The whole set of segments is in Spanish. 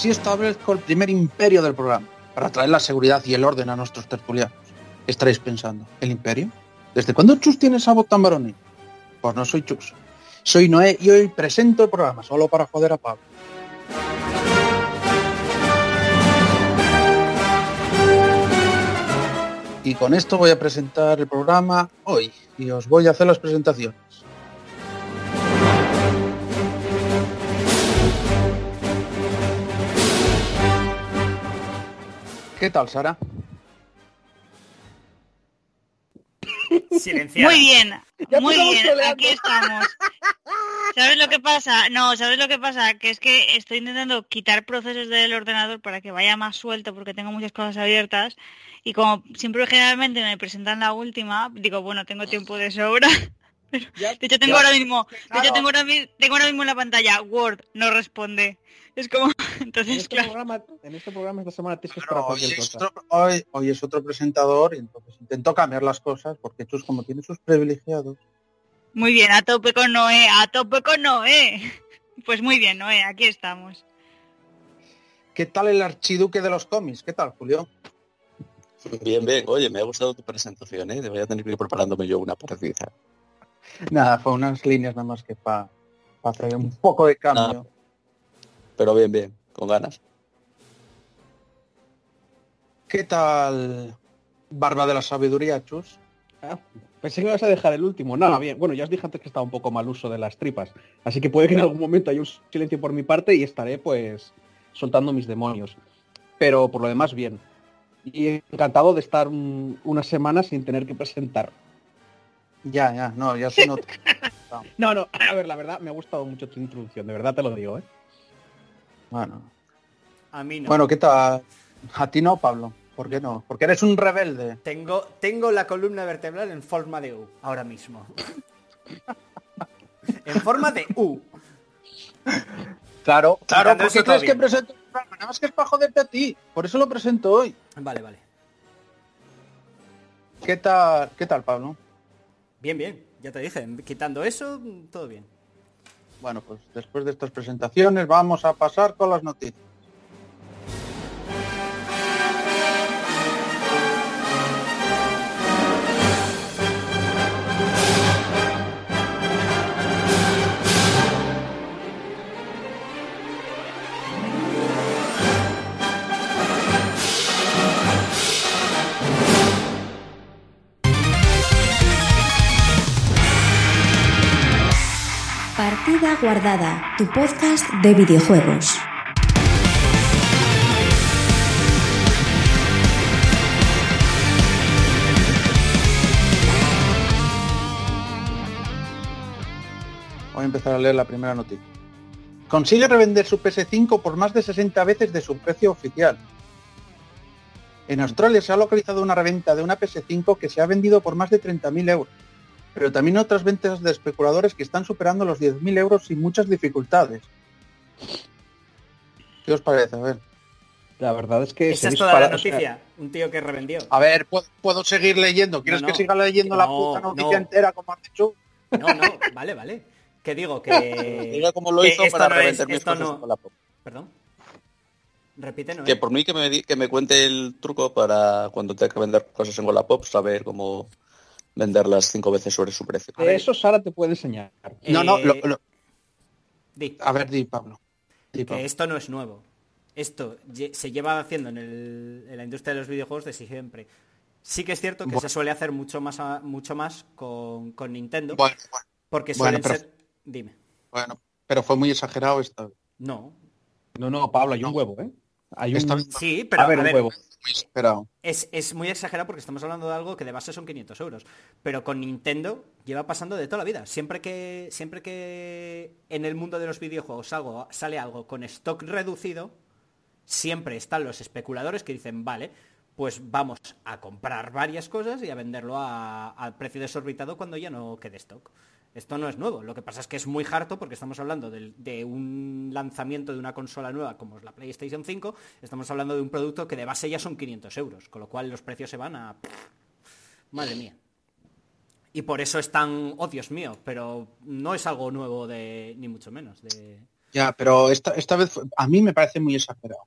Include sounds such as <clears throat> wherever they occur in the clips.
Así establezco el primer imperio del programa, para traer la seguridad y el orden a nuestros tertulianos. Estaréis pensando, ¿el imperio? ¿Desde cuándo Chus tiene esa voz tan varonil? Pues no soy Chus. Soy Noé y hoy presento el programa, solo para joder a Pablo. Y con esto voy a presentar el programa hoy y os voy a hacer las presentaciones. ¿Qué tal, Sara? Silenciar. Muy bien, muy bien, aquí estamos. ¿Sabes lo que pasa? No, ¿sabes lo que pasa? Que es que estoy intentando quitar procesos del ordenador para que vaya más suelto porque tengo muchas cosas abiertas y como siempre generalmente me presentan la última, digo, bueno, tengo tiempo de sobra. <laughs> Pero, de hecho tengo ahora mismo, de hecho tengo ahora, tengo ahora mismo en la pantalla Word, no responde. Es como, <laughs> En entonces este, claro. programa, en este programa esta semana tienes que hoy, cualquier es cosa. otro, hoy- hoy es otro presentador y entonces intento cambiar las cosas porque Chus como tiene sus privilegiados. Muy bien, a tope con Noé, a tope con Noé. <laughs> Pues muy bien, Noé, aquí estamos. ¿Qué tal el archiduque de los cómics? ¿Qué tal, Julio? Bien, bien. Oye, me ha gustado tu presentación, ¿eh? Voy a tener que ir preparándome yo una parecida. Nada, fue unas líneas nada más que para hacer un poco de cambio. Pero bien, bien. Con ganas. ¿Qué tal Barba de la Sabiduría, Chus? Ah, pensé que me ibas a dejar el último. Nada, bien. Bueno, ya os dije antes que estaba un poco mal uso de las tripas. Así que puede que en algún momento haya un silencio por mi parte y estaré pues soltando mis demonios. Pero por lo demás, bien. Y encantado de estar un- una semana sin tener que presentar. Ya, ya, no, ya se nota. <laughs> No, no, a ver, la verdad me ha gustado mucho tu introducción, de verdad te lo digo, ¿eh? Bueno, A mí no. bueno, ¿qué tal? A ti no, Pablo. ¿Por qué no? Porque eres un rebelde. Tengo, tengo la columna vertebral en forma de U, ahora mismo. <laughs> en forma de U. Claro, claro, porque eso, crees que presento. Nada más que es para joderte a ti. Por eso lo presento hoy. Vale, vale. ¿Qué tal, qué tal, Pablo? Bien, bien. Ya te dije, quitando eso, todo bien. Bueno, pues después de estas presentaciones vamos a pasar con las noticias. Partida Guardada, tu podcast de videojuegos. Voy a empezar a leer la primera noticia. Consigue revender su PS5 por más de 60 veces de su precio oficial. En Australia se ha localizado una reventa de una PS5 que se ha vendido por más de 30.000 euros. Pero también otras ventas de especuladores que están superando los 10.000 euros sin muchas dificultades. ¿Qué os parece? A ver. La verdad es que Esa es toda la dispara- o sea, noticia. Un tío que revendió. A ver, ¿puedo, puedo seguir leyendo? ¿Quieres No, que siga leyendo la puta noticia no. entera como has dicho? No, no, vale, vale. Que digo que... <laughs> Diga cómo lo que hizo para no es- revender mis cosas no- con la pop. Perdón. Repite, ¿no? Que por mí que me, que me cuente el truco para cuando tenga que vender cosas en Wallapop, saber cómo venderlas cinco veces sobre su precio. Eso Sara te puede enseñar. No, no, lo- lo- Di. a ver, di, Pablo. Di, que esto no es nuevo. Esto se lleva haciendo en, el- en la industria de los videojuegos desde siempre. Sí que es cierto que Bueno. se suele hacer mucho más a- mucho más con, con Nintendo, Bueno, bueno, porque bueno, suelen pero- ser... Dime. bueno, pero fue muy exagerado esta vez. No. No, no, Pablo, hay un huevo, ¿eh? Hay un... Sí, pero a ver, a un ver, huevo. muy esperado. Es, es muy exagerado porque estamos hablando de algo que de base son 500 euros. Pero con Nintendo lleva pasando de toda la vida. Siempre que, siempre que en el mundo de los videojuegos algo, sale algo con stock reducido, siempre están los especuladores que dicen, vale, pues vamos a comprar varias cosas y a venderlo a, a precio desorbitado cuando ya no quede stock. Esto no es nuevo, lo que pasa es que es muy harto porque estamos hablando de, un lanzamiento de una consola nueva como es la PlayStation 5, estamos hablando de un producto que de base ya son 500 euros, con lo cual los precios se van a... Madre mía. Y por eso es tan, oh Dios mío, pero no es algo nuevo de, ni mucho menos, de, Ya, pero esta, esta vez fue- a mí me parece muy exagerado.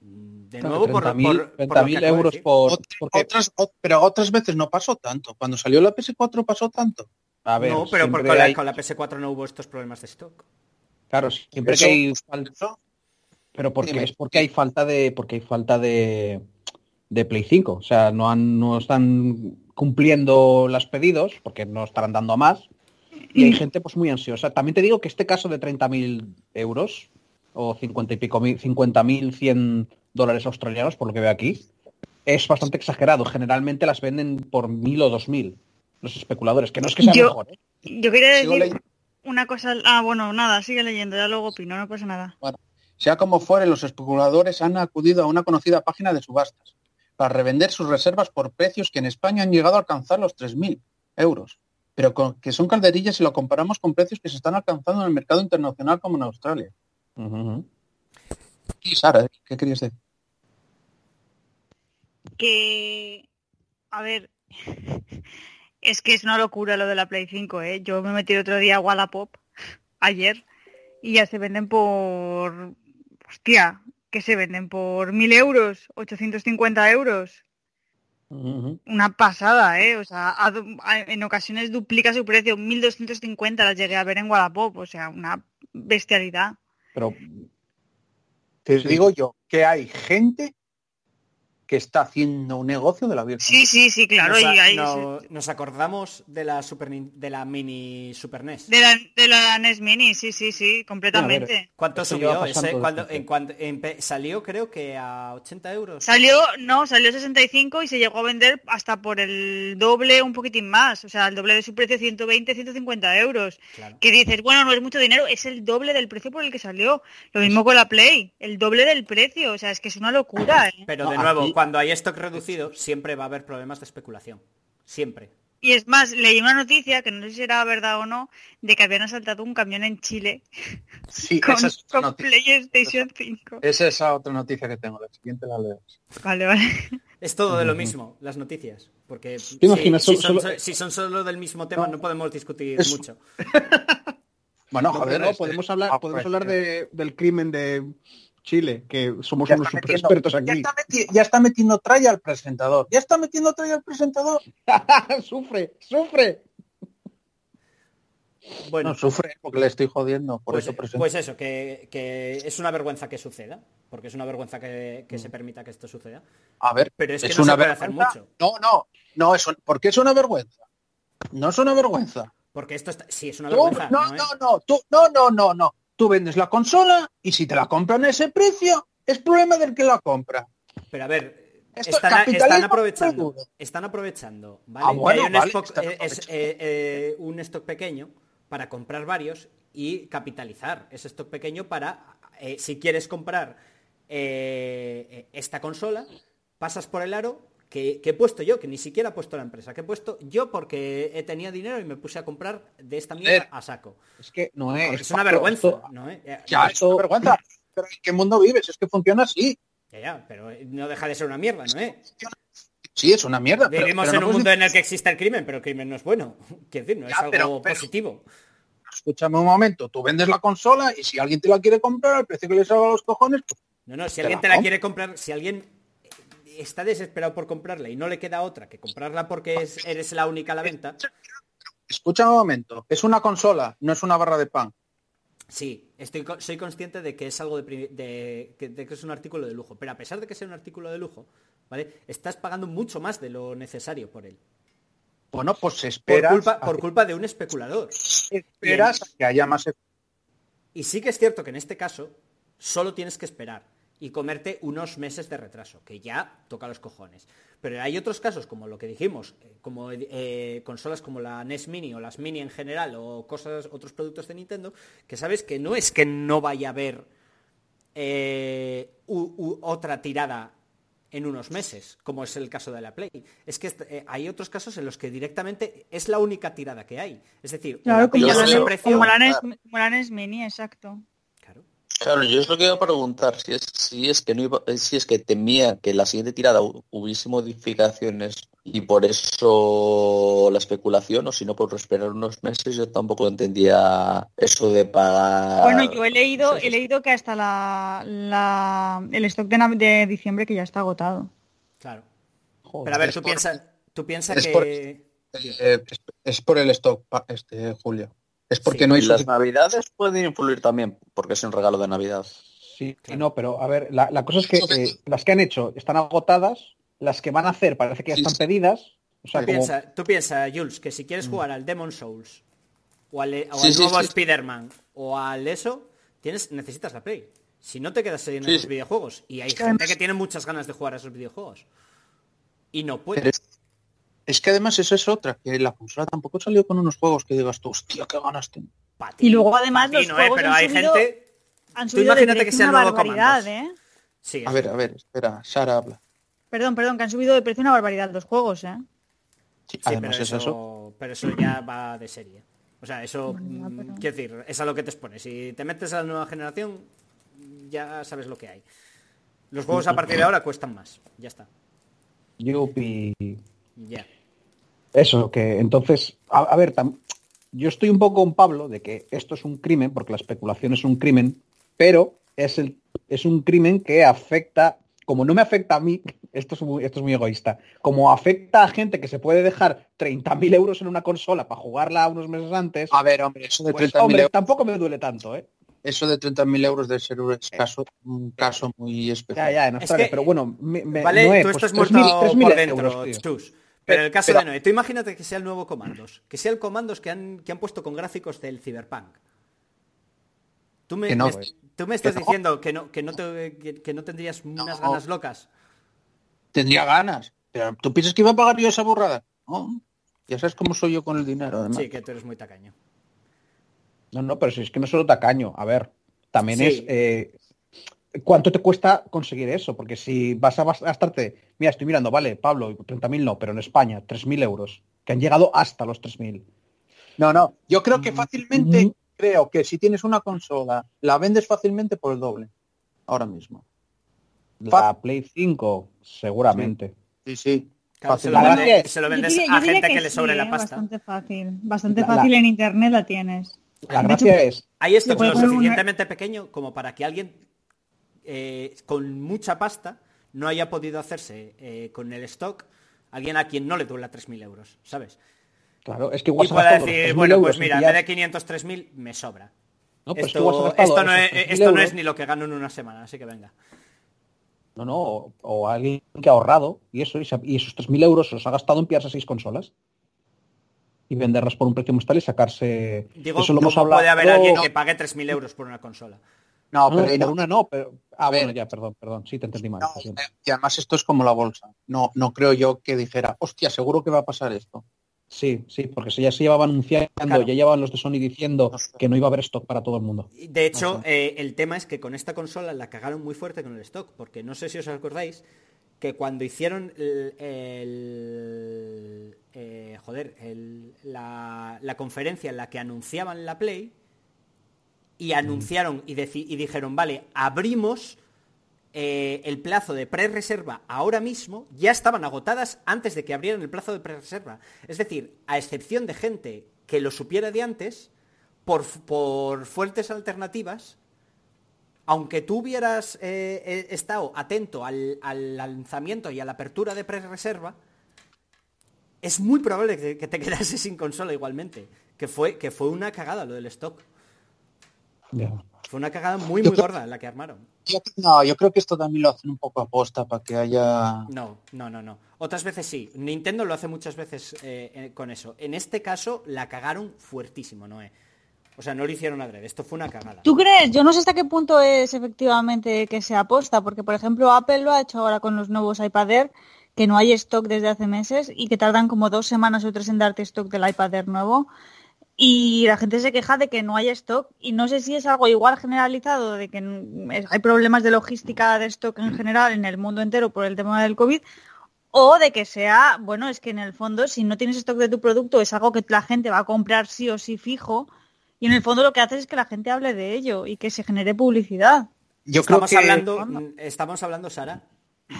de Claro, nuevo por, 30.000 por- por lo que 30.000 acabo de euros por... Ot- porque- otras, ot- pero otras veces no pasó tanto. Cuando salió la PS4 pasó tanto. A ver, no, pero siempre por- con, la, hay- con la PS4 no hubo estos problemas de stock. Claro, siempre Eso- que hay falta... Pero porque Dime. es porque hay falta de porque hay falta de, de Play 5. O sea, no han, no están cumpliendo los pedidos, porque no estarán dando a más. Y hay gente pues muy ansiosa. También te digo que este caso de 30.000 euros, o 50 y pico mil, 50.100 dólares australianos, por lo que veo aquí, es bastante exagerado. Generalmente las venden por 1.000 o 2.000 los especuladores, que no es que sea Yo- mejor. ¿eh? Yo quería Sigo decir leyendo. una cosa. Ah, bueno, nada, sigue leyendo, ya luego opino, no pasa nada. Sea como fuere, los especuladores han acudido a una conocida página de subastas para revender sus reservas por precios que en España han llegado a alcanzar los 3.000 euros, pero con- que son calderillas si lo comparamos con precios que se están alcanzando en el mercado internacional como en Australia. Y Sara, ¿qué querías decir? que a ver <laughs> es que es una locura lo de la Play 5 ¿eh? yo me metí el otro día a Wallapop <laughs> ayer y ya se venden por hostia que se venden por mil euros 850 euros una pasada eh o sea a du- a- en ocasiones duplica su precio 1250 las llegué a ver en Wallapop o sea una bestialidad Pero Te Sí. digo yo que hay gente que está haciendo un negocio de la Virgen. sí sí sí claro nos, y acordamos de la Super de la mini Super NES. de la, de la NES Mini sí sí sí completamente ¿Cuánto subió? Ese, cuando, en cuanto empe- salió creo que a 80 euros. Salió, no, salió 65 y se llegó a vender hasta por el doble, un poquitín más. O sea, el doble de su precio, 120, 150 euros. Claro. Que dices, bueno, no es mucho dinero, es el doble del precio por el que salió. Lo mismo con la Play, el doble del precio. O sea, es que es una locura. ¿eh? Pero No, de nuevo, aquí- cuando hay stock reducido, siempre va a haber problemas de especulación. Siempre. Y es más, leí una noticia, que no sé si era verdad o no, de que habían asaltado un camión en Chile <laughs> Sí, con, esa es con noticia. PlayStation 5. Esa es esa otra noticia que tengo. La siguiente la leo. Vale, vale. Es todo de lo mismo, las noticias. Porque si, ¿Te imaginas si solo- son, solo- si son solo del mismo tema, No. no podemos discutir mucho. <laughs> Bueno, No, joder, no, este- podemos hablar, podemos hablar de- del crimen de Chile, que somos ya unos está super metiendo- expertos Ya aquí. está, meti- ya está metiendo tralla al presentador. Ya está metiendo tralla al presentador. <laughs> sufre, sufre. Bueno, No sufre porque le estoy jodiendo. Por pues, eso presento. pues eso, que, que es una vergüenza que suceda. Porque es una vergüenza que, Mm. que se permita que esto suceda. a ver, Pero es que es no una se puede hacer vergüenza. mucho. No, no, no, es un- ¿por qué es una vergüenza? No es una vergüenza. Porque esto está, sí es una Tú- vergüenza. no, ¿no, eh? no, no, tú, no, no, no, no. Tú vendes la consola y si te la compran a ese precio, es problema del que la compra. Pero a ver, Esto están, aprovechando, están aprovechando, ¿vale? Ah, bueno, hay un, vale, stock, eh, es, eh, eh, un stock pequeño para comprar varios y capitalizar ese stock pequeño para, si quieres comprar esta consola, pasas por el aro que, que he puesto yo, que ni siquiera ha puesto la empresa, que he pusto yo porque he tenía dinero y me puse a comprar de esta mierda a saco. Es que no es. Es una vergüenza, esto- ¿no? eh? Ya, es una vergüenza. <laughs> Pero ¿en qué mundo vives? Es que funciona así. ya, ya, pero no deja de ser una mierda, ¿no? eh? Sí, es una mierda. Vivimos pero en no un mundo en el que existe el crimen, pero el crimen no es bueno. <laughs> Quiero decir, no es algo pero- pero- positivo. Escúchame un momento, tú vendes la consola y si alguien te la quiere comprar al precio que le salga a los cojones, pues No, no, si alguien te la quiere comprar, si alguien está desesperado por comprarla y no le queda otra que comprarla porque es- eres la única a la venta, escúchame un momento, es una consola, no es una barra de pan. sí, estoy, soy consciente de que es algo de, de, que- de que es un artículo de lujo, pero a pesar de que sea un artículo de lujo, ¿vale? Estás pagando mucho más de lo necesario por él. Bueno, pues Por espera. culpa, por culpa de un especulador. esperas a que haya más Y sí que es cierto que en este caso solo tienes que esperar. Y comerte unos meses de retraso, que ya toca los cojones. Pero hay otros casos, como lo que dijimos, eh, como eh, consolas como la NES Mini o las Mini en general o cosas, otros productos de Nintendo, que sabes que no es que no vaya a haber eh, u- u- otra tirada en unos meses, como es el caso de la Play. Es que eh, hay otros casos en los que directamente es la única tirada que hay. Es decir, Claro, la como precio- como la NES, como la NES Mini, exacto. Claro. Yo es lo que iba a preguntar, si es, si es que no iba- eh, si es que temía que la siguiente tirada hu- hubiese modificaciones y por eso la especulación, o si no por esperar unos meses, yo tampoco entendía eso de pagar. Bueno, yo he leído, he leído que hasta la, la- el stock de, diciembre que ya está agotado. Claro. Joder. Pero a ver, tú piensas tú piensas que... por- Eh, es, por el stock, este Julio. Es porque Sí, no hay Y las navidades pueden influir también, porque es un regalo de Navidad. Sí, sí, no, pero a ver, la, la cosa es que eh, las que han hecho están agotadas, las que van a hacer parece que ya están sí. pedidas. O sea, Tú como, piensas, tú piensa, Jules, que si quieres jugar al Demon Souls o al, o Sí, al sí, nuevo sí. Spider-Man o al eso, tienes, necesitas la Play. Si no te quedas en sí. videojuegos. Y hay gente que tiene muchas ganas de jugar a esos videojuegos. Y no puede. Pero es, es que además eso es otra, que la consola tampoco salió con unos juegos que digas tú, hostia, qué ganas tengo. Y luego además pa' ti los no, juegos pero han hay subido- gente... Han Tú subido de imagínate que precio sea una barbaridad. ¿eh? Sí, A ver, a ver, espera, Sara habla. Perdón, perdón, que han subido de precio una barbaridad los juegos, ¿eh? Sí, Sí, además pero es eso, eso. pero eso ya va de serie. O sea, eso, Bueno, mm, pero- quiero decir, es a lo que te expones. Si te metes a la nueva generación, ya sabes lo que hay. Los juegos a partir de ahora cuestan más. Ya está. Yupi. Ya. Eso, que entonces, a, a ver, tam- yo estoy un poco con Pablo de que esto es un crimen, porque la especulación es un crimen, pero es, el, es un crimen que afecta, como no me afecta a mí, <laughs> esto es muy, esto es muy egoísta, como afecta a gente que se puede dejar 30.000 euros en una consola para jugarla unos meses antes, A ver, hombre, eso de pues, 30.000 hombre, euros, tampoco me duele tanto, ¿eh? eso de 30.000 euros debe ser un caso, un caso muy especial. ya, en Es Australia, que- pero bueno, me, me- Vale, tú pues, estás 3.000 muerto 3.000 por euros, dentro, tío. Chus. Pero en el caso Pero- de Noé, tú imagínate que sea el nuevo Comandos. Que sea el Comandos que han, que han puesto con gráficos del Cyberpunk. Tú me, Que no, me- pues. tú me estás Que no. diciendo que no, que no, te- que, que no tendrías unas ganas locas. Tendría ganas. Pero ¿tú piensas que iba a pagar yo esa burrada? No. Ya sabes cómo soy yo con el dinero, además. Sí, que tú eres muy tacaño. No, no, pero si es que no es solo tacaño. A ver, también Sí. es eh, cuánto te cuesta conseguir eso. Porque si vas a gastarte, mira, estoy mirando, vale, Pablo, 30.000 no, pero en España, 3.000 euros, que han llegado hasta los 3.000. No, no. Yo creo que fácilmente, Mm. creo que si tienes una consola, la vendes fácilmente por el doble. Ahora mismo. La Play 5, seguramente. Sí, sí. Claro, Fácil. se, lo vendes, gracia es- se lo Yo vendes diría- yo a gente que, le sí, sobre ¿eh? la pasta. Bastante fácil. Bastante La- la- fácil en internet la tienes. La gracia hecho, es, Hay esto lo una- suficientemente pequeño como para que alguien eh, con mucha pasta no haya podido hacerse eh, con el stock alguien a quien no le duela 3.000 euros, ¿sabes? claro, es que igual Y pueda decir, 3.000 bueno, pues mira, en vez de 500, 3.000 me sobra. No, es que ha esto gastado esto, no, es, 3.000 esto no es ni lo que gano en una semana, así que venga. No, no, o, o alguien que ha ahorrado y eso, y, se ha- y esos 3.000 euros se los ha gastado en pillarse seis consolas y venderlas por un precio más tal y sacarse... Digo, eso lo hemos ¿cómo puede haber hablado- alguien que pague 3.000 euros por una consola? No, No, pero por no, una no, pero... Ah, A ver. bueno, ya, perdón, perdón, sí te entendí mal. no, y además esto es como la bolsa. No, no creo yo que dijera, hostia, seguro que va a pasar esto. Sí, sí, porque se- ya se llevaba anunciando, Claro. ya llevaban los de Sony diciendo que no iba a haber stock para todo el mundo. De hecho, No eh, el tema es que con esta consola la cagaron muy fuerte con el stock, porque no sé si os acordáis que cuando hicieron el, el- eh, joder, el- la, la conferencia en la que anunciaban la Play y anunciaron y, dijeron, vale, abrimos eh, el plazo de pre-reserva ahora mismo, ya estaban agotadas antes de que abrieran el plazo de pre-reserva. Es decir, a excepción de gente que lo supiera de antes, por, por fuertes alternativas, aunque tú hubieras eh, eh, estado atento al, lanzamiento y a la apertura de pre-reserva, es muy probable que, te quedase <laughs> sin consola igualmente. Que fue, que fue una cagada lo del stock. Fue una cagada muy, Yo muy creo- gorda la que armaron. Yo- no, yo creo que esto también lo hacen un poco aposta para que haya... No, no, no, no. Otras veces sí. Nintendo lo hace muchas veces eh, eh, con eso. En este caso la cagaron fuertísimo, Noé. O sea, no lo hicieron adrede, esto fue una cagada. ¿Tú crees? Yo no sé hasta qué punto es efectivamente que se aposta, porque por ejemplo Apple lo ha hecho ahora con los nuevos iPad Air, que no hay stock desde hace meses y que tardan como dos semanas o tres en darte stock del iPad Air nuevo. Y la gente se queja de que no hay stock y no sé si es algo igual generalizado, de que hay problemas de logística de stock en general en el mundo entero por el tema del COVID, o de que sea, bueno, es que en el fondo si no tienes stock de tu producto es algo que la gente va a comprar sí o sí fijo y en el fondo lo que hace es que la gente hable de ello y que se genere publicidad. Yo estamos creo que hablando, mm, estamos hablando, Sara,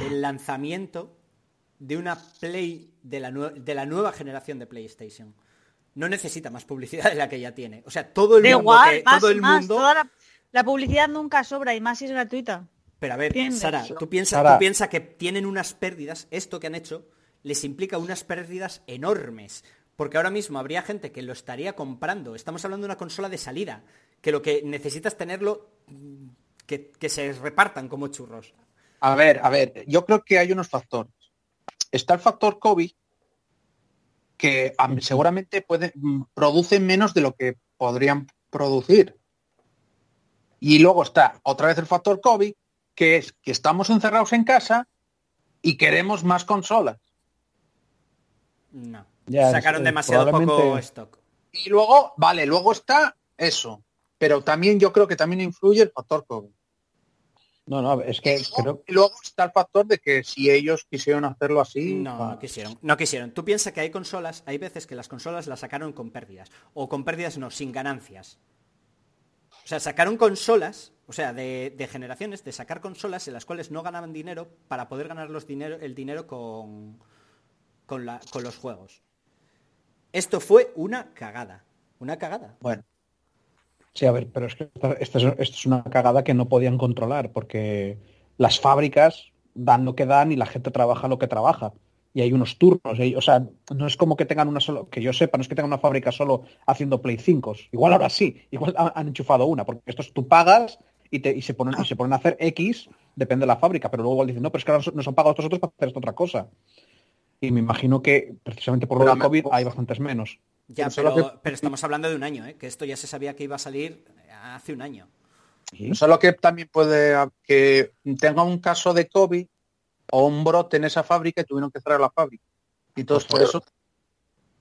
del lanzamiento de una Play de la, nue- de la nueva generación de PlayStation. No necesita más publicidad de la que ya tiene. O sea, todo el mundo, igual, que- más, todo el más, mundo. toda la, la publicidad nunca sobra y más si es gratuita. Pero a ver, ¿Entiendes? Sara, tú piensas Sara. tú piensa que tienen unas pérdidas, esto que han hecho, les implica unas pérdidas enormes. Porque ahora mismo habría gente que lo estaría comprando. Estamos hablando de una consola de salida, que lo que necesitas es tenerlo mm, que, que se repartan como churros. A ver, a ver, yo creo que hay unos factores. Está el factor COVID, que am, seguramente puede, mm, produce menos de lo que podrían producir. Y luego está otra vez el factor COVID, que es que estamos encerrados en casa y queremos más consolas. No. Ya, Sacaron es- demasiado poco stock. Y luego, vale, luego está eso. Pero también yo creo que también influye el factor COVID. No, no, es que creo Y luego está el factor de que si ellos quisieron hacerlo así, No, no quisieron. No quisieron. Tú piensas que hay consolas, hay veces que las consolas las sacaron con pérdidas. O con pérdidas no, sin ganancias. O sea, sacaron consolas, o sea, de, de generaciones, de sacar consolas en las cuales no ganaban dinero para poder ganar los dinero, el dinero con, con, la- con los juegos. Esto fue una cagada. Una cagada. bueno. Sí, a ver, pero es que esta, esta es, esto es una cagada que no podían controlar porque las fábricas dan lo que dan y la gente trabaja lo que trabaja. Y hay unos turnos, o sea, no es como que tengan una solo, que yo sepa, no es que tengan una fábrica solo haciendo Play 5. Igual ahora sí, igual han, enchufado una, porque esto es tú pagas y, te, y, se ponen, y se ponen a hacer X, depende de la fábrica, pero luego igual dicen, no, pero es que ahora nos, han pagado estos otros para hacer esta otra cosa. Y me imagino que precisamente por lo Pero del me- COVID hay bastantes menos. Ya, Pero solo pero, que- pero estamos hablando de un año, ¿eh? que esto ya se sabía que iba a salir hace un año. ¿Sí? Solo que también puede que tenga un caso de COVID o un brote en esa fábrica y tuvieron que cerrar la fábrica. Y todos por eso.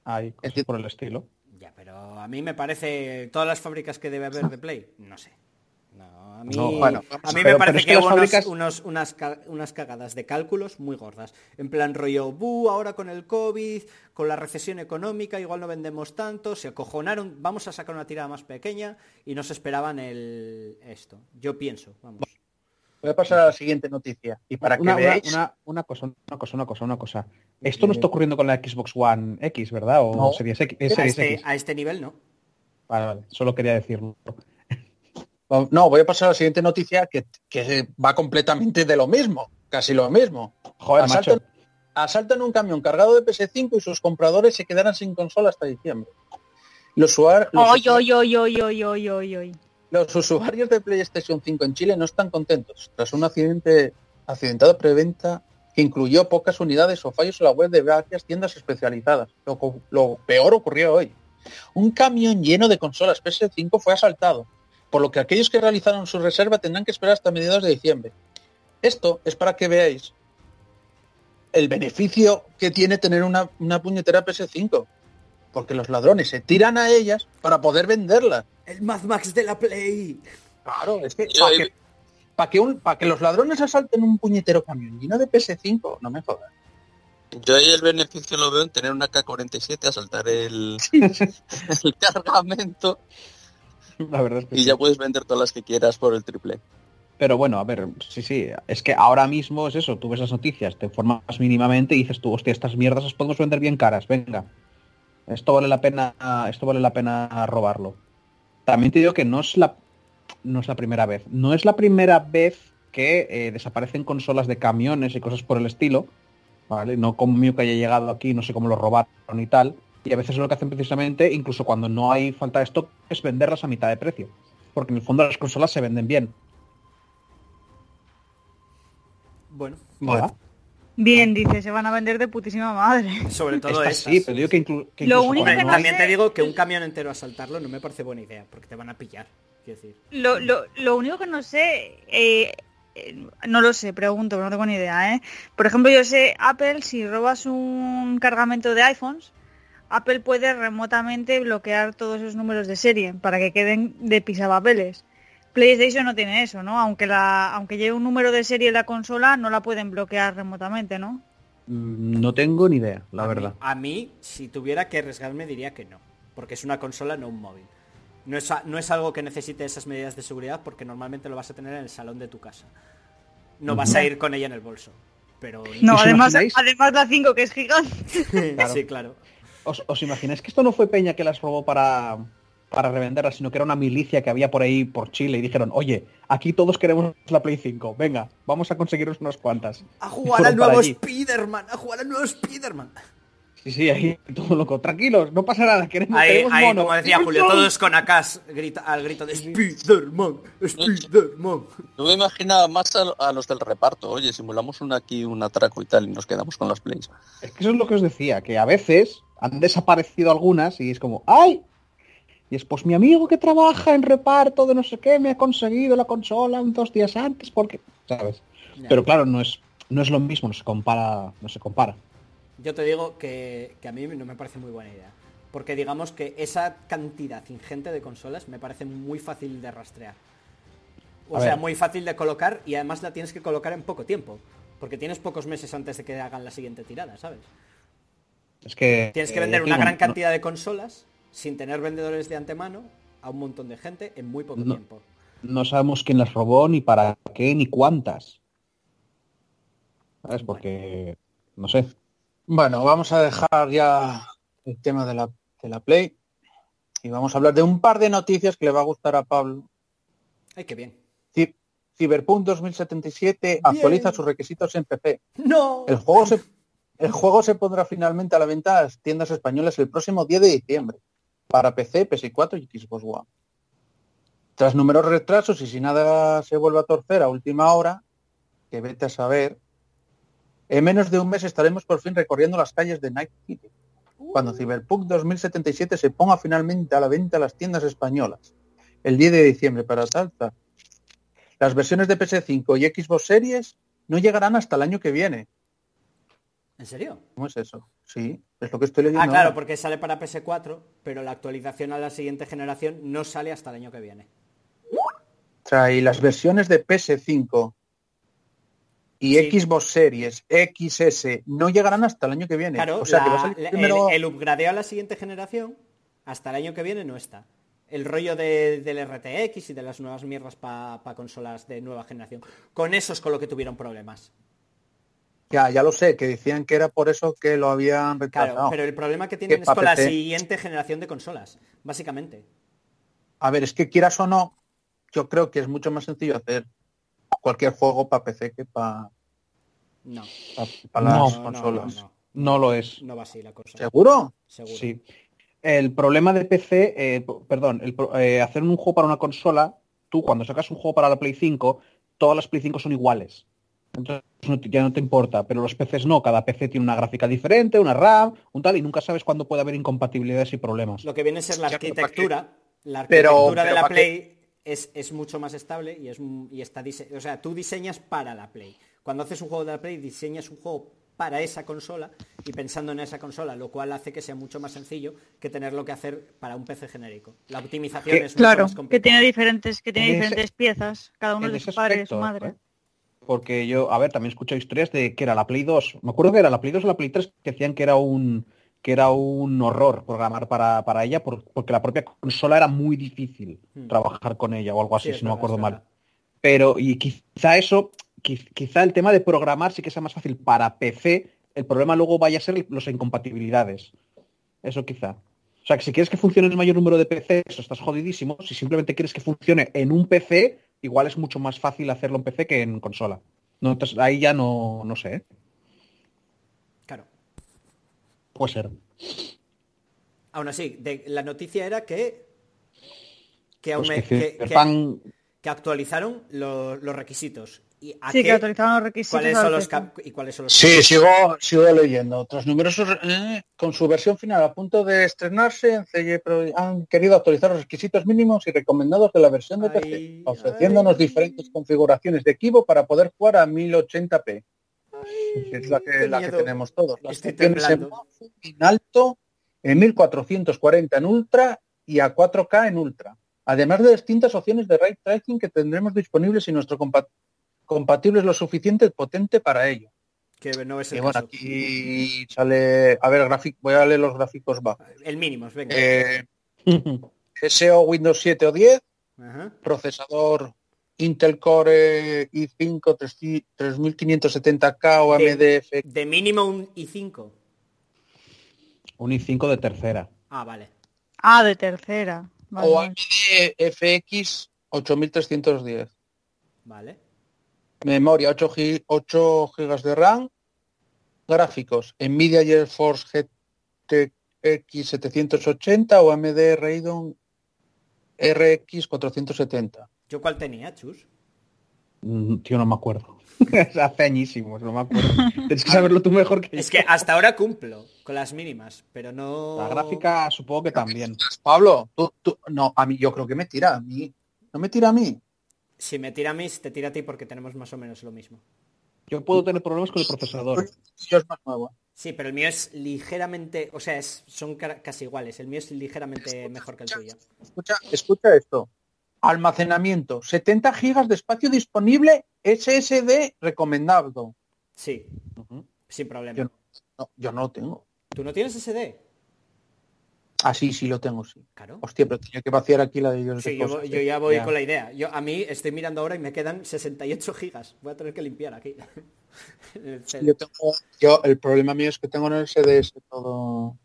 Hay por el estilo. Ya, pero a mí me parece todas las fábricas que debe haber de Play, no sé. No, a mí, No, bueno, a mí pero- me parece es que que las hubo unos- fábricas- unos- unas, unas cagadas de cálculos muy gordas. En plan rollo, bu, ahora con el COVID, con la recesión económica, igual no vendemos tanto, se acojonaron, vamos a sacar una tirada más pequeña y no se esperaban el esto. Yo pienso, vamos. Voy a pasar a la siguiente noticia. Y para que una, una- veáis. una- una cosa, una cosa, una cosa, una cosa. Esto no está ocurriendo con la Xbox One X, ¿verdad? O No. Series X. eh, A este, X. a este nivel no. Vale, vale. Solo quería decirlo. No, voy a pasar a la siguiente noticia que, que va completamente de lo mismo. Casi lo mismo. Joder, Asaltan, macho. asaltan un camión cargado de PS5 y sus compradores se quedarán sin consola hasta diciembre. Los, usuarios-. Los de PlayStation 5 en Chile no están contentos tras un accidente accidentado preventa que incluyó pocas unidades o fallos en la web de varias tiendas especializadas. Lo, lo peor ocurrió hoy. Un camión lleno de consolas PS5 fue asaltado, por lo que aquellos que realizaron su reserva tendrán que esperar hasta mediados de diciembre. Esto es para que veáis el beneficio que tiene tener una, una puñetera PS5. Porque los ladrones se tiran a ellas para poder venderlas. El Mad Max de la Play. Claro, es que para que, pa' que, un- pa' que los ladrones asalten un puñetero camión lleno de PS5, no me jodas. Yo ahí el beneficio lo veo en tener una K-47, asaltar el, <laughs> el cargamento <laughs> La verdad es que y sí. ya puedes vender todas las que quieras por el triple. Pero bueno, a ver, sí, sí. Es que ahora mismo es eso. Tú ves las noticias, te informas mínimamente y dices tú, hostia, estas mierdas las podemos vender bien caras. Venga. Esto vale la pena, esto vale la pena robarlo. También te digo que no es la, no es la primera vez. No es la primera vez que eh, desaparecen consolas de camiones y cosas por el estilo. ¿Vale? No como mío que haya llegado aquí, no sé cómo lo robaron y tal. Y a veces lo que hacen precisamente, incluso cuando no hay falta de stock, es venderlas a mitad de precio. Porque en el fondo las consolas se venden bien. Bueno, Hola. Bien, dice, se van a vender de putísima madre. Sobre todo estas. sí, pero digo que, inclu- que Lo incluso único que no también te digo que un camión entero asaltarlo no me parece buena idea, porque te van a pillar. Quiero decir. Lo, lo, lo único que no sé, eh, eh, no lo sé, pregunto, pero no tengo ni idea, ¿eh? Por ejemplo, yo sé, Apple, si robas un cargamento de iPhones, Apple puede remotamente bloquear todos esos números de serie para que queden de pisapapeles. PlayStation no tiene eso, ¿no? Aunque la, aunque lleve un número de serie en la consola, no la pueden bloquear remotamente, ¿no? Mm, No tengo ni idea, la A mí- verdad. A mí, si tuviera que arriesgarme, diría que no. Porque es una consola, no un móvil. No es, no es algo que necesite esas medidas de seguridad porque normalmente lo vas a tener en el salón de tu casa. No vas a ir con ella en el bolso. Pero No, ¿Os además, imagináis? además la 5 que es gigante. <laughs> sí, claro. ¿Os, os imagináis que esto no fue Peña que las robó para, para revenderlas, sino que era una milicia que había por ahí, por Chile, y dijeron, oye, aquí todos queremos la Play 5, venga, vamos a conseguiros unas cuantas. A jugar al nuevo. Spider-Man, a jugar al nuevo Spider-Man. Sí, sí, ahí todo loco. Tranquilos, no pasa nada, queremos, Ahí, queremos ahí, mono. como decía Julio, todos con acas grita, al grito de Spider-Man, Spider-Man. Yo me imaginaba más a, a los del reparto. Oye, simulamos un aquí, un atraco y tal, y nos quedamos con las plays. Es que eso es lo que os decía, que a veces han desaparecido algunas y es como, ¡ay! Y es, pues mi amigo que trabaja en reparto de no sé qué me ha conseguido la consola un dos días antes porque, ¿sabes? Pero claro, no es, no es lo mismo, no se compara, no se compara. Yo te digo que, que a mí no me parece muy buena idea. Porque digamos que esa cantidad ingente de consolas me parece muy fácil de rastrear. O A sea, ver. muy fácil de colocar y además la tienes que colocar en poco tiempo. Porque tienes pocos meses antes de que hagan la siguiente tirada, ¿sabes? Es que Tienes que eh, vender una gran cantidad de consolas sin tener vendedores de antemano a un montón de gente en muy poco No. tiempo. no sabemos quién las robó, ni para qué, ni cuántas. ¿Sabes? Porque, no sé. Bueno, vamos a dejar ya el tema de la, de la Play y vamos a hablar de un par de noticias que le va a gustar a Pablo. Ay, qué bien. Ci- Cyberpunk 2077 actualiza sus requisitos en PC. ¡No! El juego se el juego se pondrá finalmente a la venta a las tiendas españolas el próximo 10 de diciembre para PC, PS4 y Xbox One. Tras numerosos retrasos y si nada se vuelve a torcer a última hora, que vete a saber, en menos de un mes estaremos por fin recorriendo las calles de Night City, cuando Cyberpunk 2077 se ponga finalmente a la venta a las tiendas españolas, el 10 de diciembre para tal, tal. Las versiones de PS5 y Xbox Series no llegarán hasta el año que viene. ¿En serio? ¿Cómo es eso? Sí, es lo que estoy leyendo. Ah, claro, ahora. porque sale para PS4, pero la actualización a la siguiente generación no sale hasta el año que viene. O sea, y las versiones de PS5 y Sí. Xbox Series XS no llegarán hasta el año que viene. Claro, o sea, que va a la- salir la- primero... el, el upgradeo a la siguiente generación hasta el año que viene no está. El rollo de- del RTX y de las nuevas mierdas para consolas de nueva generación. Con eso es con lo que tuvieron problemas. Ya, ya lo sé, que decían que era por eso que lo habían Claro, retrasado. pero el problema que tienen es con la siguiente generación de consolas, básicamente. A ver, es que quieras o no, yo creo que es mucho más sencillo hacer cualquier juego para PC que para No, las No, consolas. no, no. No lo es. No va así la cosa. ¿Seguro? Seguro. Sí. El problema de PC, eh, perdón, el eh, hacer un juego para una consola, tú cuando sacas un juego para la Play 5, todas las Play 5 son iguales. Entonces no te- ya no te importa, pero los PCs no, cada PC tiene una gráfica diferente, una RAM, un tal, y nunca sabes cuándo puede haber incompatibilidades y problemas. Lo que viene a ser la Ya, pero ¿para arquitectura. La Pero- arquitectura de pero la ¿para Play es, es mucho más estable y es y está dise- o sea, tú diseñas para la Play. Cuando haces un juego de la Play, diseñas un juego para esa consola y pensando en esa consola, lo cual hace que sea mucho más sencillo que tenerlo que hacer para un PC genérico. La optimización Que- es mucho Claro, más que tiene diferentes, que tiene ese- diferentes piezas, cada uno de ese su padre y de su madre. ¿eh? Porque yo, a ver, también he escuchado historias de que era la Play 2. Me acuerdo que era la Play 2 o la Play 3 que decían que era un que era un horror programar para, para ella por- porque la propia consola era muy difícil Hmm. trabajar con ella o algo así, Sí, si no me acuerdo mal. Pero, y quizá eso, qui- quizá el tema de programar sí que sea más fácil para PC, el problema luego vaya a ser las incompatibilidades. Eso quizá. O sea, que si quieres que funcione el mayor número de PCs, estás jodidísimo. Si simplemente quieres que funcione en un PC, igual es mucho más fácil hacerlo en PC que en consola. No, entonces, ahí ya no, no sé. ¿eh? Claro. Puede ser. Aún así, de- la noticia era que que, Pues aume- que que- que- Cyberpunk- que actualizaron lo- los requisitos ¿Y a Sí, qué- que autorizaban los requisitos. ¿Cuáles son los y cuáles son los Sí, sigo, sigo leyendo. Tras numerosos, eh, con su versión final a punto de estrenarse, en CJ Pro han querido actualizar los requisitos mínimos y recomendados de la versión de PC, Ay, ofreciéndonos ay. diferentes configuraciones de equipo para poder jugar a 1080p. que es la que, la que tenemos todos. Las Estoy funciones en en alto, en 1440 en ultra y a 4K en ultra. Además de distintas opciones de ray tracing que tendremos disponibles y nuestro compa- compatible es lo suficiente potente para ello. Que no es Y el bueno, caso. aquí sale, a ver, gráfico, voy a leer los gráficos bajos. El mínimos, venga. Eh, SEO Windows 7 o 10, Ajá. procesador Intel Core i5 3- 3570K o De- AMD FX De mínimo un i5. Un i5 de tercera. Ah, vale. Ah, de tercera. Vale, o. AMD FX 8310. Vale. Memoria 8, gi- 8 GB de RAM. Gráficos Nvidia GeForce GTX 780 o AMD Radeon RX 470. ¿Yo cuál tenía, Chus? Mm, Tío, no me acuerdo. <laughs> Hace añísimos, no me acuerdo. Tienes que saberlo tú mejor que Es yo. que hasta ahora cumplo con las mínimas, pero no... La gráfica supongo que también. Pablo, tú, tú- no, a mí yo creo que me tira a mí. No me tira a mí. Si me tira a mí, te tira a ti porque tenemos más o menos lo mismo. Yo puedo tener problemas con el procesador. Yo es más nuevo. Sí, pero el mío es ligeramente... O sea, es, son ca- casi iguales. El mío es ligeramente mejor que el tuyo. Escucha, escucha esto. Almacenamiento, 70 gigas de espacio disponible, SSD recomendado. Sí, sin problema. Yo No, yo no lo tengo. ¿Tú no tienes SD? Ah, sí, sí lo tengo, sí. Claro. Hostia, pero tenía que vaciar aquí la de ellos. Sí, de yo, cosas, yo ya voy Ya. con la idea. Yo A mí estoy mirando ahora y me quedan 68 gigas. Voy a tener que limpiar aquí. <laughs> El Sí, CD. yo tengo- yo- el problema mío es que tengo en el SDS todo.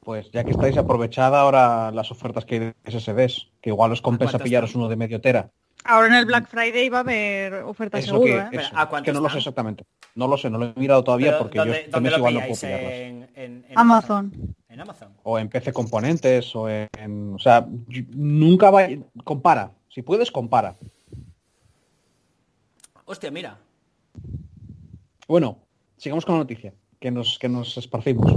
Pues ya que estáis aprovechada ahora las ofertas que hay de SSDs, que igual os compensa pillaros uno de medio tera. Ahora en el Black Friday va a haber ofertas Es lo seguro, que, ¿eh? Eso, ¿a cuánto que no lo sé exactamente. No lo sé, no lo he mirado todavía Pero, porque ¿dónde, yo este dónde lo igual no puedo. En, en- en Amazon. En Amazon. O en PC Componentes o en... O sea, nunca va... Compara. Si puedes, compara. Hostia, mira. Bueno, sigamos con la noticia, que nos, que nos esparcimos.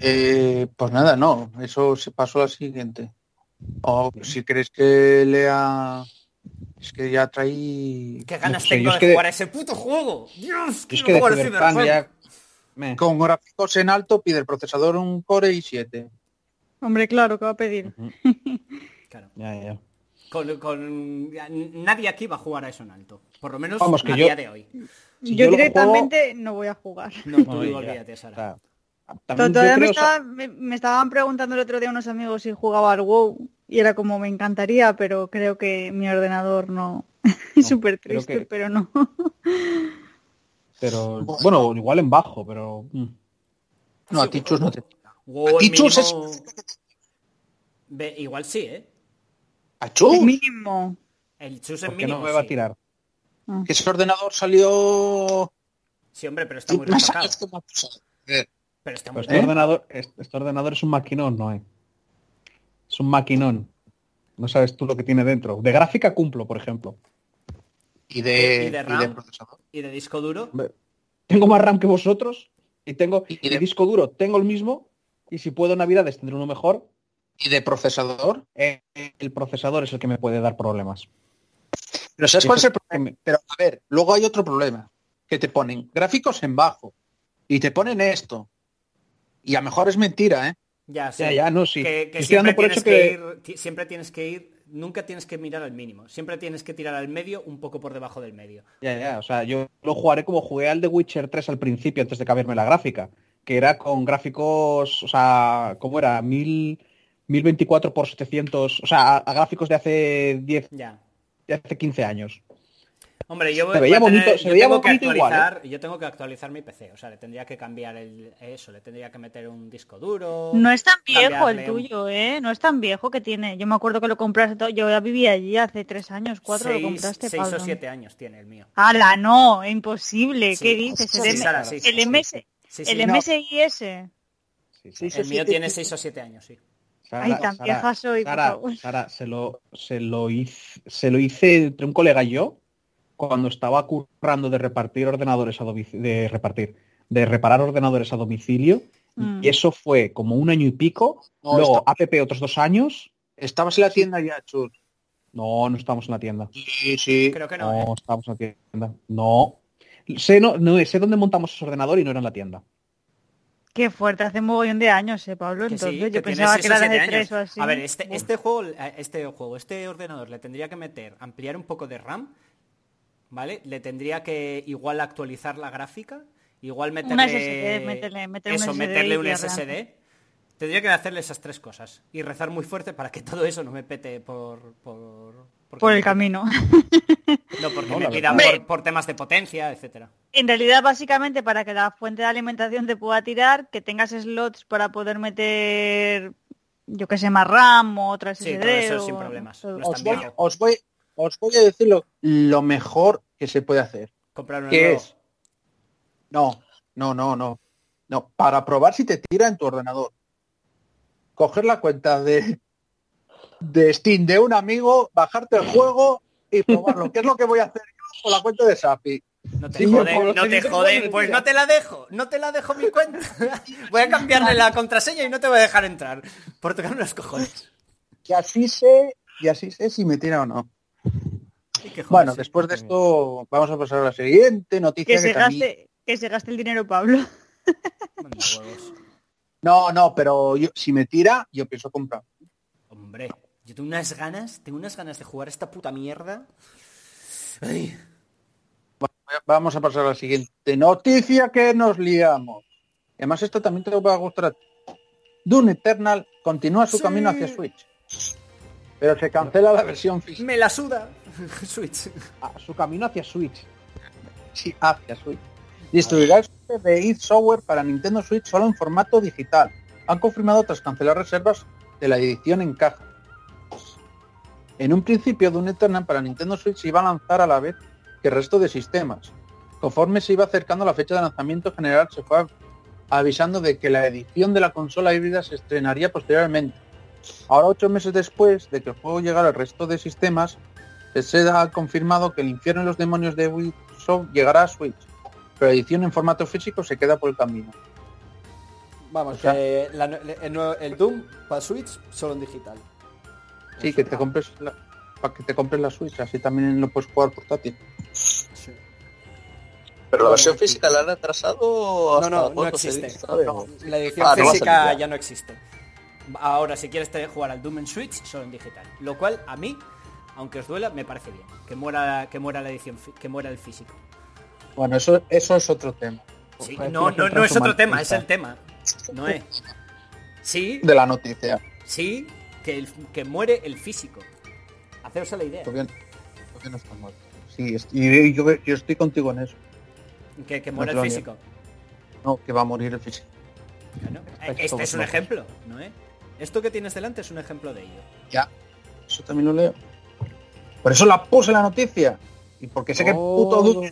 Eh, pues nada, no, eso se pasó a la siguiente. O si queréis que lea, es que ya traí Qué ganas sé, tengo es de que- jugar a ese puto juego. Dios, Yo es quiero que jugar a Cyberpunk Cyberpunk. ya... me- con gráficos en alto, pide el procesador un Core i7. Hombre, claro, que va a pedir. <laughs> Claro. Ya, ya. Con, con- Nadie aquí va a jugar a eso en alto. Por lo menos Vamos, que a yo- día de hoy. Si yo directamente no voy a jugar. No, ya, olvídate, Sara. Todavía me, creo, o sea, estaba- me- me estaban preguntando el otro día unos amigos si jugaba al WoW y era como me encantaría, pero creo que mi ordenador no. <laughs> Es súper triste, que- pero no. pero bueno, igual en bajo, pero mm. No, a Sí, ti Chus no te. Wow, A ti, el Chus, es- igual sí, ¿eh? ¡A Chus! Mínimo. El chus en ¿por qué mínimo. no me va a tirar? Que ese ordenador salió. Sí, hombre, pero está muy Eh, Pero está este ¿Eh? ordenador, este, este ordenador es un maquinón, no es. Es un maquinón. No sabes tú lo que tiene dentro. De gráfica cumplo, por ejemplo. Y de, ¿Y de y RAM? de procesador. ¿Y de disco duro? Tengo más RAM que vosotros y tengo Y de- disco duro, tengo el mismo y si puedo Navidades tendré uno mejor. Y de procesador. Eh, el procesador es el que me puede dar problemas. Pero ¿sabes cuál es el problema? me- Pero a ver, luego hay otro problema. Que te ponen gráficos en bajo. Y te ponen esto. Y a lo mejor es mentira, ¿eh? Ya, sí. Ya, ya, no, sí. Que, siempre, por tienes que... que- ir, siempre tienes que ir, nunca tienes que mirar al mínimo. Siempre tienes que tirar al medio un poco por debajo del medio. Ya, ya, o sea, yo lo jugaré como jugué al The Witcher 3 al principio, antes de cambiarme la gráfica, que era con gráficos, o sea, ¿cómo era? Mil, 1024 por 700, o sea, a, a gráficos de hace 10, Ya. de hace 15 años. Hombre, yo voy, Se veía voy a tener- bonito- se yo veía tengo que bonito igual, ¿eh? actualizar, yo tengo que actualizar mi PC, o sea, le tendría que cambiar el eso, le tendría que meter un disco duro. No es tan viejo el tuyo, ¿eh? No es tan viejo que tiene. Yo me acuerdo que lo compraste todo. Yo ya vivía allí hace tres años, cuatro seis, lo compraste, seis o siete años tiene el mío. ¡Hala, no! Imposible. Sí. ¿Qué dices? Sí, el, M- Sara, sí, el sí. MS Sí, sí, el no, MSIS. Sí, sí. Sí, el mío tiene 6 o 7 años, sí. Sara, Ay, tan Sara, vieja soy. Sara, se lo, se lo hice, se lo hice entre un colega y yo, cuando estaba currando de repartir ordenadores a domicilio, de repartir, de reparar ordenadores a domicilio. Mm. Y eso fue como un año y pico. No, Luego está- APP otros dos años. Estabas en la tienda ya, Chus. No, no estamos en la tienda. Sí, sí. Creo que no. No, ¿eh? estamos en la tienda. No. Sé, no, no, sé dónde montamos ese ordenador y no era en la tienda. Qué fuerte, hace un mogollón de años, eh, Pablo. Sí, Entonces, que yo pensaba que era de tres años. o así. A ver, este, este juego, este juego, este ordenador le tendría que meter, ampliar un poco de RAM, ¿vale? Le tendría que igual actualizar la gráfica, igual meterle... Una SSD, meterle- meterle un eso, SSD meterle un RAM. SSD. Tendría que hacerle esas tres cosas y rezar muy fuerte para que <laughs> todo eso no me pete por... Por, por el camino. <laughs> No, porque No, me pida por, por temas de potencia, etcétera. En realidad, básicamente, para que la fuente de alimentación te pueda tirar, que tengas slots para poder meter, yo que sé, más RAM o otra SSD. Sí, todo eso o- sin problemas. No voy, os, voy, os voy a decir lo, lo mejor que se puede hacer. Comprar uno ¿Qué nuevo. es? No, no, no, no. No, para probar si te tira en tu ordenador. Coger la cuenta de, de Steam de un amigo, bajarte el juego y probarlo. ¿Qué es lo que voy a hacer yo con la cuenta de Sapi? No te Sí, joden, no te joden, pues no te la dejo, no te la dejo mi cuenta. <laughs> Voy a cambiarle la contraseña y no te voy a dejar entrar. Por tocarme los cojones. Y así sé, y así sé si me tira o no. Que Bueno, después de esto vamos a pasar a la siguiente noticia. Que se, también- gaste, que se gaste el dinero, Pablo. <laughs> No, no, pero yo, si me tira, yo pienso comprar. Hombre, yo tengo unas ganas, tengo unas ganas de jugar esta puta mierda. Ay, Vamos a pasar a la siguiente noticia que nos liamos. Además, esto también te va a gustar. Doom Eternal continúa su Sí. camino hacia Switch. Pero se cancela la versión física. me la suda. <laughs> Switch. Su camino hacia Switch. Sí, hacia Switch. Distribuirá el de id Software para Nintendo Switch solo en formato digital. Han confirmado tras cancelar reservas de la edición en caja. En un principio, Doom Eternal para Nintendo Switch se iba a lanzar a la vez que el resto de sistemas. Conforme se iba acercando la fecha de lanzamiento general, se fue avisando de que la edición de la consola híbrida se estrenaría posteriormente. Ahora, ocho meses después de que el juego llegara al resto de sistemas, se ha confirmado que el infierno y los demonios de Ubisoft llegará a Switch, pero la edición en formato físico se queda por el camino. Vamos, O sea- que la- el, Doom para Switch solo en digital. Sí, que te compres la, para que te compres la Switch, así también lo puedes jugar portátil. Sí. Pero la versión física la han atrasado No, hasta no, no existe. dice, ¿sabes? La edición Ah, física ya. no existe. Ahora, si quieres jugar al Doom en Switch, solo en digital. Lo cual, a mí, aunque os duela, me parece bien. Que muera, que muera la edición, que muera el físico. Bueno, eso, eso es otro tema Sí, no, no, no es otro tema, es el tema. No es. Sí, de la noticia. sí, que, el- que muere el físico. Haceros la idea. Todavía no está muerto. Sí, y yo, yo estoy contigo en eso. Que, que muera el físico. No, que va a morir el físico. Claro. Estáis Este es un ejemplo, ¿no es? Esto que tienes delante es un ejemplo de ello. Ya, eso también lo leo. Por eso la puse en la noticia. Y porque sé que el puto tío.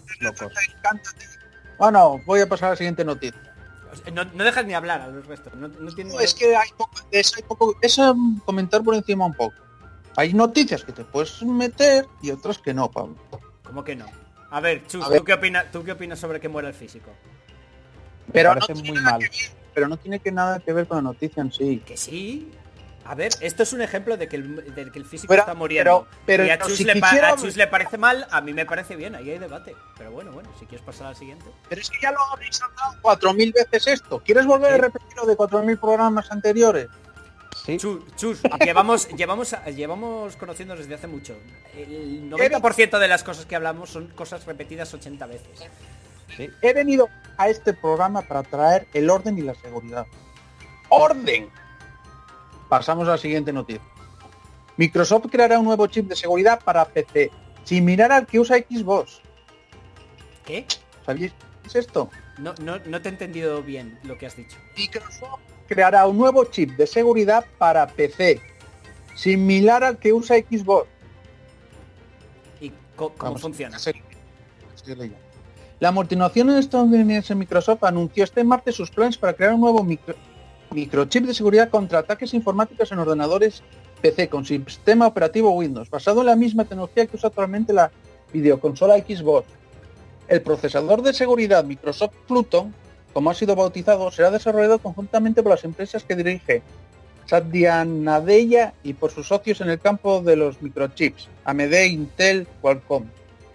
Bueno, voy a pasar a la siguiente noticia. No, no dejas ni hablar a los restos. No, no tiene- No, es que hay poco, eso hay poco, es um, comentar por encima un poco. Hay noticias que te puedes meter y otras que no, Pablo. ¿Cómo que no? A ver, Chus, A ver. ¿tú, qué opinas, ¿tú qué opinas sobre que muera el físico? Pero no, parece tiene muy mal. que ver, pero no tiene que nada que ver con la noticia en sí. Que sí. A ver, esto es un ejemplo de que el, de que el físico Pero- está muriendo. pero- pero y a no, Chus, si le pa- quisiera- a Chus le parece mal, a mí me parece bien, ahí hay debate. Pero bueno, bueno, si quieres pasar al siguiente. Pero es que ya lo habéis hablado cuatro mil veces esto. ¿Quieres volver a Sí. repetir lo de cuatro mil programas anteriores? Sí. Chus, Chus, llevamos, llevamos, llevamos conociéndonos desde hace mucho. El 90% de las cosas que hablamos son cosas repetidas 80 veces. sí. He venido a este programa para traer el orden y la seguridad. ¡Orden! Pasamos a la siguiente noticia. Microsoft creará un nuevo chip de seguridad para PC, similar al que usa Xbox. ¿Qué? ¿Sabéis qué es esto? No, no, no te he entendido bien lo que has dicho. Microsoft creará un nuevo chip de seguridad para PC, similar al que usa Xbox. ¿Y cómo Vamos, funciona? La multinación estadounidense Microsoft anunció este martes sus planes para crear un nuevo micro- microchip de seguridad contra ataques informáticos en ordenadores PC con sistema operativo Windows, basado en la misma tecnología que usa actualmente la videoconsola Xbox. El procesador de seguridad Microsoft Pluton, como ha sido bautizado, será desarrollado conjuntamente por las empresas que dirige Satya Nadella y por sus socios en el campo de los microchips, AMD, Intel, Qualcomm.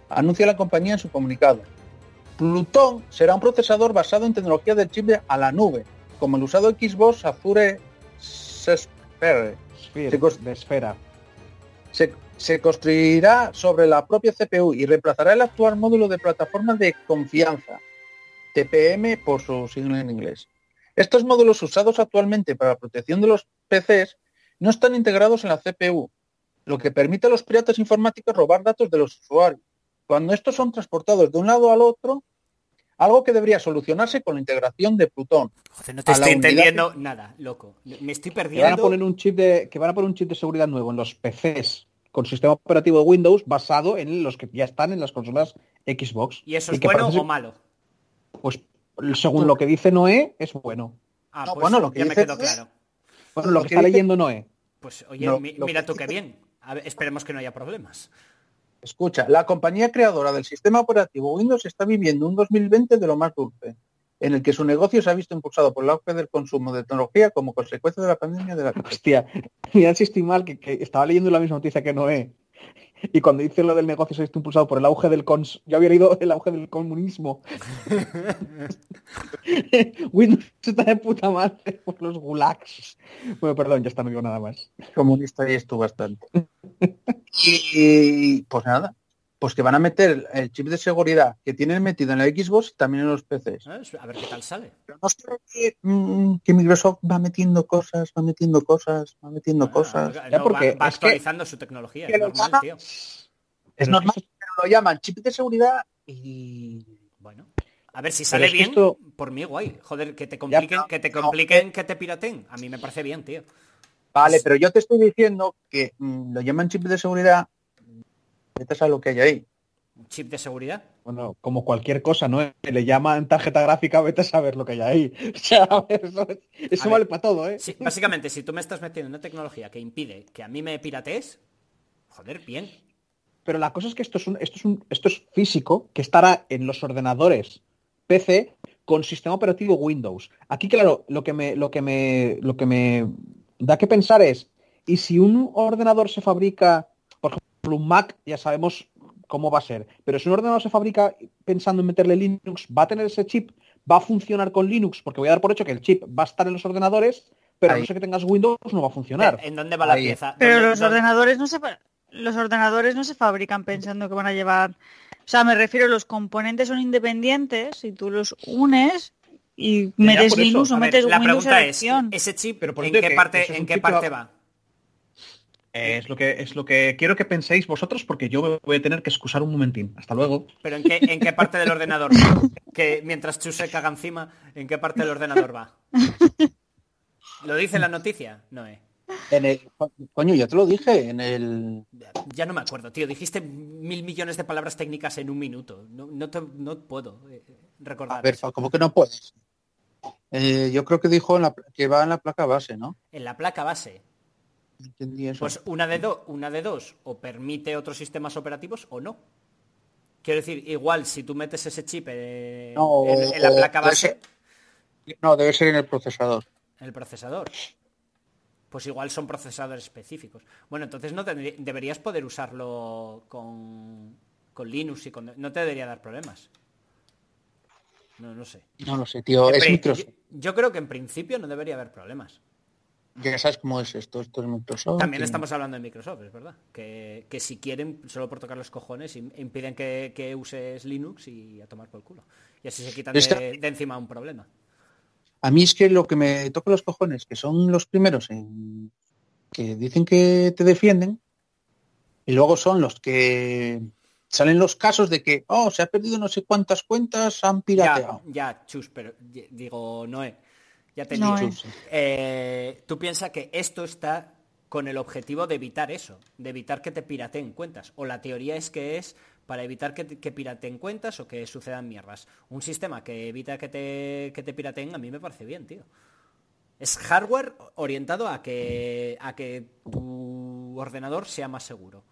Anuncia la compañía en su comunicado. Pluton será un procesador basado en tecnología del chip a la nube, como el usado Xbox Azure Sphere. Sphere, Se de esfera. Se, se construirá sobre la propia CPU y reemplazará el actual módulo de plataforma de confianza, TPM por su sigla en inglés. Estos módulos usados actualmente para la protección de los PCs no están integrados en la CPU, lo que permite a los piratas informáticos robar datos de los usuarios. Cuando estos son transportados de un lado al otro, algo que debería solucionarse con la integración de Plutón. Joder, no te estoy entendiendo nada, loco. Me estoy Que van a perdiendo. poner un chip de que van a poner un chip de seguridad nuevo en los PCs con sistema operativo de Windows basado en los que ya están en las consolas Xbox. ¿Y eso es bueno parece o malo? Pues según lo que dice Noé, es bueno. Ah, No, pues bueno, lo que ya me quedó claro. Bueno, Lo lo que que está dice- leyendo Noé. Pues oye, No, mi- lo mira tú qué bien. A ver, esperemos que no haya problemas. Escucha, la compañía creadora del sistema operativo Windows está viviendo un 2020 de lo más dulce, en el que su negocio se ha visto impulsado por el auge del consumo de tecnología como consecuencia de la pandemia de la Hostia, si estoy mal, que, que estaba leyendo la misma noticia que Noé. Y cuando dice lo del negocio se ha visto impulsado por el auge del cons... Yo había leído el auge del comunismo. <laughs> Windows está de puta madre por los gulags. Bueno, perdón, ya está, no digo nada más. comunista y esto bastante. <laughs> Y pues nada, pues que van a meter el chip de seguridad que tienen metido en la Xbox y también en los PCs. ¿eh? A ver qué tal sale. Pero no sé que, mm, que Microsoft va metiendo cosas, va metiendo cosas, va metiendo Ah, cosas. no, Ya, porque va, va es que- actualizando su tecnología. Es normal, tío. Es normal, pero lo llaman chip de seguridad y Bueno. A ver si sale bien, esto- por mí guay. Joder, que te compliquen, que te no, compliquen, que te piraten. A mí me parece bien, tío. Vale, pero yo te estoy diciendo que mm, lo llaman chip de seguridad. Vete a saber lo que hay ahí. Un chip de seguridad. Bueno, como cualquier cosa, ¿no? Le llaman tarjeta gráfica, vete a saber lo que hay ahí. <laughs> O sea, a ver, eso, eso ver, vale para todo, ¿eh? Sí, básicamente, si tú me estás metiendo una tecnología que impide que a mí me piratees, joder, bien. Pero la cosa es que esto es un, esto es un, esto es físico que estará en los ordenadores PC con sistema operativo Windows. Aquí, claro, lo que me, lo que me, lo que me da que pensar es, y si un ordenador se fabrica, por ejemplo, un Mac, ya sabemos cómo va a ser, pero si un ordenador se fabrica pensando en meterle Linux, va a tener ese chip, va a funcionar con Linux, porque voy a dar por hecho que el chip va a estar en los ordenadores, pero a no sé que tengas Windows, no va a funcionar. ¿En dónde va la Ahí. pieza? Pero ¿Dónde- los dónde- ordenadores no se los ordenadores no se fabrican pensando que van a llevar, o sea, me refiero los componentes son independientes y tú los unes y metes. Linux o A ver, metes la pregunta es, ese chip, Pero por ¿en qué que parte, en qué parte va- va? Es lo que es lo que quiero que penséis vosotros porque yo me voy a tener que excusar un momentín. Hasta luego. ¿Pero en qué, en qué parte del ordenador va? Que mientras Chu se caga encima, ¿en qué parte del ordenador va? ¿Lo dice la noticia? No, eh. En el, coño, ya te lo dije, en el... Ya no me acuerdo, tío. Dijiste mil millones de palabras técnicas en un minuto. No, no, te- no puedo eh, recordar. A ver, eso. ¿cómo que no puedes? Eh, yo creo que dijo en la- que va en la placa base, ¿no? En la placa base. Entendí eso. Pues una de, dos una de dos, o permite otros sistemas operativos o no. Quiero decir, igual si tú metes ese chip eh, No, en, en la placa debe base, ser- no, debe ser en el procesador. en el procesador, pues igual son procesadores específicos. Bueno, entonces no tendrí- deberías poder usarlo con, con Linux y con... No te debería dar problemas. No, no sé. No lo sé, tío. Es Microsoft. yo, yo creo que en principio no debería haber problemas. Ya sabes cómo es esto. Esto es Microsoft. También y- estamos hablando de Microsoft, es verdad. Que, que si quieren, solo por tocar los cojones, im- impiden que, que uses Linux y a tomar por el culo. Y así se quitan de encima un problema. A mí es que lo que me toca los cojones, que son los primeros en que dicen que te defienden, y luego son los que salen los casos de que, oh, se ha perdido no sé cuántas cuentas, han pirateado. ya, chus, pero digo, Noé, ya te Noé. digo. Eh, tú piensas que esto está con el objetivo de evitar eso, de evitar que te pirateen cuentas. O la teoría es que es para evitar que, te- que pirateen cuentas o que sucedan mierdas. Un sistema que evita que te, que te pirateen a mí me parece bien, tío. Es hardware orientado a que, a que tu ordenador sea más seguro.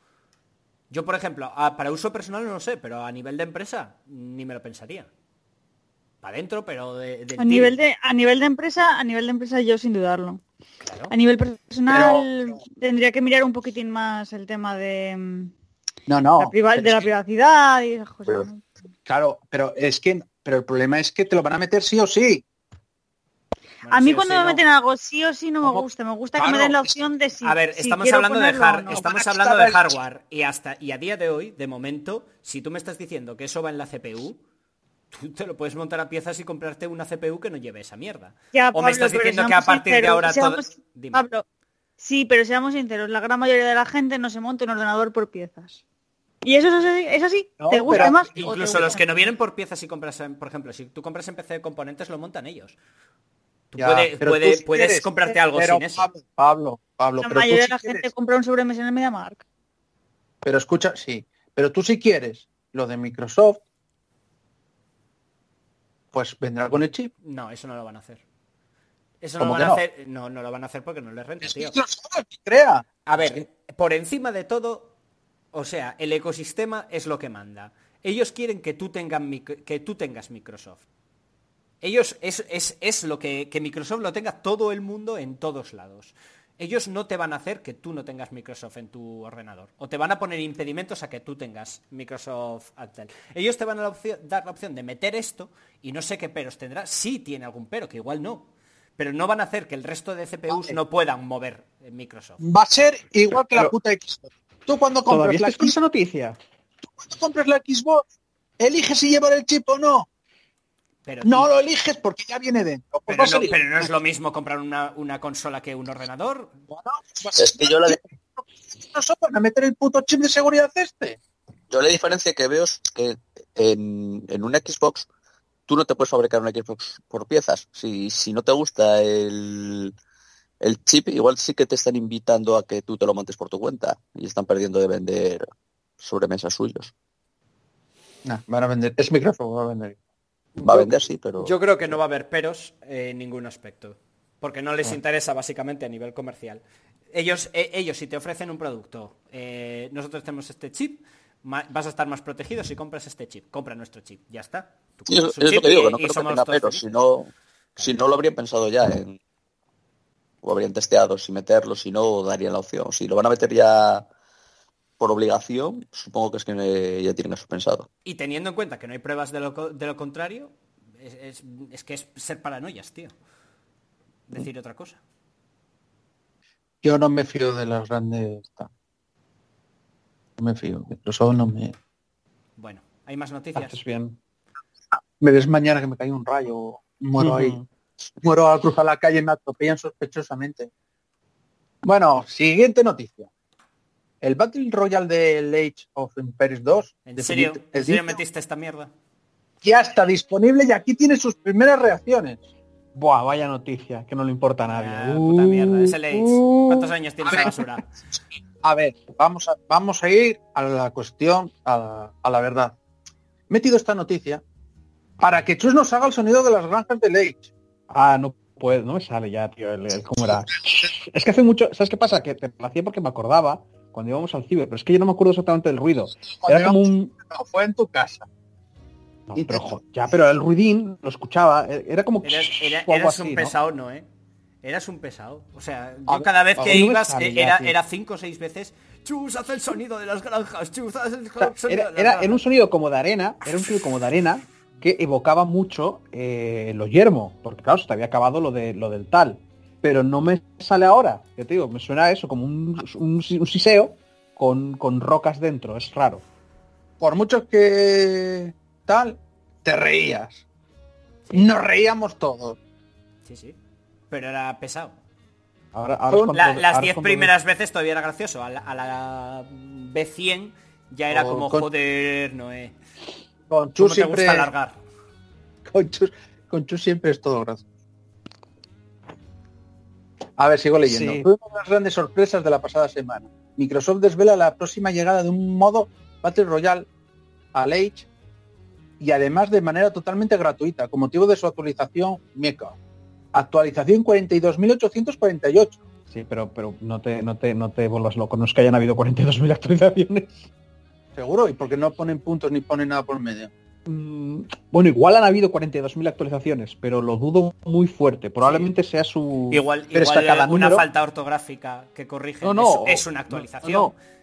Yo, por ejemplo, a- para uso personal no lo sé, pero a nivel de empresa ni me lo pensaría. Para adentro, pero de, del A nivel de, a nivel de empresa, a nivel de empresa yo sin dudarlo. claro. A nivel personal tendría que mirar un poquitín más el tema de, mm, No, no. la priva- de la que- privacidad y esas cosas. Pero-. Claro, pero es que, pero el problema es que te lo van a meter sí o sí. Bueno, A mí sí cuando sí, me no. meten algo sí o sí no me gusta. Me gusta que me den la opción de si A ver, si estamos hablando de hard- no. estamos hablando de hardware y hasta y a día de hoy, de momento, si tú me estás diciendo que eso va en la CPU, tú te lo puedes montar a piezas y comprarte una CPU que no lleve esa mierda. Ya, o me estás diciendo que a partir de ahora todo... seamos- Dime. Pablo, sí, pero seamos sinceros, la gran mayoría de la gente no se monta un ordenador por piezas. Y eso es así, es así. No, ¿Te gusta más? te Incluso gusta los que no vienen por piezas y compras, en- por ejemplo, si tú compras en PC de componentes, lo montan ellos. Tú Ya, puede- pero puede- tú puedes quieres- comprarte algo pero sin eso. Pablo, Pablo, Pablo, La pero tú mayoría de la quieres- gente compra un sobremesa en el MediaMark. Pero escucha, sí, pero tú si quieres lo de Microsoft, pues vendrá con el chip. No, eso no lo van a hacer. Eso no lo ¿Cómo van a hacer. No, no lo van a hacer porque no les renta, Es tío. Crea. A ver, por encima de todo, o sea, el ecosistema es lo que manda. Ellos quieren que tú, que tú tengas Microsoft. Ellos es, es- es lo que, que Microsoft lo tenga todo el mundo en todos lados. Ellos no te van a hacer que tú no tengas Microsoft en tu ordenador. O te van a poner impedimentos a que tú tengas Microsoft Adtel. Ellos te van a la opción- dar la opción de meter esto y no sé qué peros tendrá. Sí tiene algún pero, que igual no. Pero no van a hacer que el resto de CPUs Vale. no puedan mover eh, Microsoft. Va a ser igual que la puta Xbox. Tú cuando ¿Todavía compras la, Xbox, esa noticia? cuando compras la Xbox, eliges si llevar el chip o no. Pero, No lo eliges porque ya viene dentro. Pues pero, no, elegir. pero no es lo mismo comprar una, una consola que un ordenador. Bueno, pues Es que yo la, <laughs> no se van a meter el puto chip de seguridad este. yo la diferencia que veo es que en, en una Xbox tú no te puedes fabricar una Xbox por piezas. Si, si no te gusta el, el chip, igual sí que te están invitando a que tú te lo montes por tu cuenta y están perdiendo de vender sobremesas suyos. Nah, van a vender. Es Microsoft, va a vender. Va a vender, sí, pero... Yo creo que no va a haber peros en ningún aspecto. Porque no Ah. les interesa básicamente a nivel comercial. Ellos, eh, ellos si te ofrecen un producto, eh, nosotros tenemos este chip, vas a estar más protegido si compras este chip. Compra nuestro chip, ya está. Tú Sí, es, es lo chip que digo, y- que no creo que tenga peros, si no, si no lo habrían pensado ya en, o habrían testeado si meterlo, si no darían la opción. Si lo van a meter ya por obligación, supongo que es que eh, ya tienen eso pensado. Y teniendo en cuenta que no hay pruebas de lo, co- de lo contrario, es, es- es que es ser paranoias, tío. Decir otra cosa. Yo no me fío de las grandes. No me fío. Microsoft no me. Bueno, hay más noticias. Haces bien. Me ves mañana que me cae un rayo. Muero ahí. Ujú. Muero al cruzar la calle y me atropellan sospechosamente. Bueno, siguiente noticia. El Battle Royale del Age of Empires 2 ¿En de serio? ¿En serio metiste esta mierda? ya está disponible y aquí tiene sus primeras reacciones. Buah, vaya noticia, que no le importa a nadie. Ah, puta mierda, es el Age. uh. ¿Cuántos años tiene esa basura? <laughs> A ver, vamos a, vamos a ir a la cuestión, a la, a la verdad. He metido esta noticia para que Chus nos haga el sonido de las granjas del Age. Ah, no puedo, no me sale ya, tío, el, el- cómo era. Es que hace mucho, ¿sabes qué pasa? Que te lo hacía porque me acordaba cuando íbamos al ciber, pero es que yo no me acuerdo exactamente del ruido. Era como un... No, fue en tu casa. no, pero, ya, pero el ruidín lo escuchaba, e- era como... Eras, era- eras así, un ¿no? pesado, ¿no, eh? Eras un pesado. O sea, yo ver, cada vez que no ibas eh, era, era cinco o seis veces. Chus, hace el sonido de las granjas. Chus, hace el O sea, sonido era, de las era, era un sonido como de arena, era un sonido como de arena que evocaba mucho eh, lo yermo, porque claro, se te había acabado lo de lo del tal, pero no me sale ahora, yo te digo, me suena a eso como un, un, un siseo con, con rocas dentro, es raro. Por mucho que tal, te reías. Nos reíamos todos. Sí, sí. Pero era pesado. Ahora, ahora es Con cuando- La- ahora las es diez cuando- primeras veces todavía era gracioso. A la, a la B100 ya era O como, con- joder, Noé. Con ¿Cómo Chus te siempre, gusta alargar? <laughs> con Chus, con Chus siempre es todo gracioso. A ver, sigo leyendo. Sí. Fue una de las grandes sorpresas de la pasada semana. Microsoft desvela la próxima llegada de un modo Battle Royale al Age y además de manera totalmente gratuita, con motivo de su actualización MECA. Actualización 42.848. Sí, pero, pero no te, no te, no te vuelvas loco, no es que hayan habido 42.000 <laughs> actualizaciones. Seguro, y porque no ponen puntos ni ponen nada por medio. Mm, Bueno, igual han habido 42.000 actualizaciones, pero lo dudo muy fuerte. Probablemente sea su... Igual, Pero igual cada una número- falta ortográfica que corrige No, no, es, es una actualización. no, no.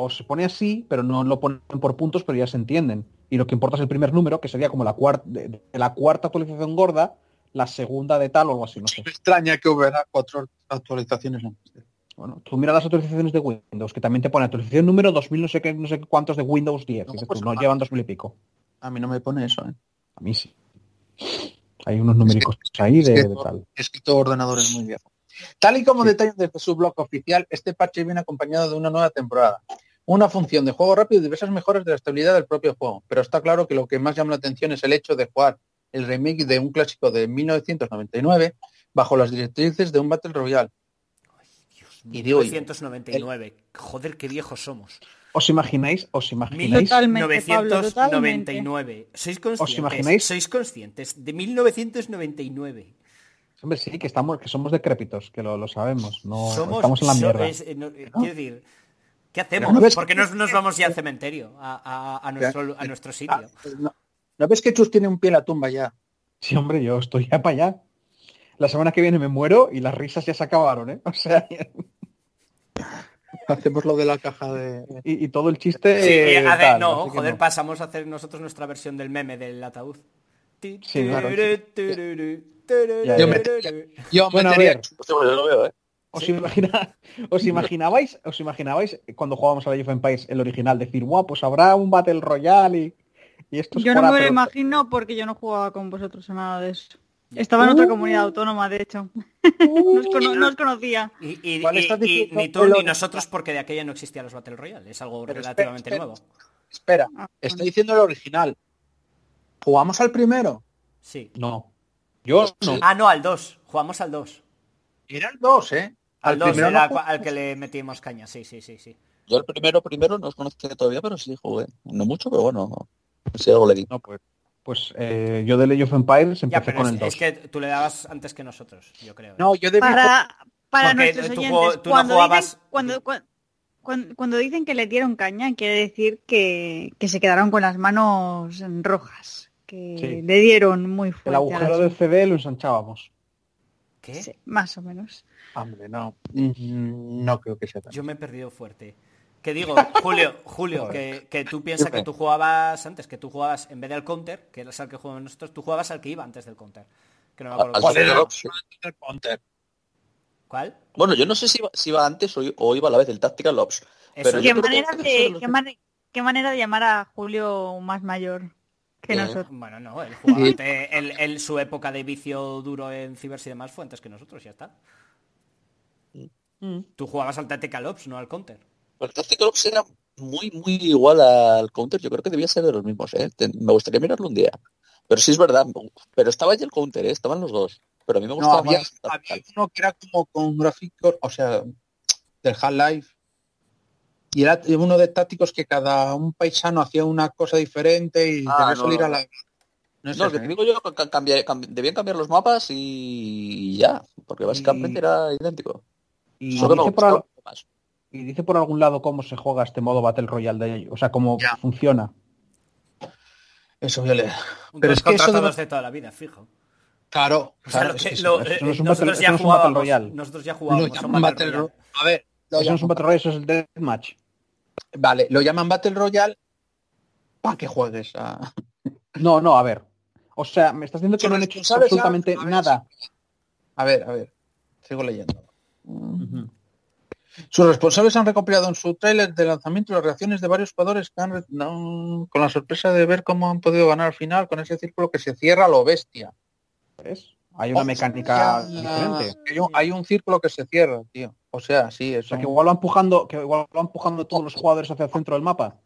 O se pone así, pero no lo ponen por puntos, pero ya se entienden. Y lo que importa es el primer número, que sería como la cuarta, de, de la cuarta actualización gorda, la segunda de tal o algo así, no sé. Me extraña que hubiera cuatro actualizaciones antes. Bueno, tú mira las actualizaciones de Windows, que también te pone actualización número 2000 no sé qué, no sé cuántos de Windows 10. No, pues tú, no llevan 2000 y pico. A mí no me pone eso, ¿eh? A mí sí. Hay unos numéricos ahí es de, que de todo- tal. Es que todo ordenador es muy viejo. Tal y como detallan desde su blog oficial, este parche viene acompañado de una nueva temporada. Una función de juego rápido y diversas mejoras de la estabilidad del propio juego. Pero está claro que lo que más llama la atención es el hecho de jugar el remake de un clásico de 1999 bajo las directrices de un Battle Royale. Y digo, 1999. Joder, qué viejos somos. ¿Os imagináis? ¿Os imagináis? Totalmente, Pablo, totalmente. 1999. ¿Sois conscientes? imagináis? ¿Sois conscientes? De 1999. Hombre, sí, que estamos, que somos decrépitos, que lo, lo sabemos. No Somos, estamos en la mierda. es- eh, no, eh, quiero decir, ¿qué hacemos? ¿no ves- ¿Por qué no nos vamos ya al cementerio? A, a- a nuestro, a nuestro sitio. No, ¿no ves que Chus tiene un pie en la tumba ya? Sí, hombre, yo estoy ya para allá. La semana que viene me muero y las risas ya se acabaron, ¿eh? <laughs> O sea, Hacemos lo de la caja de... y, y todo el chiste. Sí, eh, a ver, tal, no, joder, no. pasamos a hacer nosotros nuestra versión del meme del ataúd. Sí, claro. Yo me- Yo Bueno, a ver. Lo veo, ¿eh? ¿Os, imagina- ¿Os imaginabais, os imaginabais cuando jugábamos a la Age of Empires el original decir, guau, pues habrá un Battle Royale y, y esto es Yo no me lo imagino porque yo no jugaba con vosotros a nada de eso. Estaba en otra Uh. comunidad autónoma, de hecho. <laughs> no, os cono- no os conocía. Y, y- ¿Cuál y- estás y diciendo, ni tú ni nosotros porque de aquella no existían los Battle Royale. Es algo Pero relativamente espera, nuevo. Espera, Ah, está bueno. diciendo el original. ¿Jugamos al primero? Sí. No. Yo no. Ah, no, al 2. Jugamos al 2. Era el 2, ¿eh? Al 2 primero era no al que le metimos caña. Sí, sí, sí, sí. Yo el primero, primero no os conocía todavía, pero sí jugué. No mucho, pero bueno, sí algo le di. No, pues, pues eh, yo de Age of Empires Ya, empecé pero con es, el 2. es que tú le dabas antes que nosotros, yo creo. No, yo debí Para, para nuestros tú oyentes, juego- tú no cuando, jugabas- dicen, cuando, cua- cuan- cuando dicen que le dieron caña, quiere decir que, que se quedaron con las manos rojas, que Sí. le dieron muy fuerte. El agujero del CD lo ensanchábamos. ¿Qué? Sí, más o menos. Hombre, no. Mm, No creo que sea tan. Yo me he perdido fuerte. Que digo, <laughs> Julio, Julio, que, que tú piensas que tú jugabas antes, que tú jugabas en vez del counter, que eras al que jugamos nosotros, tú jugabas al que iba antes del counter. Que no me acuerdo sí. El counter. ¿Cuál? Bueno, yo no sé si iba, si iba antes o, o iba a la vez el Tactical Ops. Pero ¿Qué que manera, de, es lo qué, que- mane- qué manera de llamar a Julio más mayor que Eh, nosotros? Bueno, no, él jugaba <laughs> ante- él- él- su época de vicio duro en cibers y demás fue antes que nosotros, ya está. Tú jugabas al Tactical Ops, no al counter. Pero el Tactical Ops era muy, muy igual al Counter. Yo creo que debía ser de los mismos, ¿eh? Me gustaría mirarlo un día. Pero sí es verdad. Pero estaba ya el Counter, ¿eh? Estaban los dos. Pero a mí me No, gustaba había, más había uno que era como con gráficos, o sea, del Half-Life. Y era uno de tácticos que cada un paisano hacía una cosa diferente y Ah, debía no, salir no. a la... No es No, que ¿eh? digo yo, ca- cambiar- cam- debían cambiar los mapas y ya. Porque básicamente Y- era idéntico. Y Solo me por gustaba al- más. Y dice por algún lado cómo se juega este modo Battle Royale de ellos. O sea, cómo Ya. funciona. Eso yo le... Un Pero es que eso de- toda la vida, fijo. Claro, O sea, claro, lo es que- que sí. lo- eso no es un nosotros Battle- ya eso Battle jugábamos, Royale. nosotros ya jugábamos a ver, lo Eso no es un Battle Royale, eso es el Deathmatch. Vale, lo llaman Battle Royale para que juegues a... No, no, a ver. O sea, me estás diciendo que no han hecho absolutamente han- a ver, nada. A ver, a ver. Sigo leyendo. Sus responsables han recopilado en su tráiler de lanzamiento las reacciones de varios jugadores que han no, con la sorpresa de ver cómo han podido ganar al final con ese círculo que se cierra a lo bestia. ¿Ves? Hay una mecánica Ya, diferente. Hay un, hay un círculo que se cierra, tío. O sea, sí, O eso. sea, que igual va empujando, que igual va empujando todos los jugadores hacia el centro del mapa.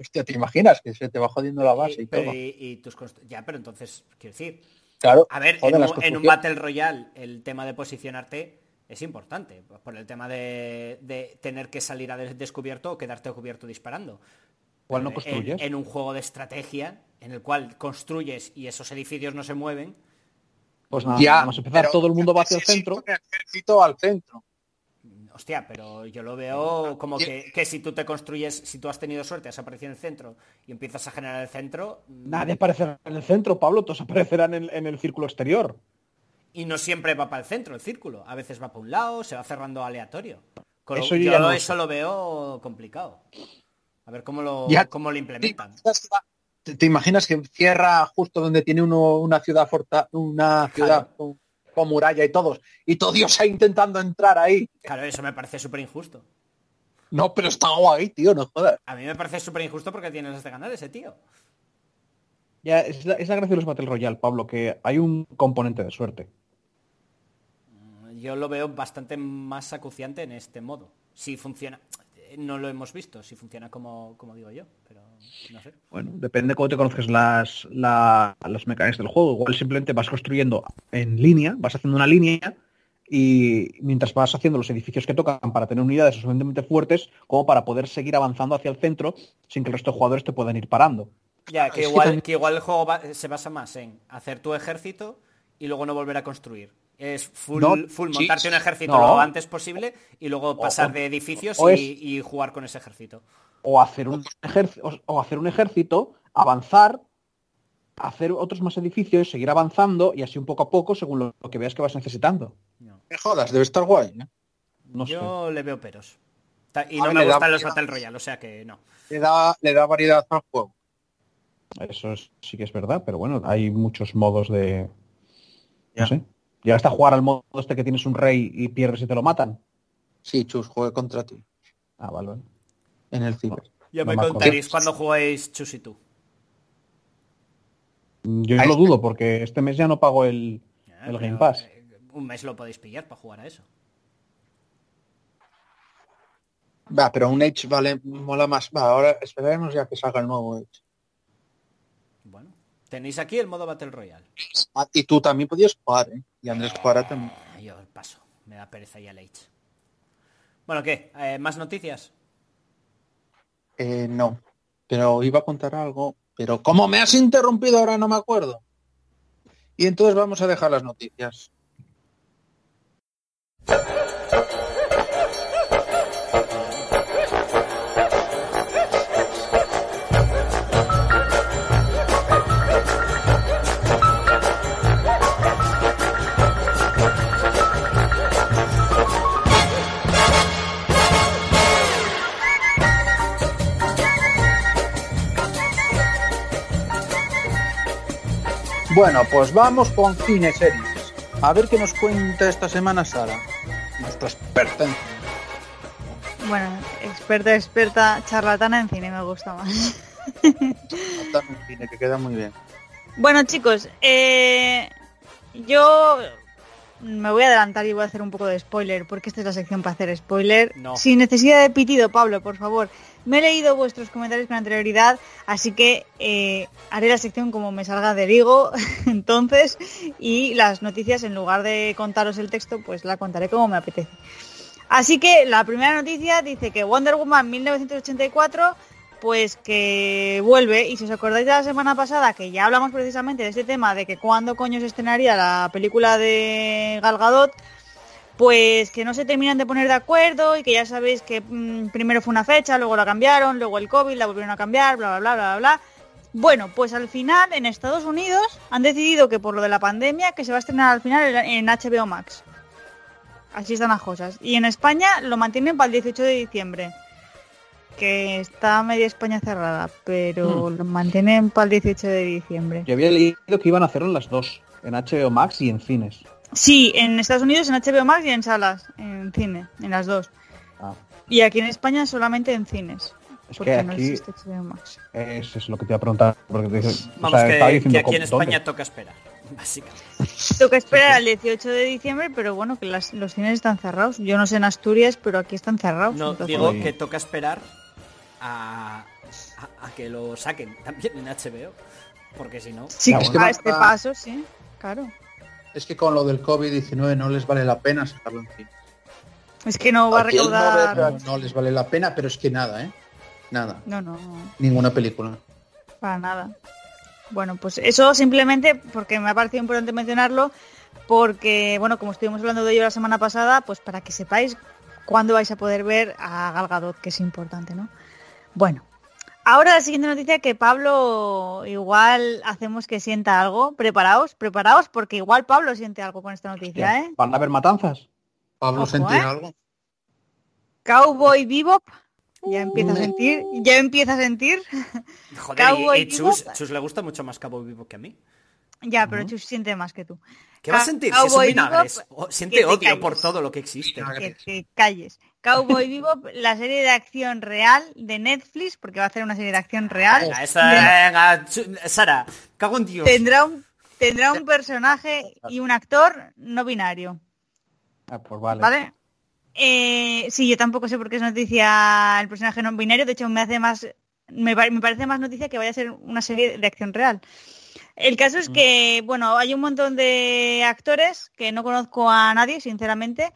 Hostia, ¿te imaginas que se te va jodiendo la base Y- y pero- todo? y- y tus const- ya, pero entonces, quiero decir, Claro. a ver, joder, en, un, en un. Battle Royale el tema de posicionarte es importante, por el tema de, de tener que salir a des- descubierto o quedarte a cubierto disparando. Igual no construyes. En, en un juego de estrategia, en el cual construyes y esos edificios no se mueven, Pues nada, Ya, vamos a empezar, pero- todo el mundo va hacia el centro. el ejército al centro. Hostia, pero yo lo veo como que, que si tú te construyes, si tú has tenido suerte, has aparecido en el centro y empiezas a generar el centro, mm, Nadie aparecerá en el centro, Pablo, todos aparecerán en, en el círculo exterior. Y no siempre va para el centro el círculo. A veces va para un lado, se va cerrando aleatorio. Con Eso yo no eso sé. lo veo complicado. A ver cómo lo, Ya- cómo lo ¿Te implementan. ¿Te, te imaginas que cierra justo donde tiene uno una ciudad forta, una ciudad con, con muralla y todos, y todo Dios ahí intentando entrar ahí? Claro, eso me parece súper injusto. No, pero está guay, tío, no jodas. A mí me parece súper injusto porque tiene las de ganar ese tío. Ya, es la, es la gracia de los Battle Royale, Pablo, que hay un componente de suerte. Yo lo veo bastante más acuciante en este modo. Si funciona, no lo hemos visto, si funciona como, como digo yo, pero no sé. Bueno, depende de cómo te conozcas las, la- las mecánicas del juego. Igual simplemente vas construyendo en línea, vas haciendo una línea y mientras vas haciendo los edificios que tocan para tener unidades suficientemente fuertes como para poder seguir avanzando hacia el centro sin que el resto de jugadores te puedan ir parando. Ya, que igual, también- que igual el juego va- se basa más en hacer tu ejército y luego no volver a construir. Es full, No, full sí, montarte un ejército no. lo antes posible y luego pasar o- de edificios y, jugar con ese ejército. O hacer un ejército, o hacer un ejército, avanzar, hacer otros más edificios, seguir avanzando y así un poco a poco según lo, lo que veas que vas necesitando. No. Me jodas, debe estar guay. ¿eh? No sé. Yo le veo peros. Y A no mí me gustan los. Battle Royale, o sea que no. Le da, le da variedad al juego. Eso es- sí que es verdad, pero bueno, hay muchos modos de... Ya. No sé. ¿Llegaste a jugar al modo este que tienes un rey y pierdes y te lo matan? Sí, Chus, juegue contra ti. Ah, vale. vale. En el ciber. Ya No me contaréis cuando juguéis Chus y tú. Yo Ahí lo está. dudo porque este mes ya no pago el, Ya, el pero, Game Pass. eh, Un mes lo podéis pillar para jugar a eso. Va, pero un Edge vale, mola más. Va, ahora esperaremos ya que salga el nuevo Edge. Tenéis aquí el modo Battle Royale. Ah, y tú también podías jugar, ¿eh? Y Andrés jugará también. Ah, Yo paso, me da pereza ya el H. Bueno, ¿qué? Eh, ¿Más noticias? Eh, no. Pero iba a contar algo. Pero como me has interrumpido ahora no me acuerdo. Y entonces vamos a dejar las noticias. Bueno, pues vamos con cine series. A ver qué nos cuenta esta semana Sara, nuestra experta en cine. Bueno, experta, experta, charlatana en cine me gusta más. Experta en cine, que queda muy bien. Bueno, chicos, eh, yo me voy a adelantar y voy a hacer un poco de spoiler, porque esta es la sección para hacer spoiler. No. Sin necesidad de pitido, Pablo, por favor. Me he leído vuestros comentarios con anterioridad, así que eh, haré la sección como me salga de Vigo, <laughs> entonces, y las noticias, en lugar de contaros el texto, pues la contaré como me apetece. Así que la primera noticia dice que Wonder Woman 1984 pues que vuelve y si os acordáis de la semana pasada que ya hablamos precisamente de este tema de que cuándo coño se estrenaría la película de Gal Gadot pues que no se terminan de poner de acuerdo y que ya sabéis que mm, primero fue una fecha, luego la cambiaron, luego el COVID la volvieron a cambiar, bla bla bla bla bla. Bueno, pues al final en Estados Unidos han decidido que por lo de la pandemia que se va a estrenar al final en HBO Max. Así están las cosas. Y en España lo mantienen para el 18 de diciembre. Que está media España cerrada, pero lo mantienen para el 18 de diciembre. Yo había leído que iban a hacerlo en las dos, en HBO Max y en cines. Sí, en Estados Unidos en HBO Max y en salas, en cine, en las dos. Ah, Y aquí en España solamente en cines. es porque que no existe HBO Max. eso es lo que te iba a preguntar. Porque te dice- o Vamos, sea, que, estaba que diciendo aquí en ¿dónde? España toca esperar, <laughs> básicamente. Tengo que esperar al 18 de diciembre, pero bueno, que las- los cines están cerrados. Yo no sé en Asturias, pero aquí están cerrados. No, entonces- digo que toca esperar a, a- a que lo saquen también en HBO. Porque si no... Sí, Es que a este paso, sí, claro. Es que con lo del COVID-19 no les vale la pena sacarlo en cine. Es que no va a recaudar... No, no les vale la pena, pero es que nada, ¿eh? Nada. No, no. Ninguna película. Para nada. Bueno, pues eso simplemente porque me ha parecido importante mencionarlo, porque, bueno, como estuvimos hablando de ello la semana pasada, pues para que sepáis cuándo vais a poder ver a Gal Gadot, que es importante, ¿no? Bueno, ahora la siguiente noticia que Pablo igual hacemos que sienta algo. Preparaos, preparaos, porque igual Pablo siente algo con esta noticia, ¿eh? ¿Van a haber matanzas? Pablo sentir ¿eh? algo. Cowboy Bebop. Ya empieza a sentir, ya empieza a sentir. <laughs> Joder, y- Cowboy y, Chus. Chus le gusta mucho más Cowboy Bebop que a mí. Ya, pero Chus siente más que tú. ¿Qué va a Ca- sentir? Si son Cowboy vinagres. Bebop, O- que siente te odio calles. por todo lo que existe. Que te calles. Cowboy <laughs> Bebop, la serie de acción real de Netflix, porque va a hacer una serie de acción real. Venga, Chu- Sara, cago en Dios. Tendrá un, tendrá un personaje y un actor no binario, Ah, pues vale. ¿vale? Eh, sí, yo tampoco sé por qué es noticia el personaje no binario, de hecho me hace más, me, me parece más noticia que vaya a ser una serie de acción real. El caso es que, bueno, hay un montón de actores que no conozco a nadie, sinceramente.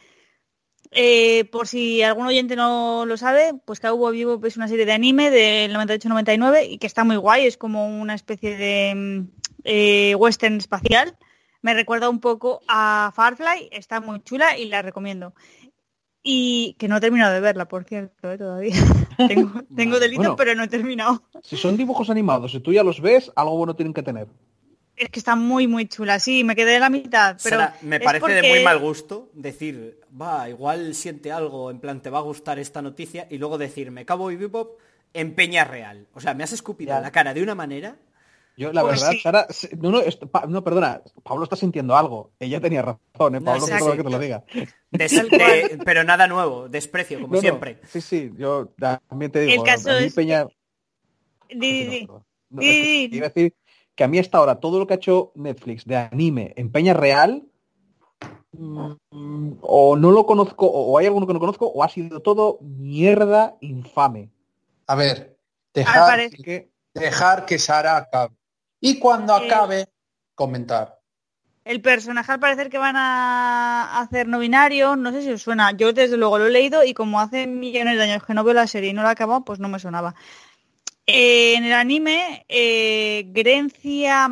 Eh, por si algún oyente no lo sabe, pues Cowboy Bebop es una serie de anime del 98-99 y que está muy guay, es como una especie de mm, eh, western espacial. Me recuerda un poco a Farfly, está muy chula y la recomiendo. Y que no he terminado de verla, por cierto, eh, todavía. <laughs> tengo, <laughs> tengo delito, Bueno. pero no he terminado. Si son dibujos animados y tú ya los ves, algo bueno tienen que tener. Es que está muy, muy chula. Sí, me quedé en la mitad, pero Sara, me parece de muy mal gusto decir, va, igual siente algo, en plan, te va a gustar esta noticia, y luego decirme, Cowboy Bebop en Peña Real. O sea, me has escupido Ya. en la cara de una manera. Yo, la Pues verdad, sí. Sara, no, no, esto- pa- no, perdona, Pablo está sintiendo algo. Ella tenía razón, ¿eh? No, Pablo, perdona sí. que te lo diga. de- pero nada nuevo, desprecio, como No, no, siempre. sí, sí, yo también te digo. El caso a mí es Peña... Di, di, di. No, Di, es que di, di. iba a decir que a mí hasta ahora todo lo que ha hecho Netflix de anime en Peña Real mm, o no lo conozco o hay alguno que no conozco o ha sido todo mierda infame. A ver, dejar, que dejar que Sara acabe. Y cuando Eh, acabe, comentar. El personaje al parecer que van a hacer no binario, no sé si os suena. Yo desde luego lo he leído y como hace millones de años que no veo la serie y no la he acabado, pues no me sonaba. Eh, en el anime, eh, Grencia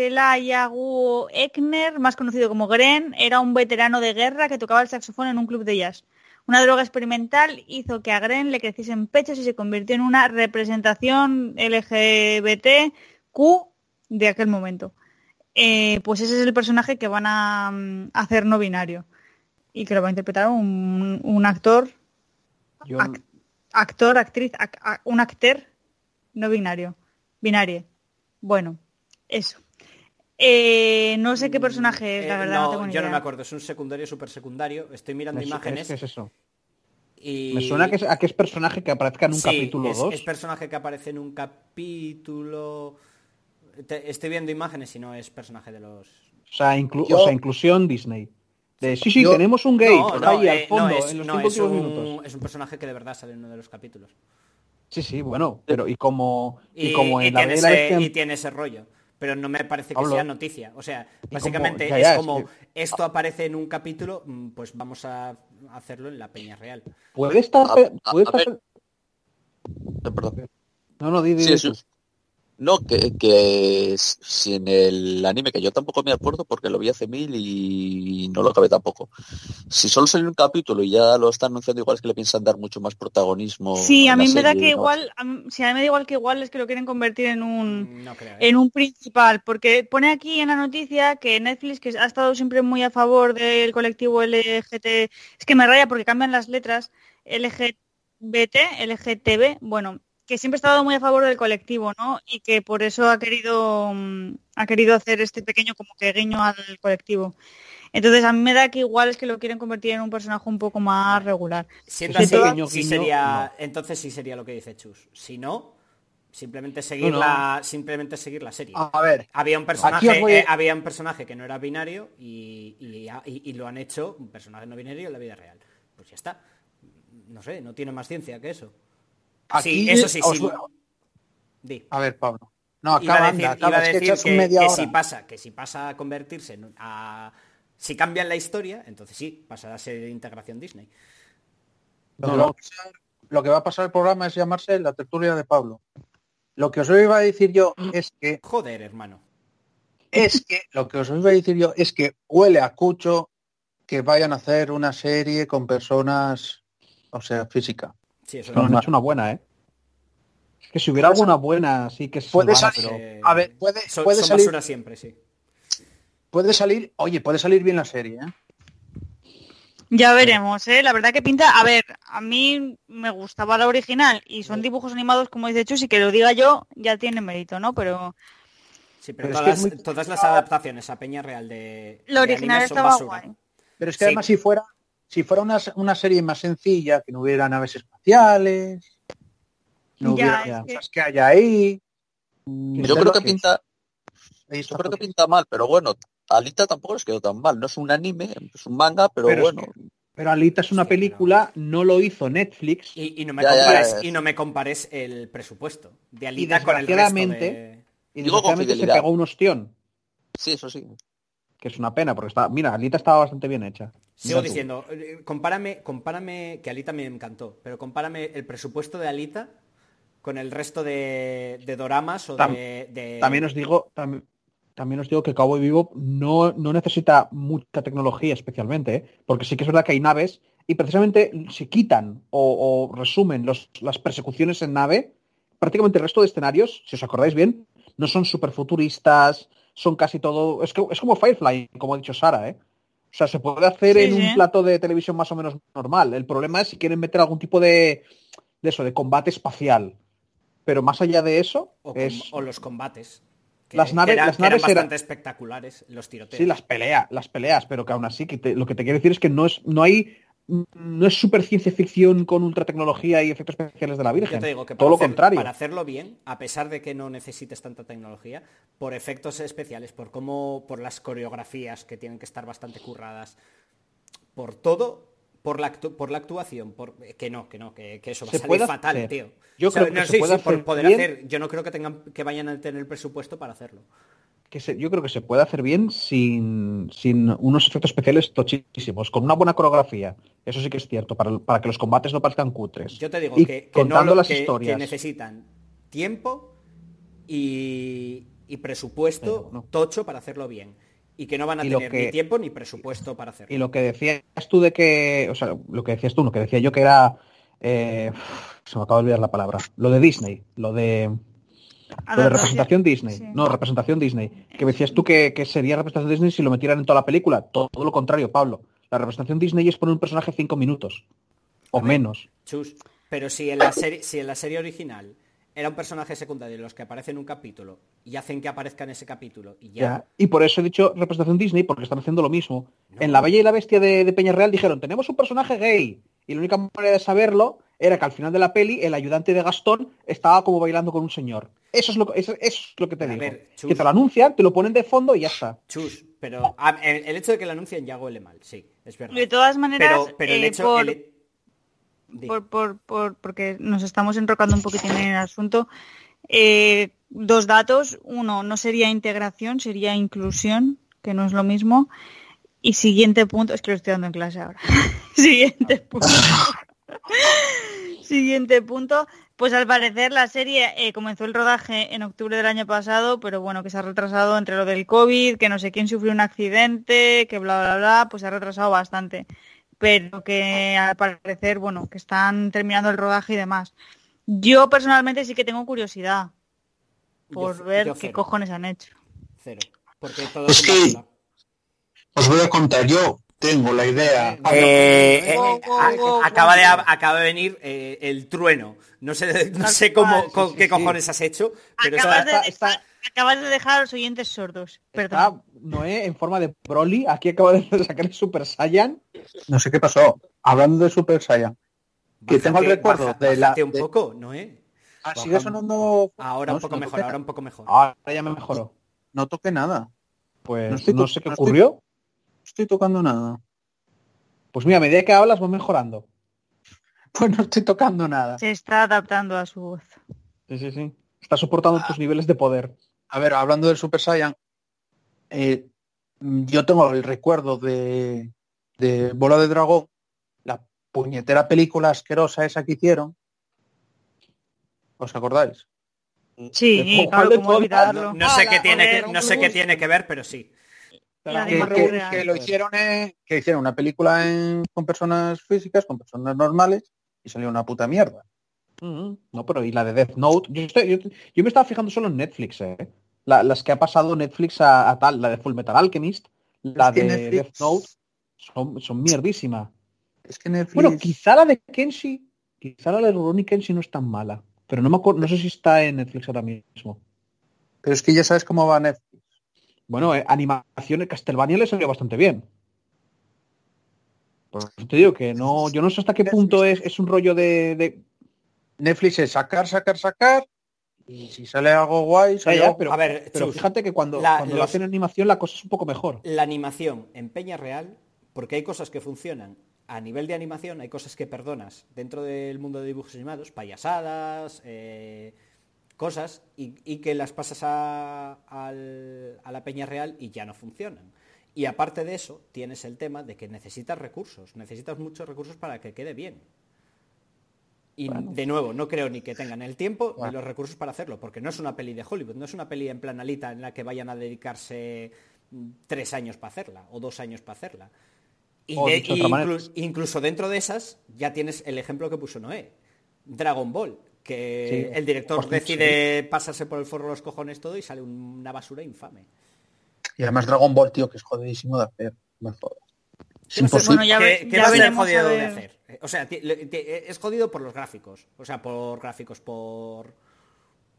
Marcelaya Guo Ekner, más conocido como Gren, era un veterano de guerra que tocaba el saxofón en un club de jazz. Una droga experimental hizo que a Gren le creciesen pechos y se convirtió en una representación LGBTQ de aquel momento. Eh, pues ese es el personaje que van a mm, hacer no binario y que lo va a interpretar un, un actor, yo actor, actriz, ac- un actor no binario, binario. Bueno, eso. Eh, no sé qué personaje es, la Eh, verdad. No, tengo ni yo no me acuerdo, es un secundario, súper secundario. Estoy mirando me imágenes es eso. y... Me suena que es, a que es personaje que aparezca en un Sí, capítulo es, 2. es personaje que aparece en un capítulo... Te- estoy viendo imágenes y no es personaje de los... O sea, inclu- Yo- o sea, inclusión Disney. De, sí, sí, Yo- tenemos un gay No, no, ahí al eh, fondo, no, es, en los no, cinco es un, minutos. es un personaje que de verdad sale en uno de los capítulos. Sí, sí, bueno, pero y como, y, Y, como en y la tiene Bella ese, Bestia- y tiene ese rollo. Pero no me parece que sea noticia. O sea, como- básicamente ya, ya, es es como que- esto aparece en un capítulo, mm, pues vamos a hacerlo en la Peña Real. puede estar, A- a- puede a estar- ver. Eh, perdón. no, no, di, di, Sí, di eso- tú. No, que, que si en el anime, que yo tampoco me acuerdo porque lo vi hace mil y no lo acabé tampoco. Si solo salió un capítulo y ya lo están anunciando, igual es que le piensan dar mucho más protagonismo. Sí, a mí me da que ¿no? igual, a mí, sí, a mí me da igual que igual es que lo quieren convertir en un, Mm, No creo. ¿eh? en un principal, porque pone aquí en la noticia que Netflix, que ha estado siempre muy a favor del colectivo LGT, es que me raya porque cambian las letras, LGBT, LGTB, bueno, que siempre ha estado muy a favor del colectivo, ¿no? Y que por eso ha querido, mm, ha querido hacer este pequeño como que guiño al colectivo. Entonces a mí me da que igual es que lo quieren convertir en un personaje un poco más regular. Siendo así, pequeño sí guiño, sería, entonces sí sería lo que dice Chus. Si no, simplemente seguir, No, no. La, simplemente seguir la serie. A ver, Había un personaje, a- eh, había un personaje que no era binario y, y- y- y lo han hecho un personaje no binario en la vida real. Pues ya está. No sé, no tiene más ciencia que eso. Aquí sí, eso sí, os- sí. A ver, Pablo. No, Iba acaba, a decir, iba a que decir echas que, un media que hora. si pasa, que si pasa a convertirse en a si cambian la historia, entonces sí, pasará a ser integración Disney. No, no. a lo que va a pasar el programa es llamarse La tertulia de Pablo. Lo que os iba a decir yo es que <clears throat> Joder, hermano. es que lo que os iba a decir yo es que huele a cucho que vayan a hacer una serie con personas, o sea, física. Sí, eso No, es han normal. hecho una buena, ¿eh? Es que si hubiera Puede alguna buena, sí que se puede salvara, salir- pero... A ver, puede, son, puede son salir, basura siempre, sí. puede salir, oye, puede salir bien la serie, ¿eh? Ya veremos, ¿eh? La verdad que pinta... A ver, a mí me gustaba la original y son dibujos animados, como dice Chus, y que lo diga yo ya tiene mérito, ¿no? Pero Sí, pero, Pero es todas, es las, muy- todas las adaptaciones a Peña Real de, lo de original son estaba basura. guay. Pero es que Sí. además si fuera, si fuera una, una serie más sencilla, que no hubiera naves espaciales, no Ya, hubiera es que- cosas que haya ahí. Yo creo que pinta, yo creo que pinta mal, pero bueno, Alita tampoco les quedó tan mal. No es un anime, es un manga, pero, Pero es bueno. Pero Alita es una Sí, pero- película, no lo hizo Netflix. Y, y no me Ya, ya, compares, ya. y no me compares el presupuesto de Alita con el resto de... Y Digo con se pegó un ostión, Sí, eso sí. Que es una pena, porque está, mira, Alita estaba bastante bien hecha. Sigo diciendo, eh, compárame, compárame, que Alita me encantó, pero compárame el presupuesto de Alita con el resto de, de doramas o Tam- de, de- También os digo, tam- también os digo que Cowboy Vivo no, no necesita mucha tecnología especialmente, ¿eh? porque sí que es verdad que hay naves y precisamente si quitan o, o resumen los- las persecuciones en nave, prácticamente el resto de escenarios, si os acordáis bien, no son super futuristas, son casi todo, es, que, es como Firefly, como ha dicho Sara, ¿eh? O sea, se puede hacer Sí, en sí. un plato de televisión más o menos normal. El problema es si quieren meter algún tipo de, de eso, de combate espacial. Pero más allá de eso, o, con- es, o los combates. Que, Las naves- que eran, las que eran naves eran- bastante espectaculares, los tiroteos. Sí, las peleas, las peleas, pero que aún así, que te- lo que te quiero decir es que no es, no hay, no es super ciencia ficción con ultratecnología y efectos especiales de la Virgen. Yo te digo que todo lo hacer- contrario. Para hacerlo bien, a pesar de que no necesites tanta tecnología, por efectos especiales, por cómo, por las coreografías que tienen que estar bastante curradas, por todo, por la, actu- por la actuación, por que no, que no, que, que eso va a salir fatal, hacer. tío. Yo O sea, creo que no, se sí, puede sí, por poder bien. hacer, yo no creo que tengan que vayan a tener el presupuesto para hacerlo. Que se- yo creo que se puede hacer bien sin, sin unos efectos especiales tochísimos, con una buena coreografía. Eso sí que es cierto, para, para que los combates no parezcan cutres. Yo te digo y que, que no contando lo- las que- historias. que necesitan tiempo y, y presupuesto Pero no. tocho para hacerlo bien. Y que no van a tener que- ni tiempo ni presupuesto para hacerlo. Y lo que decías tú de que, o sea, lo que decías tú, lo que decía yo que era, eh, se me acaba de olvidar la palabra, lo de Disney, lo de, lo de representación Disney, Sí. no, representación Disney, que decías tú que, que sería representación Disney si lo metieran en toda la película, todo, todo lo contrario, Pablo, la representación Disney es poner un personaje cinco minutos, o ver. menos. Chus, pero si en la serie, si en la serie original era un personaje secundario de los que aparece en un capítulo y hacen que aparezca en ese capítulo y ya, Ya. Y por eso he dicho representación Disney, porque están haciendo lo mismo. En La Bella y la Bestia de, de Peñarreal dijeron, tenemos un personaje gay. Y la única manera de saberlo era que al final de la peli el ayudante de Gastón estaba como bailando con un señor. Eso es lo, eso, eso es lo que te A digo. ver, Chus. que te lo anuncian, te lo ponen de fondo y ya está. Chus, pero a- el, el hecho de que lo anuncien ya huele mal, sí, es verdad. De todas maneras, pero, pero el eh, hecho... por- el- Di. por, por, por- porque nos estamos enrocando un poquitín en el asunto. Eh, dos datos. Uno, no sería integración, sería inclusión, que no es lo mismo. Y siguiente punto, es que lo estoy dando en clase ahora. <laughs> siguiente punto. siguiente punto. Pues al parecer la serie eh, comenzó el rodaje en octubre del año pasado, pero bueno, que se ha retrasado entre lo del COVID, que no sé quién sufrió un accidente, que bla, bla, bla, pues se ha retrasado bastante pero que al parecer, bueno, que están terminando el rodaje y demás. Yo personalmente sí que tengo curiosidad por Yo- ver yo qué cojones han hecho. Cero. Porque todo es que-. Os voy a contar, yo tengo la idea. Eh, eh, wow, acaba, de, acaba de venir eh, el trueno. No sé, no sé cómo, con qué sí. cojones has hecho, pero Acabas, está- de, está- acabas de dejar a los oyentes sordos. Perdón. Está Noé en forma de Broly, aquí acaba de <laughs> sacar el Super Saiyan. No sé qué pasó. Hablando de Super Saiyan. que tengo el recuerdo baja- de la- un de- poco, ¿no eh? Ah, sigue sonando. Ahora No, un poco no mejor, ahora un poco mejor. Ahora ya me mejoró. No toqué nada. Pues No estoy sé qué estoy- ocurrió. Estoy tocando nada. Pues mira, a medida que hablas va mejorando. <laughs> Pues no estoy tocando nada. Se está adaptando a su voz. Sí, sí, sí. Está soportando tus niveles de poder. A ver, hablando del Super Saiyan, eh, yo tengo el recuerdo de, de Bola de Dragón, la puñetera película asquerosa esa que hicieron. ¿Os acordáis? Sí, claro, olvidarlo. No sé qué tiene que, no sé qué tiene que ver, pero sí. Que, lo hicieron en- que hicieron una película en- con personas físicas, con personas normales, y salió una puta mierda. Mm, No, pero y la de Death Note. Yo, estoy- yo- yo me estaba fijando solo en Netflix, ¿eh? La- las que ha pasado Netflix a, a tal, la de Full Metal Alchemist, la Es de Netflix- Death Note, son, son mierdísimas. Es que Netflix... Bueno, quizá la de Kenshi, quizá la de Rurouni Kenshi no es tan mala. Pero no me acuerdo, no sé si está en Netflix ahora mismo. Pero es que ya sabes cómo va Netflix. Bueno, eh, animación en Castlevania le salió bastante bien. Por eso te digo que no, yo no sé hasta qué punto es, es un rollo de, de- Netflix es sacar, sacar, sacar, y si sale algo guay, sale algo- pero, A ver, pero Chus, fíjate que cuando, la- cuando lo hacen animación la cosa es un poco mejor. La animación en Peña Real, porque hay cosas que funcionan a nivel de animación, hay cosas que perdonas dentro del mundo de dibujos animados, payasadas, eh, cosas, y, y que las pasas a, la Peña Real y ya no funcionan. Y aparte de eso, tienes el tema de que necesitas recursos, necesitas muchos recursos para que quede bien. Y de nuevo, no creo ni que tengan el tiempo ni los recursos para hacerlo, porque no es una peli de Hollywood, no es una peli en plan Alita en la que vayan a dedicarse mm, tres años para hacerla o dos años para hacerla. Y, de- y incluso dentro de esas ya tienes el ejemplo que puso Noé, Dragon Ball, que Sí, el director hostia, decide pasarse por el forro de los cojones todo y sale una basura infame. Y además Dragon Ball, tío, que es jodidísimo de hacer. Me jodas. Es ¿Qué va a ser- imposible. Bueno, ya, ve- ¿Qué- qué ya va a ser veremos a jodido de hacer? Eh, O sea, ti- es jodido por los gráficos. O sea, por gráficos, por...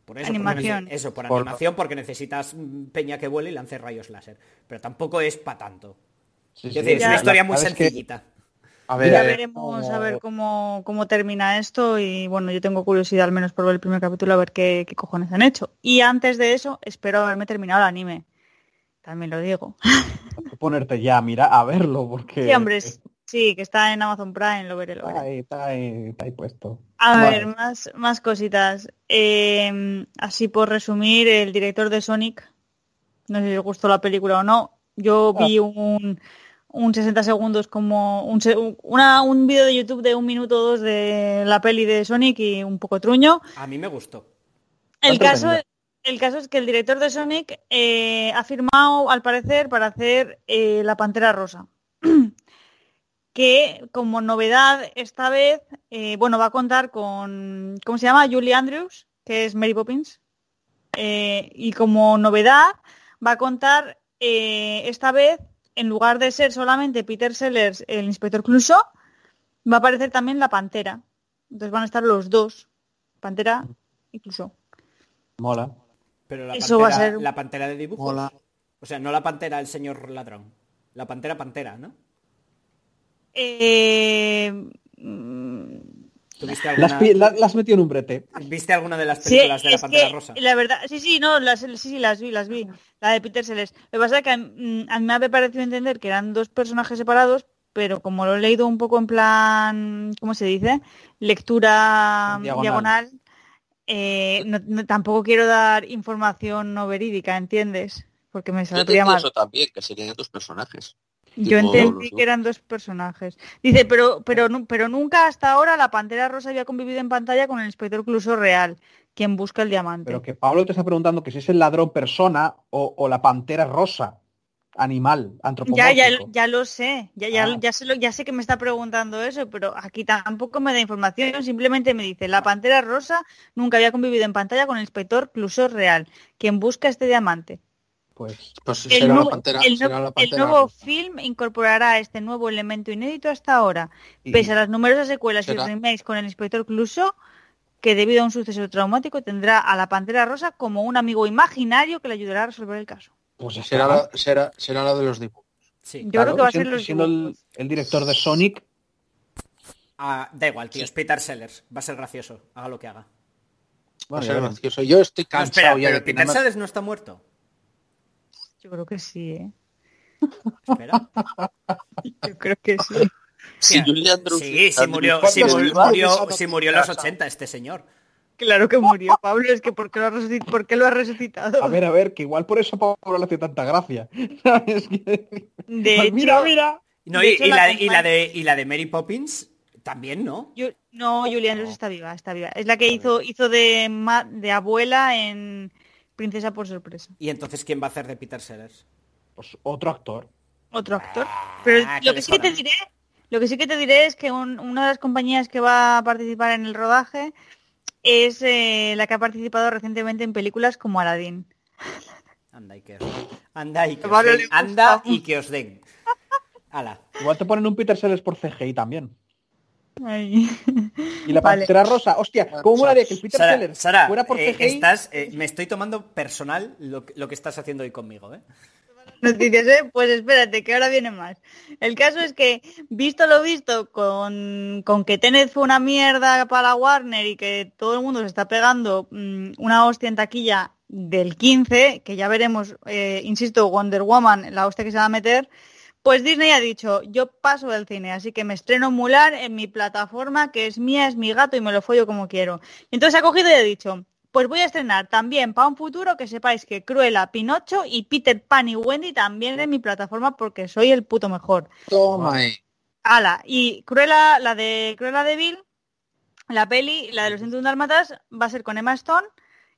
Por eso, Animación. nece- eso, por, Por- animación, porque necesitas peña que vuele y lance rayos láser. Pero tampoco es para tanto. Sí, Es decir, es una historia muy que- sencillita. A Ya ver, veremos a ver cómo, cómo termina esto y bueno, yo tengo curiosidad al menos por ver el primer capítulo a ver qué, qué cojones han hecho. Y antes de eso, espero haberme terminado el anime. También lo digo. hay que ponerte ya, mira, a verlo, porque... Sí, hombre, sí, que está en Amazon Prime, lo veré, lo veré. Está ahí, está ahí, está ahí puesto. A Vale. ver, más, más cositas. Eh, así por resumir, el director de Sonic, no sé si os gustó la película o no, yo Ah. vi un, un 60 segundos como un, una, un vídeo de YouTube de un minuto o dos de la peli de Sonic y un poco truño. A mí me gustó. El caso, el caso es que el director de Sonic eh, ha firmado, al parecer, para hacer eh, la Pantera Rosa. <clears throat> que como novedad esta vez, eh, bueno, va a contar con, ¿cómo se llama? Julie Andrews, que es Mary Poppins. Eh, y como novedad va a contar eh, esta vez, en lugar de ser solamente Peter Sellers, el inspector Clouseau, va a aparecer también la Pantera. Entonces van a estar los dos, Pantera y Clouseau. Mola. Pero la Eso pantera, va a ser- la pantera de dibujos. Hola. O sea, no la pantera el señor ladrón. La pantera pantera, ¿no? Eh, ¿Tuviste Las, alguna, las metió en un brete. ¿Viste alguna de las sí, películas de la es pantera que rosa? la verdad, sí, sí, no, las, sí, sí, las vi, las vi. La de Peter Sellers. Lo que pasa es que mm, a mí me había parecido entender que eran dos personajes separados, pero como lo he leído un poco en plan, ¿cómo se dice? Lectura Diagonal. diagonal, eh, no- no- tampoco quiero dar información no verídica, ¿entiendes? Porque me saldría mal. eso también, que serían dos personajes. Yo entendí que eran dos personajes. Dice, pero, pero, pero nunca hasta ahora la Pantera Rosa había convivido en pantalla con el inspector Cluso real, quien busca el diamante. Pero que Pablo te está preguntando que si es el ladrón persona o, o la pantera rosa, animal, Ya, antropomórfico. ya, ya lo sé, ya, ya, Ah. ya, sé lo- ya sé que me está preguntando eso, pero aquí tampoco me da información, simplemente me dice, la Pantera Rosa nunca había convivido en pantalla con el inspector Cluso real, quien busca este diamante. Pues Pues El, será, nuevo, la pantera, el será el nuevo rosa. film incorporará este nuevo elemento inédito hasta ahora, y- pese a las numerosas secuelas será- y remakes con el inspector Cluso, que debido a un suceso traumático tendrá a la Pantera Rosa como un amigo imaginario que le ayudará a resolver el caso. pues ya Será la, será, será la de los dibujos. Sí. Yo Claro, creo que va a ser los siendo el, director de Sonic, Ah, da igual, tío. Es Peter Sellers. Va a ser gracioso. Haga lo que haga. Va a ser gracioso. Yo estoy No, cansado espera, ya pero de Peter Sellers no está muerto. Yo creo que sí, ¿eh? Espera. <laughs> Yo creo que sí. Julie Andrews Sí, sí murió, sí murió, sí murió en los noticia. 80 este señor. Claro que murió, Pablo, es que ¿por qué lo ha resucitado? ¿Por qué lo ha resucitado? A ver, a ver, que igual por eso a Pablo le hace tanta gracia. <laughs> De Pues hecho, mira, mira. No, De y, hecho, y la la, y la compañ- de, y la de Mary Poppins también, ¿no? Yo- no, Julia Andrews está viva, está viva. Es la que hizo, hizo de, ma- de abuela en Princesa por sorpresa. Y entonces, ¿quién va a hacer de Peter Sellers? Pues otro actor. Otro actor. Pero Ah, lo que sí que te diré, lo que sí que te diré es que un- una de las compañías que va a participar en el rodaje es eh, la que ha participado recientemente en películas como Aladdin. Anda y que os den. Anda y que os den. Anda y que os den. Ala. Igual te ponen un Peter Sellers por CGI también. Ay. Y la Vale. pantera rosa, hostia, ¿cómo molaría que el Peter Sara, Sellers Sara, fuera por eh, estás, eh, me estoy tomando personal lo, que- lo que estás haciendo hoy conmigo, ¿eh? noticias, ¿eh? Pues espérate, que ahora viene más. El caso es que, visto lo visto, con, con que Tenet fue una mierda para Warner y que todo el mundo se está pegando mm, una hostia en taquilla del 15, que ya veremos, eh, insisto, Wonder Woman, la hostia que se va a meter, pues Disney ha dicho, yo paso del cine, así que me estreno Mular en mi plataforma, que es mía, es mi gato y me lo follo como quiero. Y entonces ha cogido y ha dicho, pues voy a estrenar también para un futuro que sepáis que Cruella, Pinocho y Peter Pan y Wendy también en mi plataforma porque soy el puto mejor. Toma ahí. Ala, y Cruella, la de Cruella de Vil, la peli, la de los 101 dálmatas, va a ser con Emma Stone.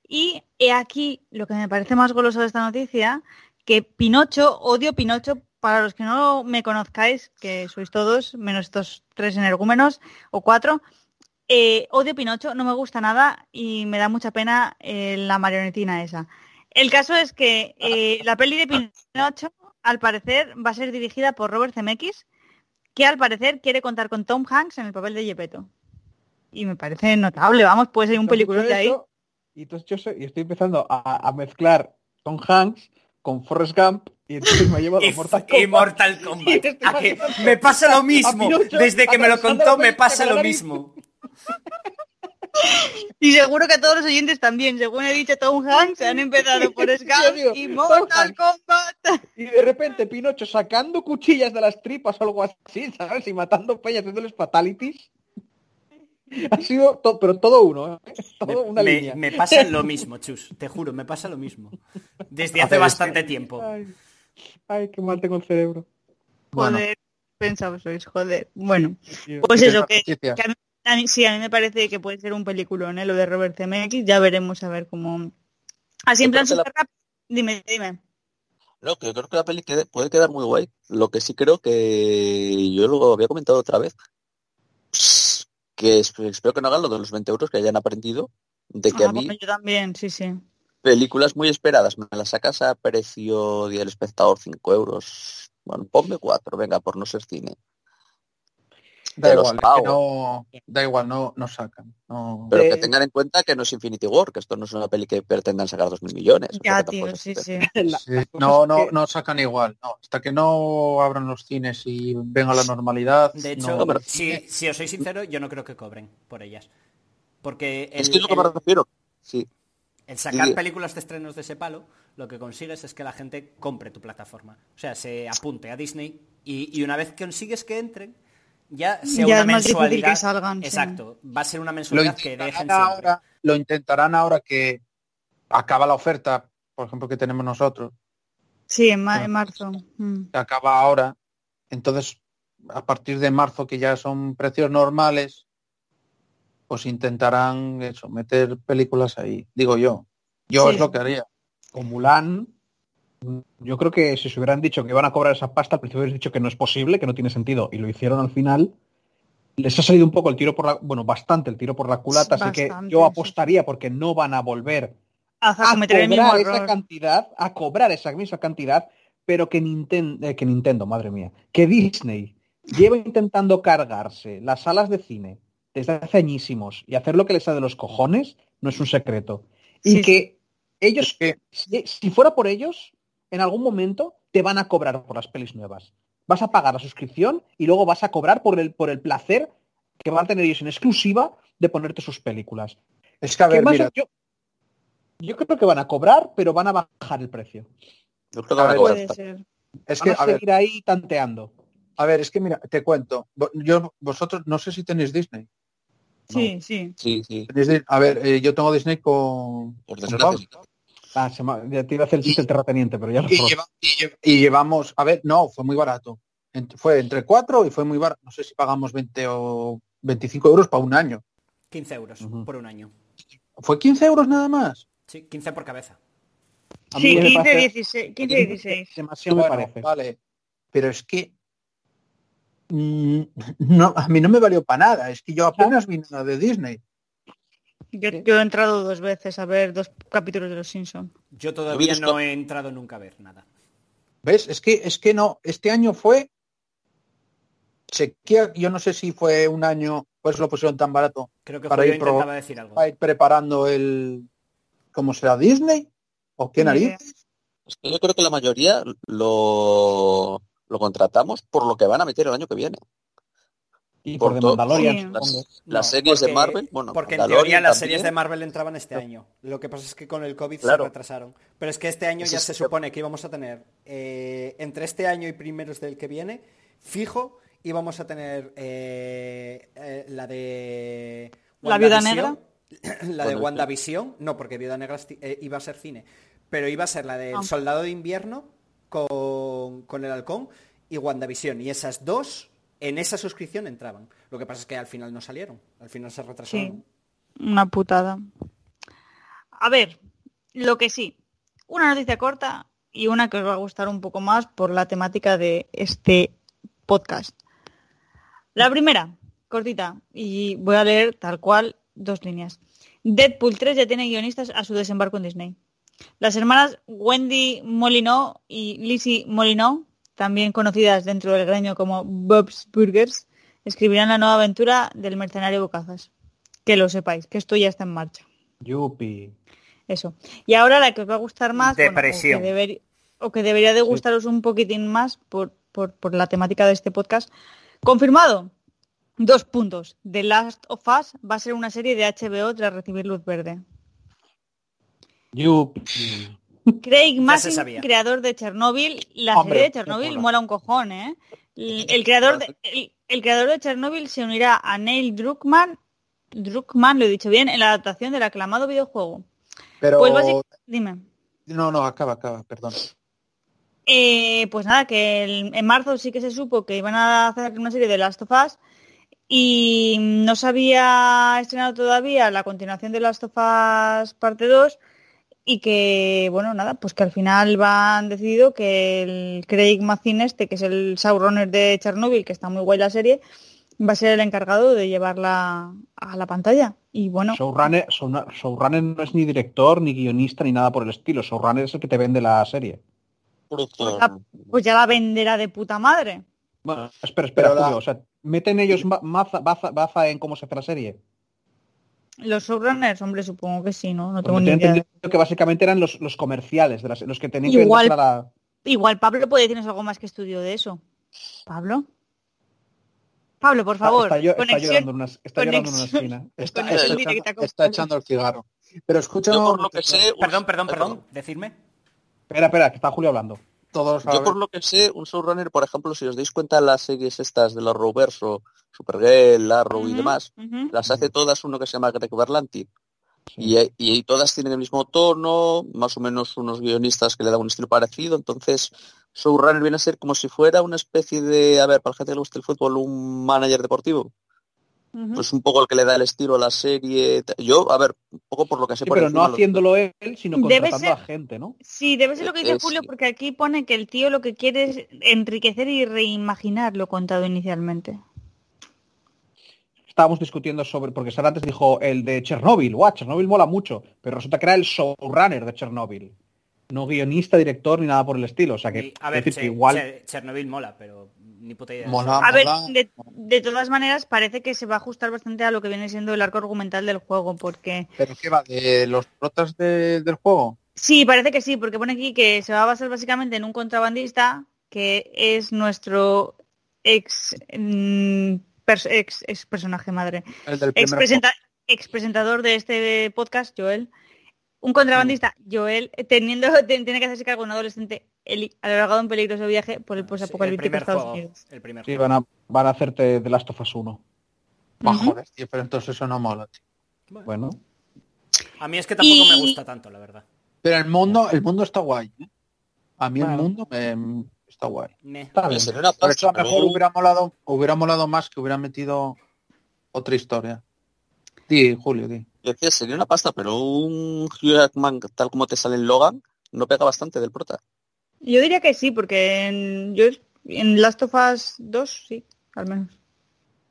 Y he aquí lo que me parece más goloso de esta noticia, que Pinocho, odio Pinocho, para los que no me conozcáis, que sois todos, menos estos tres energúmenos o cuatro, eh, odio Pinocho, no me gusta nada y me da mucha pena eh, la marionetina esa. El caso es que eh, la peli de Pinocho, al parecer, va a ser dirigida por Robert Zemeckis, que al parecer quiere contar con Tom Hanks en el papel de Gepetto. Y me parece notable, vamos, puede ser un película de ahí. Y entonces yo sé- y estoy empezando a, a mezclar Tom Hanks con Forrest Gump y entonces me ha llevado Y, a Mortal y Kombat. Mortal <laughs> Kombat. Y A que imaginando me pasa lo mismo. Pinocho Desde que me lo contó me pasa lo mismo. <laughs> Y seguro que a todos los oyentes también, según he dicho Tom Hanks, han empezado <laughs> por digo, y Mortal. Kombat. Y de repente Pinocho sacando cuchillas de las tripas o algo así, ¿sabes? Y matando peñas, haciéndoles fatalities. Ha sido, to- pero todo uno, ¿eh? Todo una me, línea. me pasa lo mismo, Chus. Te juro, me pasa lo mismo. Desde hace bastante tiempo. Ay, ay, qué mal tengo el cerebro. Bueno. Joder, pensados sois, joder. Bueno, pues eso, que, a, mí, a mí- sí, a mí me parece que puede ser un peliculón, ¿eh? lo de Robert Zemeckis, ya veremos a ver cómo... Así en plan la- súper rápido. Dime, dime. No, que yo creo que la peli puede quedar muy guay. Lo que sí creo que yo lo había comentado otra vez, que es- espero que no hagan lo de los 20 euros, que hayan aprendido de que Ah, a mí bueno, yo también, sí, sí. Películas muy esperadas me las sacas a precio del espectador 5 euros. Bueno, ponme 4, venga, por no ser cine. Da igual, es pago. que no, da igual, no, no sacan. No. Pero que tengan en cuenta que no es Infinity War, que esto no es una peli que pretendan sacar 2.000 millones. o sea, Ya, que tío, tampoco sí, es- sí. <laughs> La- Sí, las cosas No, no, no sacan igual. No, hasta que no abran los cines y venga la normalidad. De hecho, no. pero- si, si os soy sincero, yo no creo que cobren por ellas. Porque el, Es que es lo que me refiero. Sí. El sacar películas de estrenos de ese palo, lo que consigues es que la gente compre tu plataforma. O sea, se apunte a Disney y, y una vez consigues que entren, ya sea Ya una es más difícil mensualidad. que salgan, sí. Exacto. Va a ser una mensualidad que dejen siempre. ahora, lo intentarán ahora que acaba la oferta, por ejemplo, que tenemos nosotros, Sí, en, ma- en marzo. Mm. que acaba ahora. Entonces, a partir de marzo, que ya son precios normales, pues intentarán eso, meter películas ahí. Digo yo. Yo Sí. es lo que haría. o Mulan, yo creo que si se hubieran dicho que iban a cobrar esa pasta, al principio hubieran dicho que no es posible, que no tiene sentido, y lo hicieron al final, les ha salido un poco el tiro por la, bueno, bastante el tiro por la culata, así que yo apostaría porque no van a volver A a cometer el mismo cobrar esa cantidad, a cobrar esa misma cantidad, pero que Nintendo, que Nintendo, madre mía, que Disney lleva intentando cargarse las salas de cine desde hace añísimos y hacer lo que les sale de los cojones no es un secreto. Y Sí, que ellos, Es que- si, si fuera por ellos, en algún momento te van a cobrar por las pelis nuevas. Vas a pagar la suscripción y luego vas a cobrar por el, por el placer que van a tener ellos en exclusiva de ponerte sus películas. Es que, a ¿Qué ver, mira, yo, yo creo que van a cobrar, pero van a bajar el precio. Yo creo que A van a ver, cobrar Puede ser. es Van que, a a ver, seguir ahí tanteando. a ver, es que mira, te cuento. Yo, vosotros, no sé si tenéis Disney. Sí, sí. Sí, sí. ¿Tenéis Dis- A ver, eh, yo tengo Disney con, Por desgracia. Ah, se me- ya te iba a hacer el chiste terrateniente, pero ya lo y, lleva- y lle- y llevamos, a ver, no, fue muy barato. Ent- fue entre cuatro y fue muy barato. No sé si pagamos 20 o 25 euros para un año. 15 euros por un año. ¿Fue 15 euros nada más? Sí, 15 por cabeza. A Sí, me 15, parece 16, 15, 16. Demasiado me parece. Vale, pero es que no, a mí no me valió para nada. Es que yo apenas vi nada de Disney. Yo, yo he entrado dos veces a ver dos capítulos de Los Simpsons. Yo todavía no he entrado nunca a ver nada. ¿Ves? Es que es que no, este año fue sequía, yo no sé si fue un año, pues lo pusieron tan barato Creo que Para ir pro- decir algo. para ir preparando el ¿cómo será Disney? ¿O qué narices? Es que yo creo que la mayoría lo, lo contratamos por lo que van a meter el año que viene. Y por, por Mandalorian. Las series de Marvel, bueno, porque en Mandalorian teoría las también. series de Marvel entraban este año. Lo que pasa es que con el COVID Claro. se retrasaron. Pero es que este año ya es se supone que íbamos a tener, eh, entre este año y primeros del que viene, fijo, íbamos a tener eh, eh, la de... ¿La Viuda WandaVision, <clears throat> La de WandaVision, no, porque Viuda Negra eh, iba a ser cine, pero iba a ser la del Ah. Soldado de Invierno con, con el Halcón y WandaVision. Y esas dos, en esa suscripción entraban. Lo que pasa es que al final no salieron, al final se retrasaron. Una putada. A ver, lo que sí, una noticia corta y una que os va a gustar un poco más por la temática de este podcast. La primera, cortita, y voy a leer tal cual dos líneas. Deadpool 3 ya tiene guionistas a su desembarco en Disney. Las hermanas Wendy Molyneux y Lizzie Molyneux, también conocidas dentro del gremio como Bob's Burgers, escribirán la nueva aventura del mercenario Bocazas. Que lo sepáis, que esto ya está en marcha. Yupi. Eso. Y ahora la que os va a gustar más, bueno, o, que deber- o que debería de gustaros un poquitín más por, por- por la temática de este podcast. Confirmado. Dos puntos. The Last of Us va a ser una serie de HBO tras recibir luz verde. Yupi. Craig Mazin, creador de Chernobyl, la Hombre, serie de Chernobyl mola. mola un cojón, ¿eh? El, el creador de, el, el creador de Chernobyl se unirá a Neil Druckmann, Druckmann, lo he dicho bien, en la adaptación del aclamado videojuego. Pero Pues dime. no, no, acaba, acaba, perdón. Eh, pues nada, que el- en marzo sí que se supo que iban a hacer una serie de Last of Us y no se había estrenado todavía la continuación de Last of Us parte 2 y que, bueno, nada, pues que al final van decidido que el Craig Mazin este, que es el showrunner de Chernobyl, que está muy guay la serie, va a ser el encargado de llevarla a la pantalla. Y bueno, Showrunner, showrunner no es ni director, ni guionista, ni nada por el estilo. Showrunner es el que te vende la serie. Pues, la- pues ya la venderá de puta madre. Bueno, espera, espera, Julio. O sea, ¿meten ellos maza- baza, baza en cómo se hace la serie? Los showrunners, hombre, supongo que sí, ¿no? No Porque tengo ni tengo idea. que básicamente eran los, los comerciales, de las, los que tenían que Igual- a la... Igual Pablo puede decirnos algo más que estudio de eso. ¿Pablo? Pablo, por favor. Está, está, llo- está conexión- llorando en una, está llorando en una conexión. esquina. Está, Conexión está echando, el cigarro. Pero escucha Yo por lo que sé, un- Perdón, perdón, Ay, perdón, decidme. Espera, espera, que está Julio hablando. Todos Yo por lo que sé, un showrunner, por ejemplo, si os dais cuenta las series estas de la Arrowverso, Supergirl, Arrow y Ujú, demás, ujú. las hace todas uno que se llama Greg Berlanti. Y, y todas tienen el mismo tono, más o menos unos guionistas que le dan un estilo parecido, entonces showrunner viene a ser como si fuera una especie de, a ver, para la gente que le gusta el fútbol, un manager deportivo. Pues un poco el que le da el estilo a la serie. Yo, a ver, un poco por lo que sé Sí, por pero no lo- haciéndolo él, sino contratando ser- a gente, ¿no? Sí, debe ser lo que dice Eh, Julio, sí. porque aquí pone que el tío lo que quiere es enriquecer y reimaginar lo contado inicialmente. Estábamos discutiendo sobre, porque Sara antes dijo el de Chernobyl, guau, Chernobyl mola mucho, pero resulta que era el showrunner de Chernobyl. No guionista, director ni nada por el estilo. O sea que, Y, a ver, decir que Che- igual Che- Chernobyl mola, pero ni puta idea. Mola. A ver, de, de todas maneras, parece que se va a ajustar bastante a lo que viene siendo el arco argumental del juego, porque ¿Pero qué va? ¿De los protas de- del juego? Sí, parece que sí, porque pone aquí que se va a basar básicamente en un contrabandista que es nuestro ex, mm, pers- ex, ex personaje madre, El del ex, presenta- ex presentador de este podcast, Joel. Un contrabandista, Joel, teniendo, ten- <laughs> tiene que hacerse cargo de un adolescente Eli, alargado en peligroso viaje por el Sí, el posapocalíptico primer Estados juego. Unidos. El primer sí, juego. van a, van a hacerte The Last of Us 1. Ah, Ujú. joder, tío, pero entonces eso no mola, tío. Bueno, A mí es que tampoco me gusta tanto, la verdad. Pero el mundo, el mundo está guay. ¿eh? A mí el Bueno. mundo me- está guay. Meh. está bien. Sería una Por pasta, eso a lo mejor hubiera molado, hubiera molado más que hubiera metido otra historia. Di, Julio, di. Yo decía, sería una pasta, pero un Hugh Jackman tal como te sale en Logan, ¿No pega bastante del prota? Yo diría que sí, porque en, yo en Last of Us 2 sí, al menos.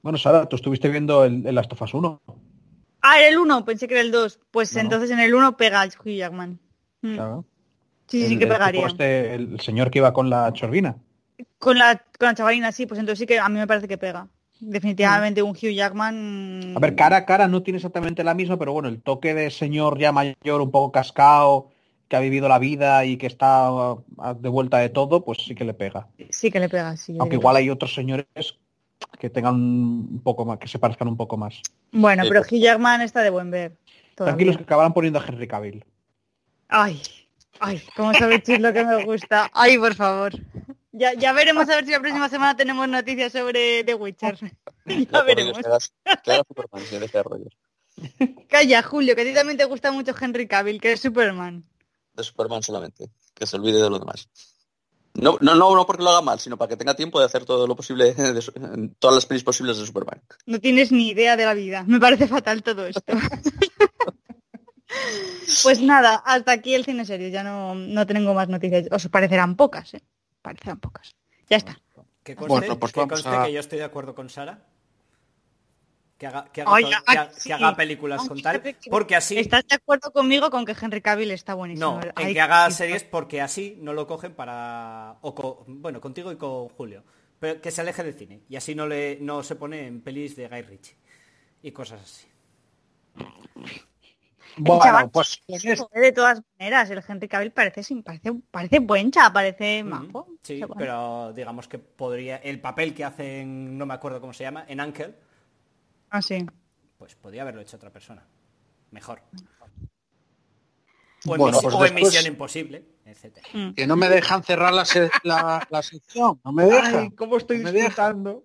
Bueno, Sara, tú estuviste viendo el, el Last of Us 1. Ah, era el 1, pensé que era el 2. Pues No, no. entonces en el 1 pega el Hugh Jackman. Mm. Claro. Sí, sí que el pegaría. este, el señor que iba con la chorbina. Con la, con la chavalina, sí, pues entonces sí que a mí me parece que pega. Definitivamente un Hugh Jackman. A ver, cara a cara no tiene exactamente la misma, pero bueno, el toque de señor ya mayor, un poco cascao, que ha vivido la vida y que está uh, de vuelta de todo, pues sí que le pega. Sí que le pega, sí. Aunque igual hay otros señores que tengan un poco más, que se parezcan un poco más. Bueno, pero pues- Hugh Jackman está de buen ver. todavía. Tranquilos que acabarán poniendo a Henry Cavill. Ay, ay, cómo sabes Chis, lo que me gusta. Ay, por favor. Ya, ya veremos a ver si la próxima semana tenemos noticias sobre The Witcher. Ya veremos. Haga Superman. Calla, Julio, que a ti también te gusta mucho Henry Cavill, que es Superman. De Superman solamente. Que se olvide de lo demás. No, no, no, no porque lo haga mal, sino para que tenga tiempo de hacer todo lo posible, <laughs> de su- en todas las pelis posibles de Superman. No tienes ni idea de la vida. Me parece fatal todo esto. <laughs> pues nada, hasta aquí el cine serio. Ya no, no tengo más noticias. Os parecerán pocas, ¿eh? Parecerán pocas. Ya está. Que conste, Bueno, pues que, vamos conste a- que yo estoy de acuerdo con Sara. Que haga, que haga, que películas Ay, con tal. Porque así. ¿Estás de acuerdo conmigo con que Henry Cavill está buenísimo? No, en Ay, que haga sí. series porque así no lo cogen para. O bueno, contigo y con Julio. Pero que se aleje del cine. Y así no le no se pone en pelis de Guy Ritchie. Y cosas así. Bueno, chaval- pues de todas maneras, el Henry Cavill parece, sin- parece, parece buen chaval, parece majo. Sí, pero digamos que podría. El papel que hace en. No me acuerdo cómo se llama. En Uncle. Ah, sí. Pues podría haberlo hecho otra persona. Mejor. O en, Bueno, pues o en después- Misión Imposible, etcétera. Mm. que no me dejan cerrar la, se- la, la sección. No me dejan. Ay, cómo estoy No disfrutando.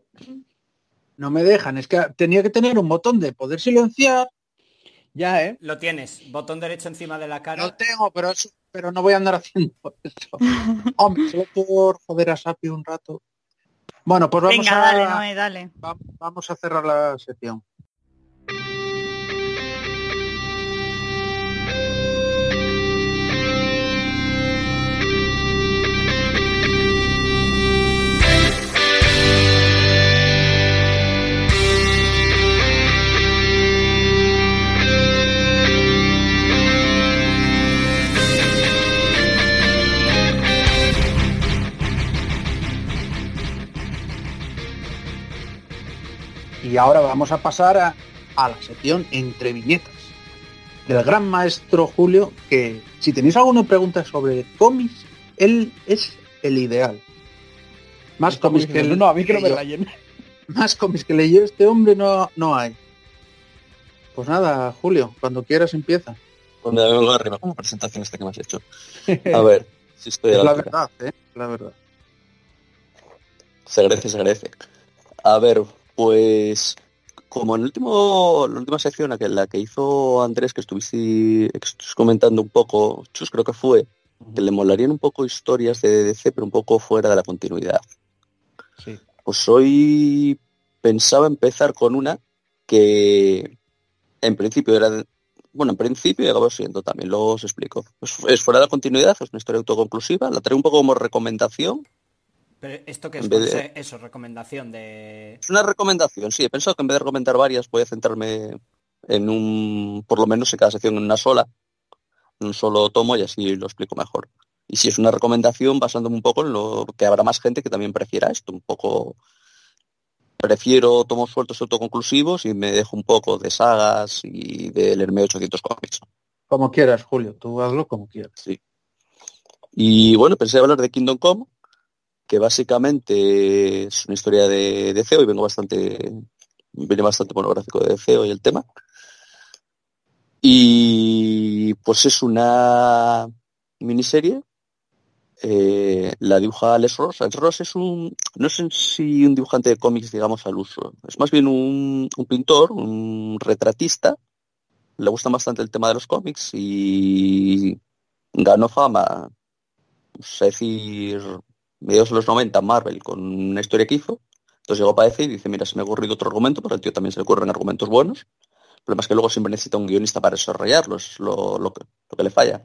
No me dejan. Es que tenía que tener un botón de poder silenciar. Ya, ¿eh? Lo tienes, botón derecho encima de la cara. Lo tengo, pero eso, pero no voy a andar haciendo <laughs> eso. Hombre, solo por joder a Sapi un rato. Bueno, pues vamos Venga, a dale, Noé, dale. va- vamos a cerrar la sección. Ahora vamos a pasar a, a la sección entre viñetas del gran maestro Julio, que si tenéis alguna pregunta sobre cómics, él es el ideal. Más cómics que no, a mí que no me yo. rayen. <laughs> Más cómics que leyó este hombre no, no hay. Pues nada, Julio, cuando quieras empieza. Pues me vengo arriba con la presentación esta que me has hecho. A ver, <laughs> si estoy a la la verdad, ¿eh? La verdad. Se agradece, se agradece. A ver, pues como en el último, la última sección la que, la que hizo Andrés, que estuviste, comentando un poco, Chus creo que fue, que le molarían un poco historias de DC, pero un poco fuera de la continuidad. Sí. Pues hoy pensaba empezar con una que en principio era, bueno, en principio y acabó siendo también, luego os explico. Es, es fuera de la continuidad, es una historia autoconclusiva, la traigo un poco como recomendación Pero esto que es de- eso, recomendación de. Es una recomendación, sí. He pensado que en vez de recomendar varias, voy a centrarme en un, por lo menos en cada sección en una sola, en un solo tomo y así lo explico mejor. Y si es una recomendación, basándome un poco en lo que habrá más gente que también prefiera esto, un poco prefiero tomos sueltos autoconclusivos y me dejo un poco de sagas y de leerme 800 cómics. Como quieras, Julio, tú hazlo como quieras. Sí. Y bueno, pensé hablar de Kingdom Come, que básicamente es una historia de, de CEO y vengo bastante, viene bastante monográfico de CEO y el tema. Y pues es una miniserie. eh, la dibuja Alex Ross. Alex Ross es un, no es en sí un dibujante de cómics, digamos, al uso. Es más bien un, un pintor, un retratista. Le gusta bastante el tema de los cómics y ganó fama, a decir, mediados de los 90 Marvel con una historia que hizo. Entonces llegó para DC y dice, mira, se me ha ocurrido otro argumento, pero al tío también se le ocurren argumentos buenos. El problema es que luego siempre necesita un guionista para desarrollarlos, lo, lo que, lo que le falla.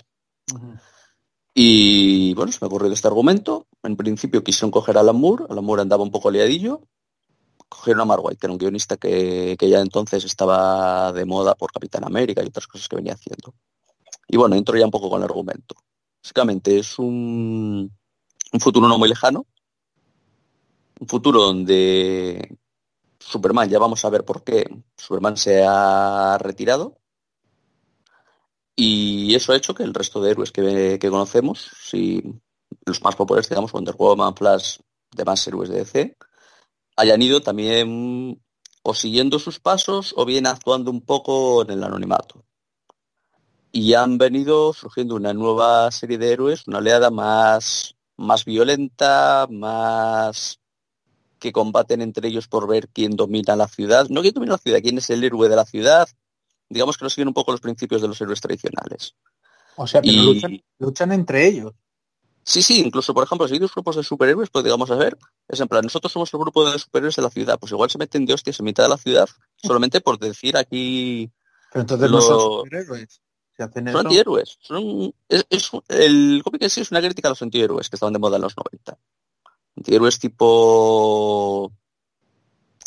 Y bueno, se me ha ocurrido este argumento. En principio quisieron coger a Alan Moore, Alan Moore andaba un poco liadillo. Cogieron a Mark White, que era un guionista que, que ya entonces estaba de moda por Capitán América y otras cosas que venía haciendo. Y bueno, entro ya un poco con el argumento. Básicamente es un, un futuro no muy lejano, un futuro donde Superman, ya vamos a ver por qué, Superman se ha retirado y eso ha hecho que el resto de héroes que, que conocemos, si los más populares, digamos, Wonder Woman, Flash, demás héroes de DC, hayan ido también o siguiendo sus pasos o bien actuando un poco en el anonimato. Y han venido surgiendo una nueva serie de héroes, una oleada más, más violenta, más que combaten entre ellos por ver quién domina la ciudad. No quién domina la ciudad, quién es el héroe de la ciudad. Digamos que no siguen un poco los principios de los héroes tradicionales. O sea, pero Y- luchan, luchan entre ellos. Sí, sí, incluso, por ejemplo, si hay dos grupos de superhéroes, pues digamos a ver, es en plan, nosotros somos el grupo de superhéroes de la ciudad, pues igual se meten de hostias en mitad de la ciudad, solamente por decir aquí Pero entonces Lo- no son superhéroes. Si hacen son eso, antihéroes. Son, es, es- el cómic en sí es una crítica a los antihéroes que estaban de moda en los 90. Antihéroes tipo...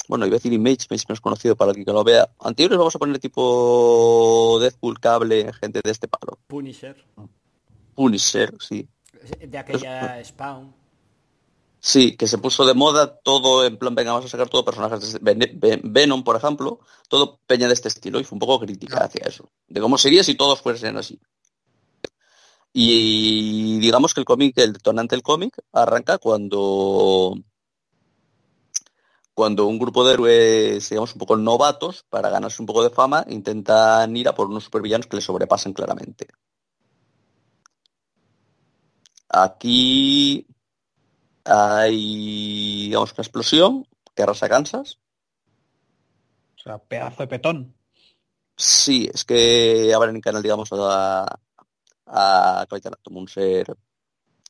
Bueno, iba a decir Image, Image no es conocido para el que lo vea. Antihéroes vamos a poner tipo Deadpool, Cable, gente de este palo. Punisher. Punisher, sí. De aquella Spawn. Sí, que se puso de moda todo en plan, venga, vamos a sacar todo personajes de este- Ven- Ven- Venom, por ejemplo, todo peña de este estilo y fue un poco crítica hacia eso, de cómo sería si todos fuesen así. Y digamos que el cómic, el detonante del cómic, arranca cuando cuando un grupo de héroes, digamos, un poco novatos, para ganarse un poco de fama, intentan ir a por unos supervillanos que les sobrepasan claramente. Aquí hay, digamos, una explosión que arrasa Kansas. O sea, pedazo de petón. Sí, es que abren el canal, digamos, a, a Capitán Atom, un ser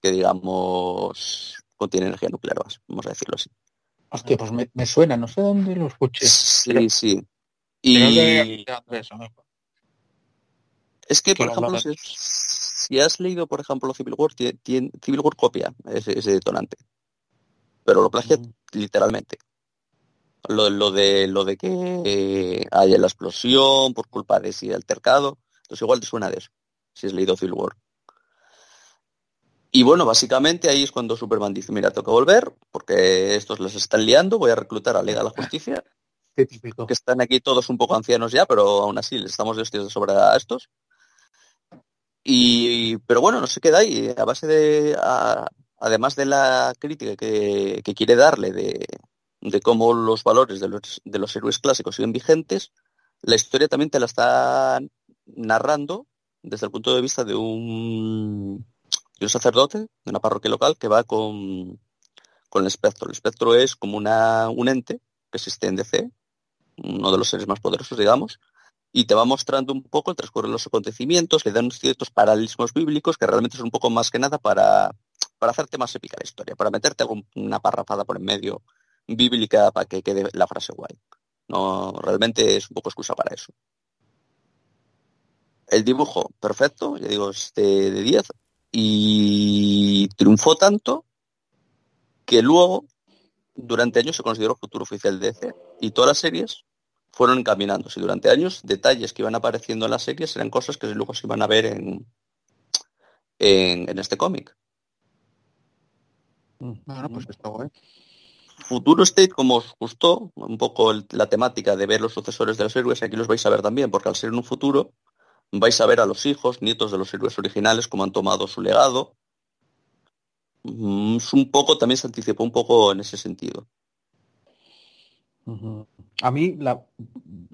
que, digamos, contiene energía nuclear, vamos a decirlo así. Hostia, pues me, me suena, no sé dónde lo escuché. Sí, sí. Y eso, ¿no? Es que, por que ejemplo, si, si has leído, por ejemplo, Civil War, tie- tien- Civil War copia ese, ese detonante. Pero lo plagia Mm. literalmente. Lo, lo de lo de que eh, haya la explosión por culpa de ese altercado. Entonces igual te suena de eso, si has leído Civil War. Y bueno, básicamente ahí es cuando Superman dice, mira, tengo que volver, porque estos les están liando, voy a reclutar a Liga de la <laughs> Justicia, Qué típico. que están aquí todos un poco ancianos ya, pero aún así les estamos de hostias de sobra a estos. Y, pero bueno, no se queda ahí, a base de, además de la crítica que, que quiere darle de, de cómo los valores de los, de los héroes clásicos siguen vigentes, la historia también te la está narrando desde el punto de vista de un, de un sacerdote de una parroquia local que va con, con el espectro. El espectro es como una, un ente que existe en DC, uno de los seres más poderosos, digamos, y te va mostrando un poco el transcurso de los acontecimientos, le dan ciertos paralelismos bíblicos que realmente son un poco más que nada para, para hacerte más épica la historia, para meterte algún- una parrafada por en medio bíblica para que quede la frase guay. No, realmente es un poco excusa para eso. El dibujo, perfecto, ya digo, es de, de 10 y triunfó tanto que luego, durante años, se consideró futuro oficial de DC y todas las series fueron encaminándose. Durante años, detalles que iban apareciendo en las series eran cosas que luego se iban a ver en, en, en este cómic. Bueno, pues está guay. Futuro State, como os gustó, un poco el- la temática de ver los sucesores de los héroes, aquí los vais a ver también, porque al ser en un futuro, vais a ver a los hijos, nietos de los héroes originales, cómo han tomado su legado. Mm, Es un poco, también se anticipó un poco en ese sentido. A mí, la...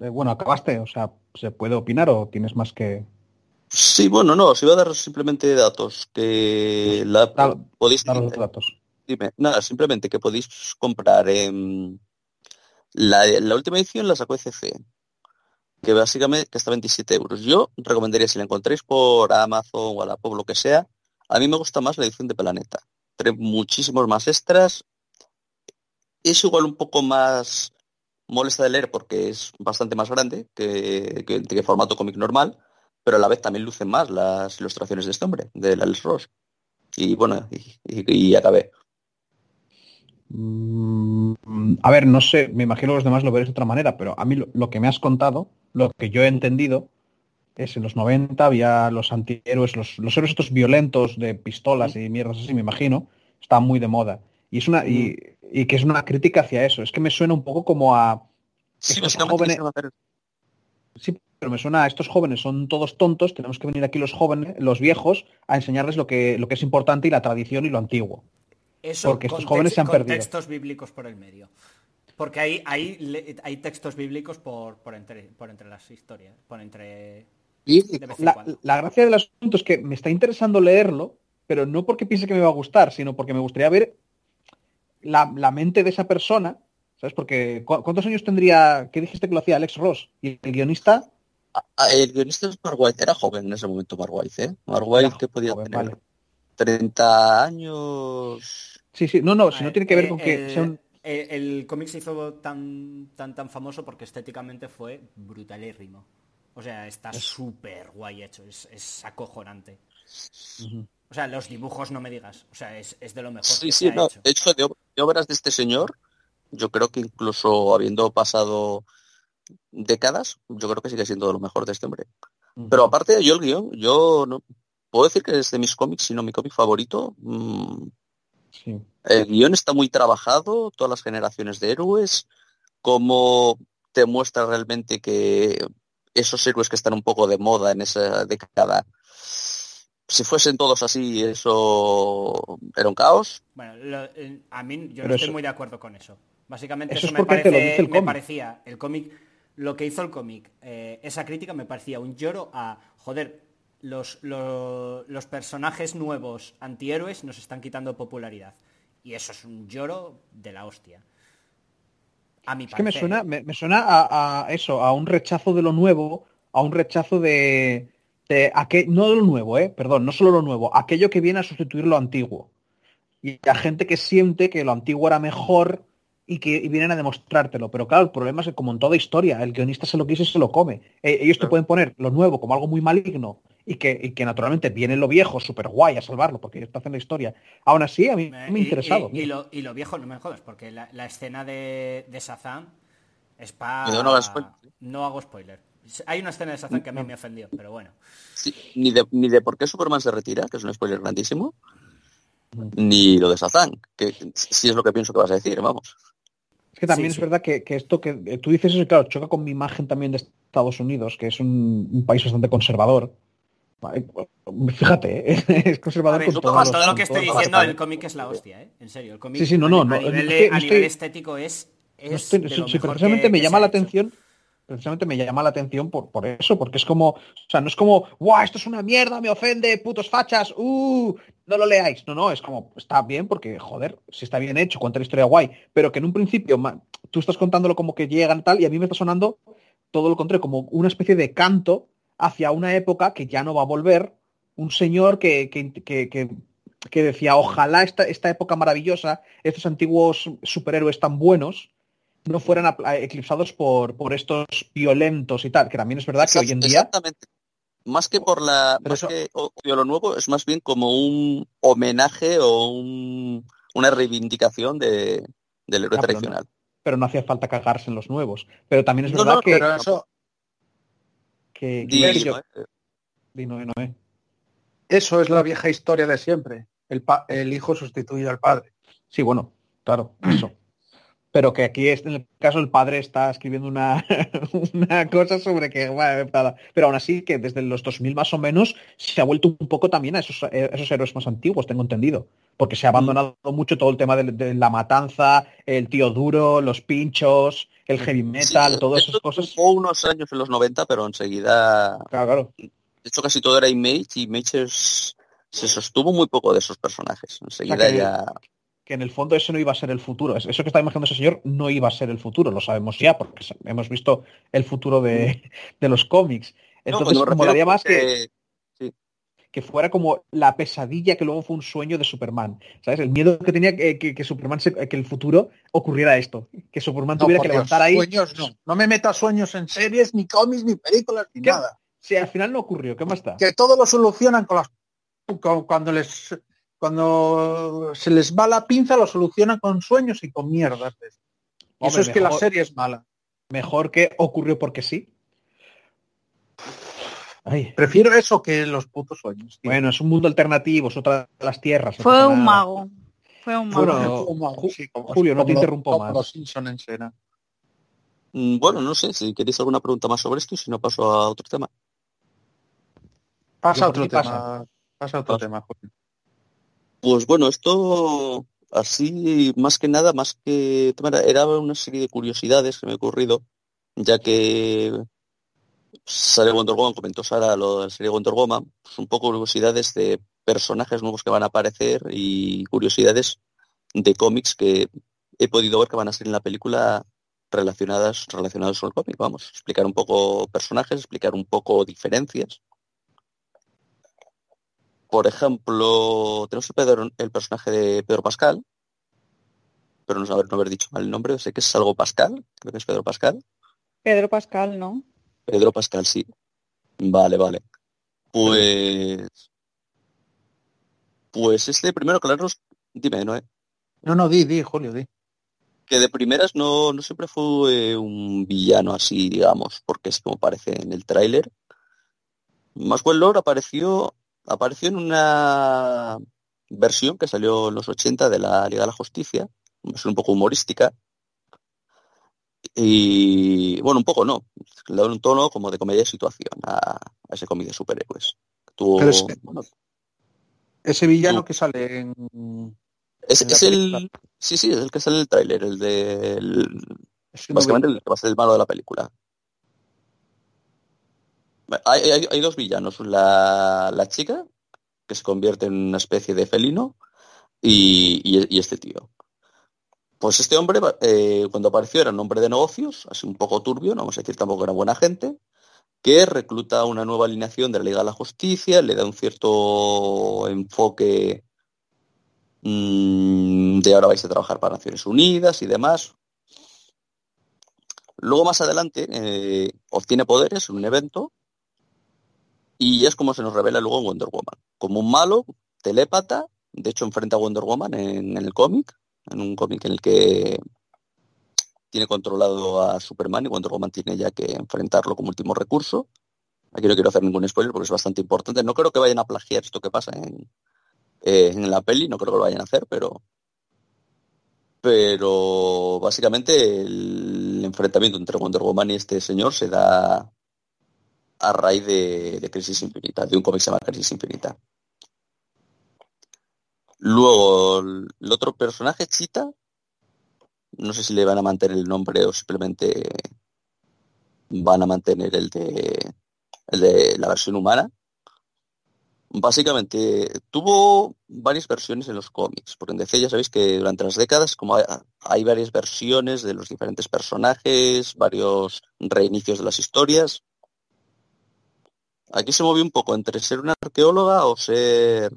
eh, bueno, acabaste, o sea, ¿se puede opinar o tienes más que...? Sí, bueno, no, os iba a dar simplemente datos que la podéis Dar los datos. dime, nada, simplemente que podéis comprar en la, la última edición la sacó ECC, que básicamente que está a 27 euros. Yo recomendaría si la encontréis por Amazon o a la lo que sea, a mí me gusta más la edición de Planeta. Trae muchísimos más extras. Es igual un poco más molesta de leer porque es bastante más grande que, que, que formato cómic normal, pero a la vez también lucen más las ilustraciones de este hombre, de Alex Ross. Y bueno, y, y- y acabé. Mm, a ver, no sé, me imagino que los demás lo veréis de otra manera, pero a mí lo, lo que me has contado, lo que yo he entendido, es en los 90 había los antihéroes, los, los héroes estos violentos de pistolas y mierdas así, me imagino, estaban muy de moda. Y es una, y, y que es una crítica hacia eso. Es que me suena un poco como a. Sí, jóvenes- Sí, pero me suena a estos jóvenes son todos tontos, tenemos que venir aquí los jóvenes, los viejos, a enseñarles lo que, lo que es importante y la tradición y lo antiguo. Eso Porque estos jóvenes se han perdido. textos bíblicos por el medio. Porque hay, hay, hay textos bíblicos por, por, entre, por entre las historias. Por entre. La, la gracia del asunto es que me está interesando leerlo, pero no porque piense que me va a gustar, sino porque me gustaría ver la, la mente de esa persona, ¿sabes? Porque ¿cu- ¿cuántos años tendría, qué dijiste que lo hacía Alex Ross? Y el guionista, Ah, el guionista es Mark White, era joven en ese momento Mark White, ¿eh? Mark White Era que podía joven, tener vale. 30 años. sí, sí, no, no, si no Eh, tiene que ver eh, con que el, sea un- el- el cómic se hizo tan, tan, tan famoso porque estéticamente fue brutalérrimo. O sea, está súper guay hecho, es, es acojonante. O sea, los dibujos no me digas. O sea, es, es de lo mejor Sí, que sí, se ha no. hecho. De obras de este señor, yo creo que incluso habiendo pasado décadas, yo creo que sigue siendo de lo mejor de este hombre. Pero aparte, yo el guion, yo no puedo decir que es de mis cómics, si no mi cómic favorito. Mm, Sí. El guion está muy trabajado, todas las generaciones de héroes, cómo te muestra realmente que esos héroes que están un poco de moda en esa década, si fuesen todos así, eso era un caos. Bueno, lo- eh, a mí yo Pero no estoy eso- muy de acuerdo con eso. Básicamente Eso eso, es me, parece- dice el me parecía el cómic, lo que hizo el cómic, eh, esa crítica me parecía un lloro a, joder, los, lo- los personajes nuevos antihéroes nos están quitando popularidad. Y eso es un lloro de la hostia. A mi Es que me suena, me, me suena a, a eso, a un rechazo de lo nuevo, a un rechazo de, de aquel, no lo nuevo, eh, perdón, no solo lo nuevo, aquello que viene a sustituir lo antiguo. Y a gente que siente que lo antiguo era mejor y que y vienen a demostrártelo. Pero claro, el problema es que como en toda historia, el guionista se lo quiso y se lo come. Eh, ellos te pueden poner lo nuevo como algo muy maligno y que, y que naturalmente viene lo viejo súper guay a salvarlo porque ellos te hacen la historia. Aún así, a mí me ha y- interesado. Y, y lo, y lo viejo, no me jodas, porque la, la escena de, de Shazam es para... No hago spoiler. Hay una escena de Shazam que a mí me ofendió, pero bueno. Sí, ni, de, ni de por qué Superman se retira, que es un spoiler grandísimo, ni lo de Shazam, que sí es lo que pienso que vas a decir, vamos. Es que también Sí, es sí. verdad que, que esto que eh, tú dices eso, claro, choca con mi imagen también de Estados Unidos, que es un, un país bastante conservador. Vale, Fíjate, ¿eh? <laughs> es A conservador ver, con todo, todo lo que estoy diciendo del cómic es la hostia, ¿eh? En serio, el cómic Sí, sí, no, no, a, no, a nivel, a estoy- estético es, es No estoy- de sí, lo sí, mejor precisamente que- me que llama la hecho. atención precisamente me llama la atención por, por eso, porque es como, o sea, no es como, ¡guau! Esto es una mierda, me ofende, putos fachas, ¡uh! No lo leáis. No, no, es como, está bien porque, joder, si está bien hecho, cuenta la historia guay, pero que en un principio tú estás contándolo como que llegan tal y a mí me está sonando todo lo contrario, como una especie de canto hacia una época que ya no va a volver, un señor que, que, que- que- que decía, ojalá esta, esta época maravillosa, estos antiguos superhéroes tan buenos, no fueran a- eclipsados por, por estos violentos y tal, que también es verdad que hoy en día... Exactamente. Más que por la, Pero más eso- que odio lo nuevo, es más bien como un homenaje o un- una reivindicación de, del héroe Ah, pero no. tradicional. pero no hacía falta cagarse en los nuevos. Pero también es No, verdad no, que, Pero eso, que-. Eh, eso es la vieja historia de siempre. El, pa- el hijo sustituye al padre. Sí, bueno, claro, eso. Pero que aquí en el caso el padre está escribiendo una, <laughs> una cosa sobre que, bueno, nada. pero aún así que desde los 2000 más o menos se ha vuelto un poco también a esos, eh, esos héroes más antiguos, tengo entendido. Porque se ha abandonado mucho todo el tema de, de la matanza, el tío duro, los pinchos, el heavy metal, sí, todas esas cosas. tuvo unos años en los 90, pero enseguida, Claro, claro. de hecho casi todo era Image y Image es- se sostuvo muy poco de esos personajes. Enseguida que- ya... que en el fondo eso no iba a ser el futuro. Es- Eso que está imaginando ese señor no iba a ser el futuro, lo sabemos ya, porque hemos visto el futuro de, <laughs> de los cómics. No, Entonces, me refiero molaría más que, que fuera como la pesadilla que luego fue un sueño de Superman. ¿Sabes? El miedo que tenía que, que- que Superman se- que el futuro ocurriera esto. Que Superman No, tuviera que Dios, levantar ahí. Sueños no. No me metas sueños en series, ni cómics, ni películas, ni ¿Qué? nada. Si al final no ocurrió, ¿qué más está? Que todo lo solucionan con las cuando les cuando se les va la pinza lo solucionan con sueños y con mierdas. de eso. Y Hombre, eso es que la serie es mala. Mejor que ocurrió porque sí. Ay, Prefiero eso que los putos sueños. tío. bueno, es un mundo alternativo, es otra de las tierras. Fue un nada. mago. Fue un mago. Bueno, Como- Ju- sí, como- Julio, no te interrumpo como más. Los Simpson en cena. Mm, Bueno, no sé, si queréis alguna pregunta más sobre esto y si no paso a otro tema. Pasa a otro tema. pasa. Pasa a otro Pasa. tema, Julio. Pues bueno, esto así más que nada, más que era- una serie de curiosidades que me he ocurrido, ya que sale Wonder Woman, comentó Sara lo de la serie Wonder Woman, pues un poco curiosidades de personajes nuevos que van a aparecer y curiosidades de cómics que he podido ver que van a ser en la película relacionadas relacionados con el cómic. Vamos, explicar un poco personajes, explicar un poco diferencias. Por ejemplo, tenemos el, Pedro- el personaje de Pedro Pascal, pero no saber no haber dicho mal el nombre, sé que es algo Pascal, creo que es Pedro Pascal. Pedro Pascal, ¿no? Pedro Pascal, sí. Vale, vale. Pues. Pues este primero, claro, dime, ¿no? No, no, di, di, Julio, di. Que de primeras no, no siempre fue un villano así, digamos, porque es como parece en el tráiler. Maxwell Lord apareció, apareció en una versión que salió en los 80 de la Liga de la Justicia, versión un poco humorística. Y bueno, un poco no, le da un tono como de comedia de situación a, a ese cómic de superhéroes. Tuvo, Pero es- bueno, Ese villano No. que sale en... es, en es el, sí, sí, es el que sale en el tráiler, el de, es no Básicamente el que va a ser el malo de la película. Hay, dos villanos. La, chica, que se convierte en una especie de felino, y, este tío. Pues este hombre, eh, cuando apareció, era un hombre de negocios, así un poco turbio, no vamos a decir tampoco era buena gente, que recluta una nueva alineación de la Liga de la Justicia, le da un cierto enfoque mm, de ahora vais a trabajar para Naciones Unidas y demás. Luego más adelante eh, obtiene poderes en un evento y es como se nos revela luego en Wonder Woman. Como un malo, telépata, de hecho enfrenta a Wonder Woman en, el cómic, en un cómic en el que tiene controlado a Superman y Wonder Woman tiene ya que enfrentarlo como último recurso. Aquí no quiero hacer ningún spoiler porque es bastante importante. No creo que vayan a plagiar esto que pasa en, eh, en la peli, no creo que lo vayan a hacer, pero pero básicamente el enfrentamiento entre Wonder Woman y este señor se da a raíz de, Crisis Infinita, de un cómic se Crisis Infinita. Luego, el otro personaje, Chita, no sé si le van a mantener el nombre o simplemente van a mantener el de, la versión humana. Básicamente tuvo varias versiones en los cómics, porque en DC ya sabéis que durante las décadas como hay varias versiones de los diferentes personajes, varios reinicios de las historias. Aquí se movió un poco entre ser una arqueóloga o ser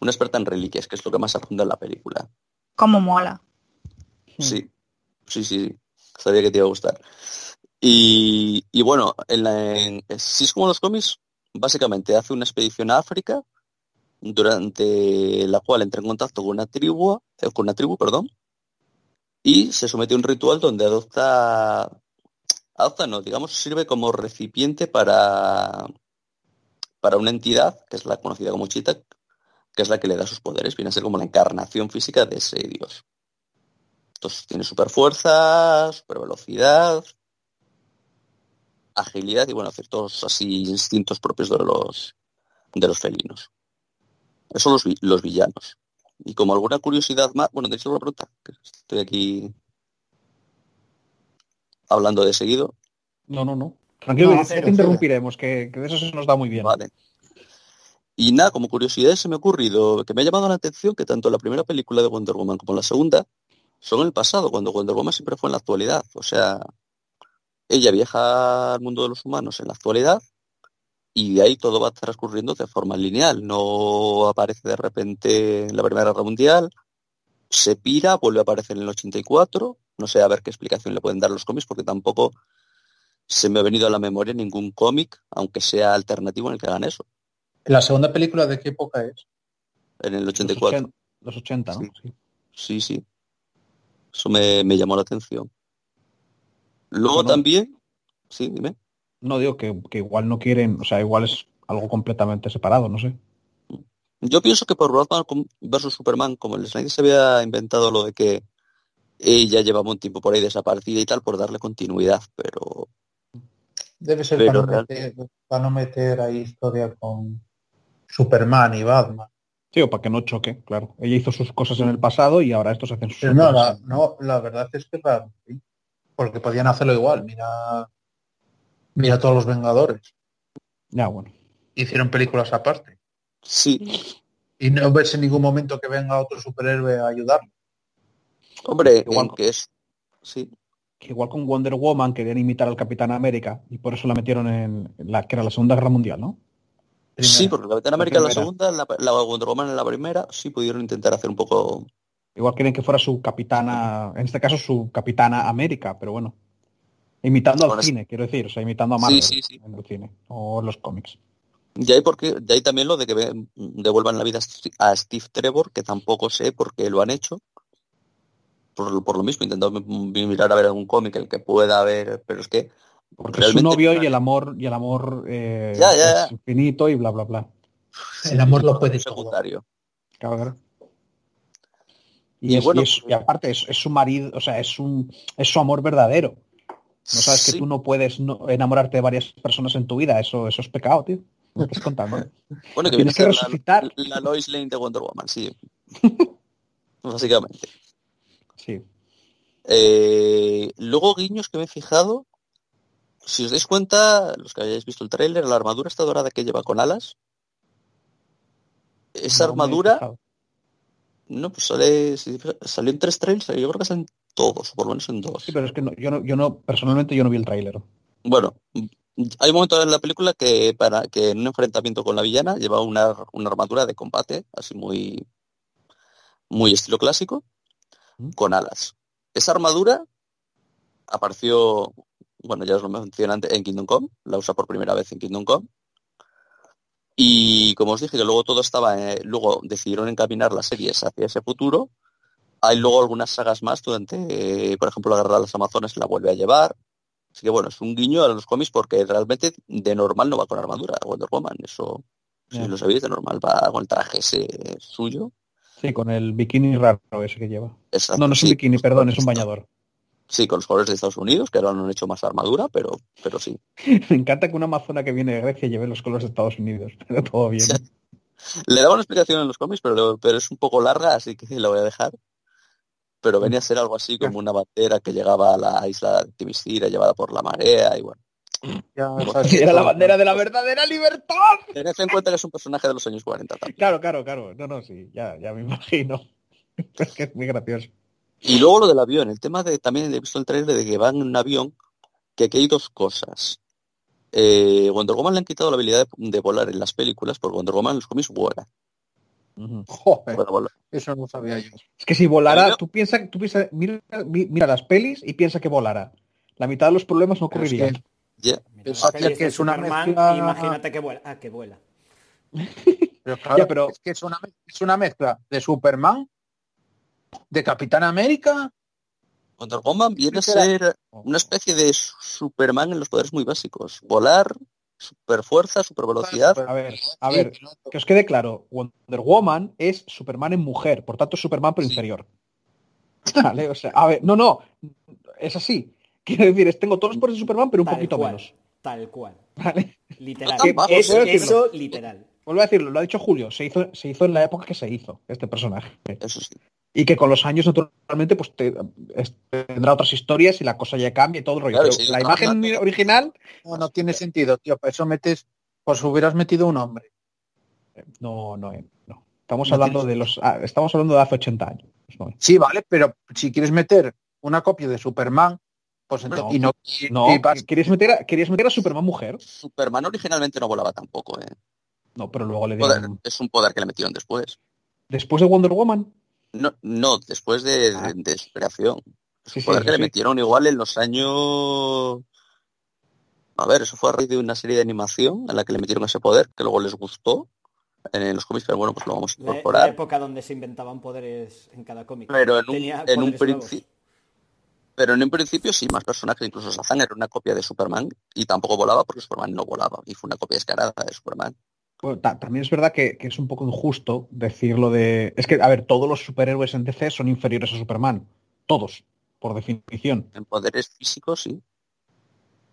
una experta en reliquias, que es lo que más abunda en la película. Como mola. Sí, sí, sí, sabía que te iba a gustar. Y, y bueno, en la, en- si es como los cómics, básicamente hace una expedición a África, durante la cual entra en contacto con una tribu, eh, con una tribu, perdón, y se somete a un ritual donde adopta, adopta no, digamos, sirve como recipiente para, para una entidad, que es la conocida como Chita, que es la que le da sus poderes, viene a ser como la encarnación física de ese dios. Entonces tiene super fuerza, super velocidad, agilidad y bueno, ciertos así instintos propios de los de los felinos. Son los, los villanos. Y como alguna curiosidad más, bueno, ¿tenéis alguna pregunta? Estoy aquí hablando de seguido. No, no, no. Tranquilo, No, cero, te interrumpiremos, que, que de eso se nos da muy bien. Vale. Y nada, como curiosidad se me ha ocurrido que me ha llamado la atención que tanto la primera película de Wonder Woman como la segunda son en el pasado, cuando Wonder Woman siempre fue en la actualidad. O sea, ella viaja al mundo de los humanos en la actualidad y de ahí todo va transcurriendo de forma lineal. No aparece de repente en la Primera Guerra Mundial, se pira, vuelve a aparecer en el 84. No sé a ver qué explicación le pueden dar los cómics porque tampoco se me ha venido a la memoria ningún cómic, aunque sea alternativo en el que hagan eso. ¿La segunda película de qué época es? en el Los 84. 80, los 80, ¿no? Sí. Sí. Sí. Eso me, me llamó la atención. Luego también, sí, dime. No digo que, que igual no quieren, o sea, igual es algo completamente separado, no sé. Yo pienso que por Batman versus Superman, como el Snyder se había inventado lo de que ella llevaba un tiempo por ahí desaparecida y tal, por darle continuidad, pero Debe ser Pero para, no meter, para no meter ahí historia con Superman y Batman. Sí, o para que no choque, claro. Ella hizo sus cosas en el pasado y ahora estos hacen sus Pero no, cosas. la, no, la verdad es que sí. porque podían hacerlo igual. Mira, mira todos los Vengadores. Ya, bueno. Hicieron películas aparte. Sí. Y no ves en ningún momento que venga otro superhéroe a ayudarlo. Hombre, Igual- que es, sí, Que igual con Wonder Woman querían imitar al Capitán América y por eso la metieron en la que era la Segunda Guerra Mundial, ¿no? Primera. sí, porque Capitán América en la primera. segunda, la, la Wonder Woman en la primera, sí pudieron intentar hacer un poco, Igual quieren que fuera su capitana, en este caso su capitana América, pero bueno. Imitando al es- cine, quiero decir, o sea, imitando a Marvel sí, sí. en el cine o en los cómics. Y hay, porque, y hay también lo de que devuelvan la vida a Steve Trevor, que tampoco sé por qué lo han hecho. Por, por lo mismo, intentando mi- mirar a ver algún cómic el que pueda haber, pero es que Porque Realmente- su novio y el amor y el amor eh, Ya, ya, ya. es infinito y bla bla bla. El amor lo puede es secundario. Claro, claro. Y, Y es- bueno, y es- y aparte es, es su marido, o sea, es un es su amor verdadero. No sabes que tú no puedes no- enamorarte de varias personas en tu vida, eso, eso es pecado, tío. ¿Me estás contando? Bueno, que viene que ser resucitar. la, la Lois Lane de Wonder Woman, sí. <laughs> Básicamente. Sí. Eh, luego, guiños que me he fijado. Si os dais cuenta, los que hayáis visto el tráiler, la armadura esta dorada que lleva con alas. Esa No armadura, no, pues sale, salió en tres trailers, yo creo que salen todos, por lo menos en dos. Sí, pero es que no, yo no, yo no, personalmente yo no vi el tráiler. Bueno, hay un momento en la película que para que en un enfrentamiento con la villana lleva una, una armadura de combate, así muy, muy estilo clásico, ¿Mm? con alas. Esa armadura apareció, bueno, ya os lo mencioné antes, en Kingdom Come, la usa por primera vez en Kingdom Come. Y como os dije que luego todo estaba, eh, luego decidieron encaminar las series hacia ese futuro. Hay luego algunas sagas más durante, eh, por ejemplo, la Guerra de las Amazonas la vuelve a llevar. Así que bueno, es un guiño a los cómics porque realmente de normal no va con armadura Wonder Woman. Eso, si lo sabéis, de normal va con el traje ese suyo. Sí, con el bikini raro ese que lleva. Exacto, No, no es un bikini, perdón, es un bañador. Sí, con los colores de Estados Unidos, que ahora no han hecho más armadura, pero, pero sí. <laughs> Me encanta que una amazona que viene de Grecia lleve los colores de Estados Unidos, <laughs> pero todo bien. <laughs> Le daba una explicación en los cómics, pero, pero es un poco larga, así que la voy a dejar. Pero venía a ser algo así como una bandera que llegaba a la isla de Timiscira, llevada por la marea, y bueno. Ya Bueno, sabes Era la bandera de la verdadera libertad. Tened en cuenta que es un personaje de los años 40 también. Claro, claro, claro. No, no, sí, ya, ya me <laughs> imagino. Es que es muy gracioso. Y luego lo del avión, el tema de también he visto el trailer de que van en un avión, que aquí hay dos cosas. Eh, Wonder Woman le han quitado la habilidad de, de volar en las películas, porque Wonder Woman en los cómics vuela. Joder, eso no sabía yo. Es que si volara, tú piensas, tú piensa, mira, mi- mira las pelis y piensa que volara. La mitad de los problemas no es ocurrirían. que- que de es una mezcla- Imagínate que vuela. Ah, que vuela. <laughs> Pero claro, Ya, pero- es que es una, es una mezcla de Superman, de Capitán América. Wonder Woman viene a ser una especie de Superman en los poderes muy básicos. Volar, super fuerza, super velocidad. A ver, a ver, que os quede claro, Wonder Woman es Superman en mujer, por tanto es Superman pero inferior. <laughs> Vale, o sea, a ver, no, no, es así. Quiero decir, es, tengo todos los poderes de Superman, pero un Tal poquito cual. menos. Tal cual. Vale. Literal. No Es- decirlo. eso, literal. Vuelvo a decirlo, lo ha dicho Julio, se hizo, se hizo en la época que se hizo este personaje. Eso sí. Y que con los años, naturalmente, pues te- es- tendrá otras historias y la cosa ya cambia y todo el rollo. Claro, Pero sí, la no, imagen no, original, No, no tiene sentido, tío. Para eso metes, pues hubieras metido un hombre. no, no, eh, no. Estamos No hablando de los, ah, estamos hablando de hace 80 años. No, eh. Sí, vale, pero si quieres meter una copia de Superman, pues entonces, No. y no, y- no y vas- ¿querías meter, a, ¿querías meter a Superman mujer? Superman originalmente no volaba tampoco. ¿eh? No, pero luego le Poder- dieron... es un poder que le metieron después. Después de Wonder Woman. No, no después de, Ah. de, de su creación. Es Sí, un sí, poder que le metieron igual en los años... A ver, eso fue a raíz de una serie de animación en la que le metieron ese poder, que luego les gustó. en los cómics, pero bueno, pues lo vamos a La, la incorporar. época donde se inventaban poderes en cada cómic. Pero en un, en principio. Pero en un principio sí, más personajes, incluso Shazam era una copia de Superman y tampoco volaba porque Superman no volaba y fue una copia descarada de Superman. Bueno, ta- también es verdad que, que es un poco injusto decirlo de... Es que, a ver, todos los superhéroes en DC son inferiores a Superman. Todos, por definición. En poderes físicos sí.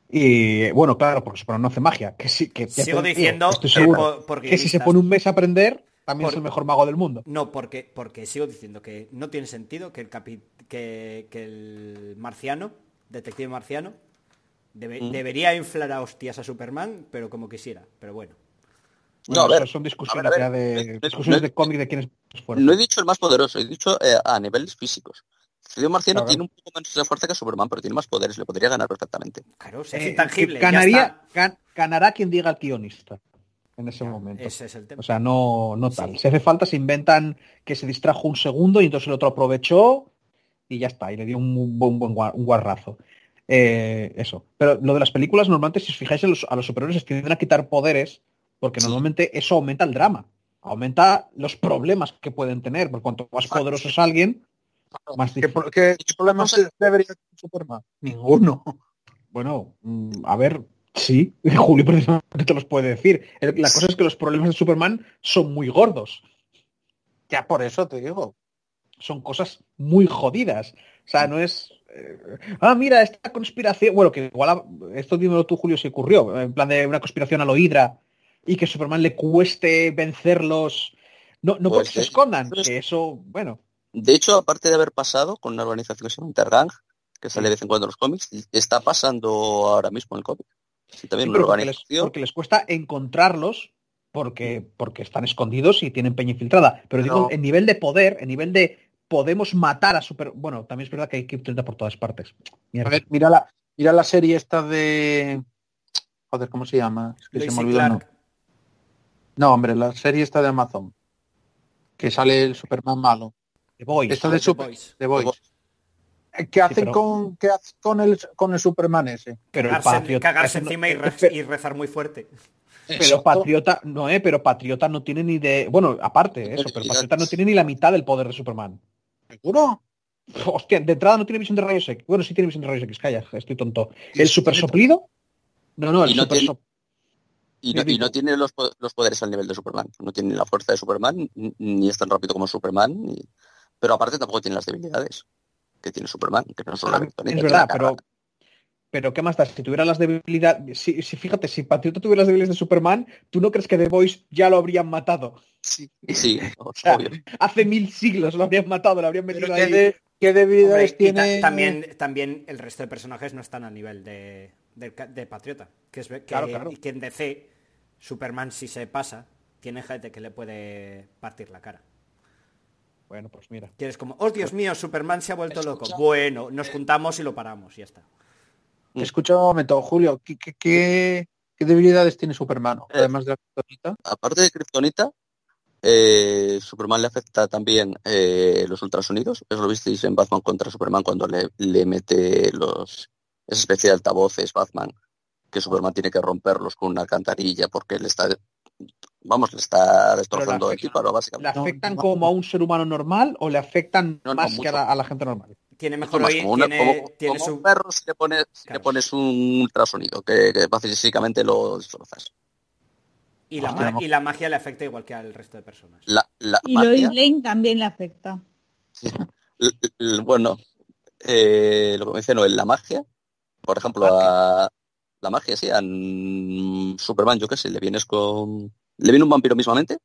Y bueno, claro, porque Superman no hace magia. Que sí, que Sigo te diciendo estoy por- por que si se pone un mes a aprender, también Por- es el mejor mago del mundo. No, porque, porque sigo diciendo que no tiene sentido que el, capi- que, que el marciano, detective marciano, debe- Mm. debería inflar a hostias a Superman, pero como quisiera. Pero bueno. No, a ver, son discusiones a ver, ya a ver, de no- no- discusiones no- de cómic de quién es más fuerte. No he dicho el más poderoso, he dicho eh, a niveles físicos. Ciudad Marciano Claro. tiene un poco menos de fuerza que Superman, pero tiene más poderes, le podría ganar perfectamente. Claro, se Eh, intangible. ganaría, gan- ganará quien diga el guionista en ese Ya, momento. Ese es el tema. O sea, no, no tal. Sí. Si hace falta, se inventan que se distrajo un segundo y entonces el otro aprovechó y ya está, y le dio un buen, buen un guarrazo. Eh, eso. Pero lo de las películas, normalmente, si os fijáis en los, a los superhéroes, les tienden a quitar poderes, porque Sí. normalmente eso aumenta el drama. Aumenta los problemas que pueden tener, porque cuanto más poderoso es alguien, más ¿Qué, difícil. qué- qué problemas debería tener Superman? <laughs> Ninguno. Bueno, mm, a ver, sí, <laughs> Julio precisamente te los puede decir. La cosa es que los problemas de Superman son muy gordos. Ya por eso te digo. son cosas muy jodidas. O sea, no es... eh, ah, mira, esta conspiración... Bueno, que igual... a- esto dímelo tú, Julio, si ocurrió. En plan de una conspiración a lo Hydra y que Superman le cueste vencerlos. No, no Pues porque se escondan, Pues- que eso, bueno, De hecho, aparte de haber pasado con una organización que se llama Intergang, que sale de vez en cuando en los cómics, está pasando ahora mismo en el cómic. Sí, también Sí, una porque les, organización. porque les cuesta encontrarlos porque, porque están escondidos y tienen peña infiltrada. Pero digo, No. en nivel de poder, en nivel de podemos matar a super... Bueno, también es verdad que hay Kryptonita por todas partes. Mierda. A ver, mira la, mira la serie esta de. Joder, ¿cómo se llama? Es que se me olvidó. No, hombre, la serie esta de Amazon. Que sale el Superman malo. The Boys. Esta de The Super Boys. The Boys. Eh, ¿Qué hacen pero- con qué hacen con el con el Superman ese? pero el patriota, cagarse no- encima y, re- pero- y rezar muy fuerte. pero patriota, no, eh, pero patriota no tiene ni de, bueno, aparte de eso, pero patriota no tiene ni la mitad del poder de Superman. ¿Seguro? Hostia, de entrada no tiene visión de rayos X. Bueno, sí tiene visión de rayos X, calla, estoy tonto. ¿El super soplido? No, no, el no super tiene- Y no, y tiene los, los poderes al nivel de Superman. No tiene la fuerza de Superman, ni- es tan rápido como Superman, ni- pero aparte tampoco tiene las debilidades que tiene Superman, que no son la kryptonita, Es que verdad, la pero pero ¿qué más da? Si tuviera las debilidades, si, si fíjate, si Patriota tuviera las debilidades de Superman, ¿tú no crees que The Boys ya lo habrían matado? Sí, sí, <laughs> sea, obvio. Hace mil siglos lo habrían matado, lo habrían metido Pero ¿qué, ahí. de- qué debilidades tiene? también, también el resto de personajes no están al nivel de, del de Patriota. Que es que, Claro, claro. que en DC, Superman si se pasa, tiene gente que le puede partir la cara. Bueno, pues mira. Que es como, oh Dios mío, Superman se ha vuelto loco. Bueno, nos juntamos y lo paramos, y ya está. Escucha un momento, Julio, ¿qué, qué, qué- qué debilidades tiene Superman? Eh, Además de la kryptonita. Aparte de Kryptonita, eh, Superman le afecta también eh, los ultrasonidos. Eso lo visteis en Batman contra Superman cuando le, le mete los esa especie de altavoces Batman, que Superman tiene que romperlos con una alcantarilla porque le está vamos, le está destrozando el afecta- típaro ¿Le básicamente. afectan no. como a un ser humano normal o le afectan No, no, más que a la, a la gente normal? Tiene mejor más oír, como, una- tiene, como- tiene como su... un perro si le pones, si le pones un ultrasonido, que, que básicamente lo destrozas. Y la, y la magia le afecta igual que al resto de personas. La, la Y magia- Lois Lane también le afecta. <laughs> L- l- bueno, eh, lo que menciono en la magia, por ejemplo, a la magia, sí, a Superman, yo qué sé, le vienes con... Le viene un vampiro mismamente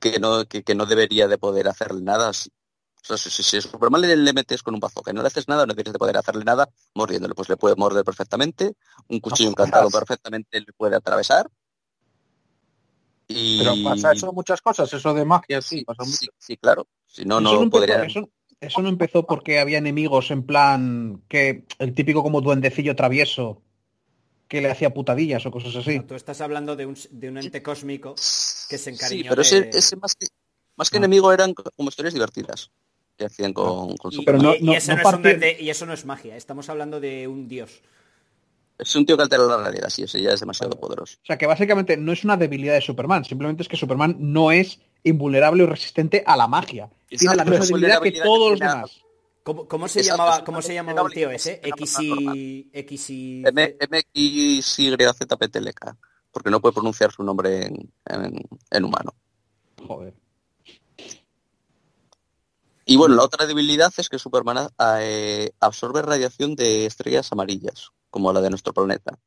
que no, que, que no debería de poder hacerle nada. Si, o sea, si, si- Superman le, le metes con un bazooka y no le haces nada, no deberías de poder hacerle nada mordiéndole. Pues le puede morder perfectamente, un cuchillo encantado perfectamente le puede atravesar. Y... Pero pasa eso muchas cosas, eso de magia, sí, Sí, pasa mucho. sí, sí, claro. Si no, Eso no podría... eso- eso no empezó porque había enemigos en plan que el típico como duendecillo travieso que le hacía putadillas o cosas así. No, tú estás hablando de un, de un ente cósmico que se encariñó Sí, pero de- ese, ese más que, más que Ah. enemigo eran como historias divertidas que hacían con, con y, Superman. Pero no- y- y no- eso es un y eso no es magia, estamos hablando de un dios. Es un tío que altera la realidad, sí, ese ya es demasiado poderoso. O sea, que básicamente no es una debilidad de Superman, simplemente es que Superman no es invulnerable o resistente a la magia. Tiene la misma debilidad que todos que los demás. ¿Cómo, cómo se Exacto, llamaba, cómo se llamaba el tío ese? X y... X y... MXYZPTLK, porque no puede pronunciar su nombre en, en- en humano. Joder. Y bueno, la otra debilidad es que Superman eh, absorbe radiación de estrellas amarillas, como la de nuestro planeta.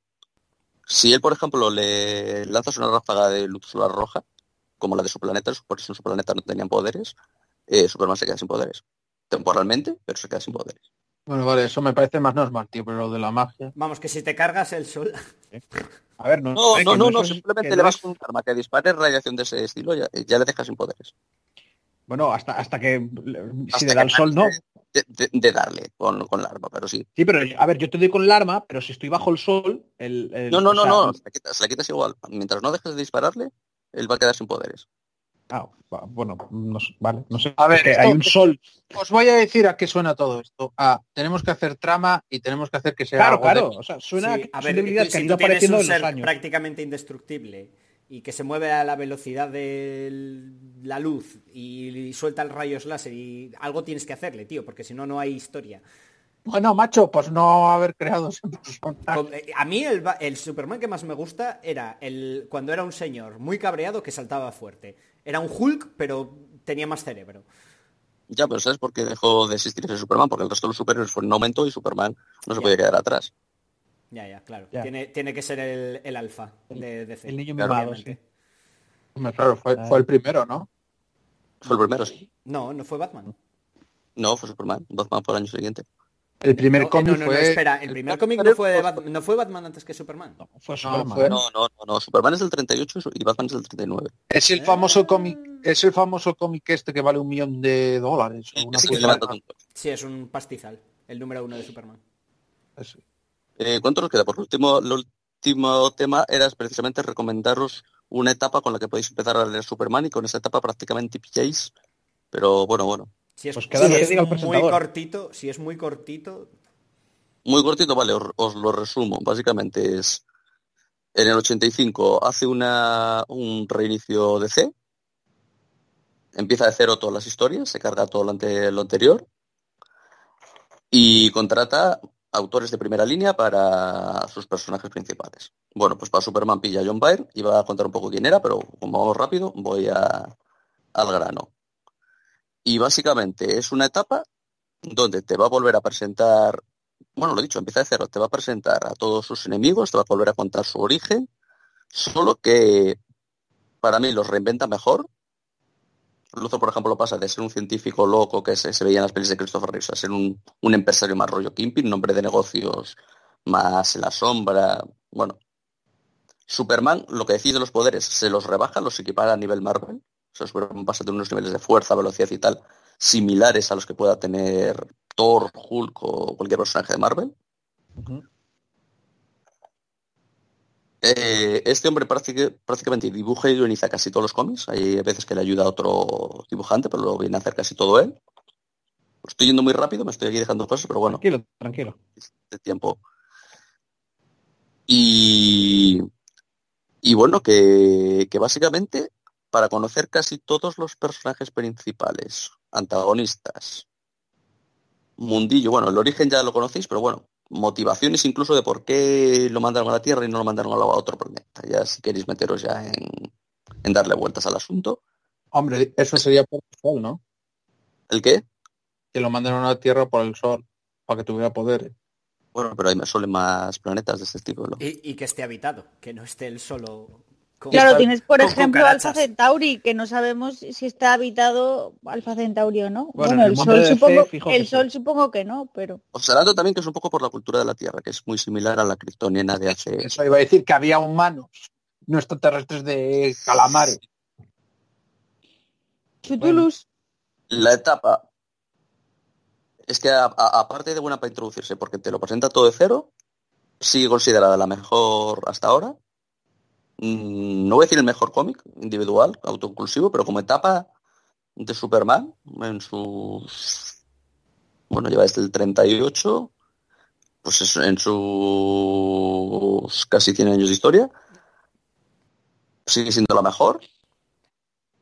Si él, por ejemplo, le lanzas una ráfaga de luz solar roja, como la de su planeta, por eso en su planeta no tenían poderes, eh, Superman se queda sin poderes. Temporalmente, pero se queda sin poderes. Bueno, vale, eso me parece más normal, tío, pero lo de la magia. Vamos, que si te cargas el sol... A ver, no, No, eh, no, no, no, simplemente le vas con un arma que dispare radiación de ese estilo, ya, ya le dejas sin poderes. Bueno, hasta, hasta que si le da el sol, no. De, de- de darle con, con la arma, pero sí. Sí, pero a ver, yo te doy con el arma, pero si estoy bajo el sol, el, el- No, no, no, sea, no, se la quitas, se la quitas igual. Mientras no dejes de dispararle, él va a quedar sin poderes. ah, bueno, no vale, no sé. A ver, esto- hay un sol. Os voy a decir a qué suena todo esto. A, tenemos que hacer trama y tenemos que hacer que sea Claro, algo de- claro. O sea, suena Sí, que a ver, que han si ido tú tienes apareciendo un en los ser años. prácticamente indestructible y que se mueve a la velocidad de la luz y, suelta el rayos láser y algo tienes que hacerle, tío, porque si no, no hay historia. Bueno, macho, pues no haber creado ese personaje. Con- eh, A mí el, Superman que más me gusta era el cuando era un señor muy cabreado que saltaba fuerte. Era un Hulk, pero tenía más cerebro. Ya, pero ¿sabes por qué dejó de existir ese Superman? Porque el resto de los superhéroes fue en aumento y Superman no se Ya. podía quedar atrás. Ya, ya, claro. Ya. Tiene, tiene que ser el, el alfa de DC. El niño Claro, mimado, sí. Hombre, Claro, fue, fue el primero, ¿no? Fue el primero, sí. No, no fue Batman. No, fue Superman. Batman fue el año siguiente. El primer No, eh, cómic no, no, no, fue... espera, el primer cómic no fue, de Bat- no fue Batman antes que Superman. No, fue No, Superman. fue- No, no, no, no. Superman es del 38 y Batman es del 39. Es el famoso cómic, es el famoso cómic este que vale un millón de dólares. o una. Sí, es un pastizal, el número uno de Superman. Ese. Eh, ¿Cuánto nos queda? Por último, el último tema era precisamente recomendaros una etapa con la que podéis empezar a leer Superman y con esa etapa prácticamente pilláis. Pero bueno, bueno. Si es, Pues si que diga el muy cortito, si es muy cortito, Muy cortito, vale, os, os lo resumo. Básicamente es, en el 85 hace una, un reinicio de C, empieza de cero todas las historias, se carga todo lo, ante- lo anterior y contrata autores de primera línea para sus personajes principales. Bueno, pues para Superman pilla a John Byrne, iba a contar un poco quién era, pero como vamos rápido, voy a, al grano. Y básicamente es una etapa donde te va a volver a presentar bueno, lo he dicho, empieza de cero, te va a presentar a todos sus enemigos, te va a volver a contar su origen, solo que para mí los reinventa mejor. Luthor, por ejemplo, pasa de ser un científico loco que se, veía en las pelis de Christopher Reeves a ser un, un empresario más rollo Kimping, un hombre de negocios más en la sombra. Bueno, Superman, lo que decís de los poderes, se los rebaja, los equipara a nivel Marvel. Sea, Superman unos niveles de fuerza, velocidad y tal, similares a los que pueda tener Thor, Hulk o cualquier personaje de Marvel. Eh, este hombre prácti- prácticamente dibuja y guioniza casi todos los cómics. Hay veces que le ayuda a otro dibujante, pero lo viene a hacer casi todo él. Estoy yendo muy rápido, me estoy aquí dejando cosas, pero bueno, Tranquilo, tranquilo. de tiempo. Y, y bueno, que, que básicamente para conocer casi todos los personajes principales, antagonistas, mundillo, bueno, el origen ya lo conocéis, pero bueno, motivaciones incluso de por qué lo mandaron a la Tierra y no lo mandaron a otro planeta. Ya si queréis meteros ya en, en darle vueltas al asunto. Hombre, eso sería por el sol, ¿no? ¿El qué? Que lo mandaron a la Tierra por el sol, para que tuviera poderes. Bueno, pero hay más sol en más planetas de este estilo. ¿no? y, y que esté habitado, que no esté él solo. Claro, tienes por con ejemplo cucarachas. Alfa Centauri, que no sabemos si está habitado Alfa Centauri o no. Bueno, Bueno, en el sol supongo, el sí. sol supongo que no, pero Observando también que es un poco por la cultura de la Tierra, que es muy similar a la kryptoniana de hace... Eso iba a decir que había humanos, no extraterrestres de calamares. Chutulus. La etapa es que aparte de buena para introducirse, porque te lo presenta todo de cero, sigue considerada la mejor hasta ahora. Mm, No voy a decir el mejor cómic individual, autoinclusivo, pero como etapa de Superman, en sus... Bueno, lleva desde el 38, pues es- en sus casi 100 años de historia. Sigue siendo la mejor.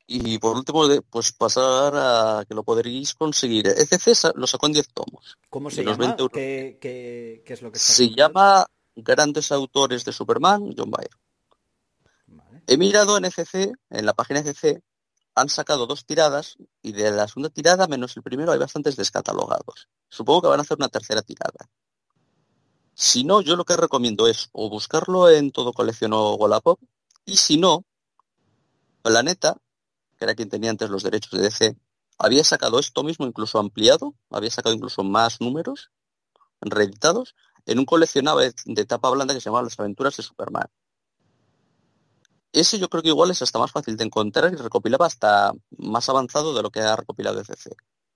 Y por último, pues pasar a que lo podréis conseguir. ECC lo sacó en 10 tomos. ¿Cómo se los llama? 20 euros. ¿Qué, qué- qué es lo que Se haciendo? llama Grandes Autores de Superman, John Byrne. He mirado en ECC, en la página ECC, han sacado dos tiradas y de la segunda tirada menos el primero hay bastantes descatalogados. Supongo que van a hacer una tercera tirada. Si no, yo lo que recomiendo es o buscarlo en todo colección o Wallapop y si no, Planeta, que era quien tenía antes los derechos de DC, había sacado esto mismo incluso ampliado, había sacado incluso más números reeditados en un coleccionable de tapa blanda que se llamaba Las Aventuras de Superman. Ese yo creo que igual es hasta más fácil de encontrar y recopilaba hasta más avanzado de lo que ha recopilado ECC.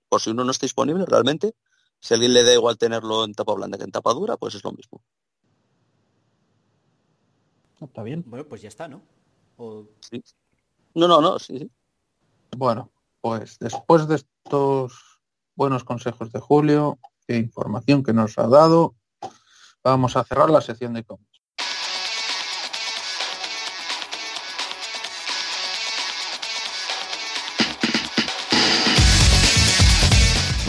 Por si uno no está disponible realmente, si a alguien le da igual tenerlo en tapa blanda que en tapa dura, pues es lo mismo. Está bien. Bueno, pues ya está, ¿no? O- Sí. No, no, no, sí, sí. Bueno, pues después de estos buenos consejos de Julio e información que nos ha dado, vamos a cerrar la sección de cómics.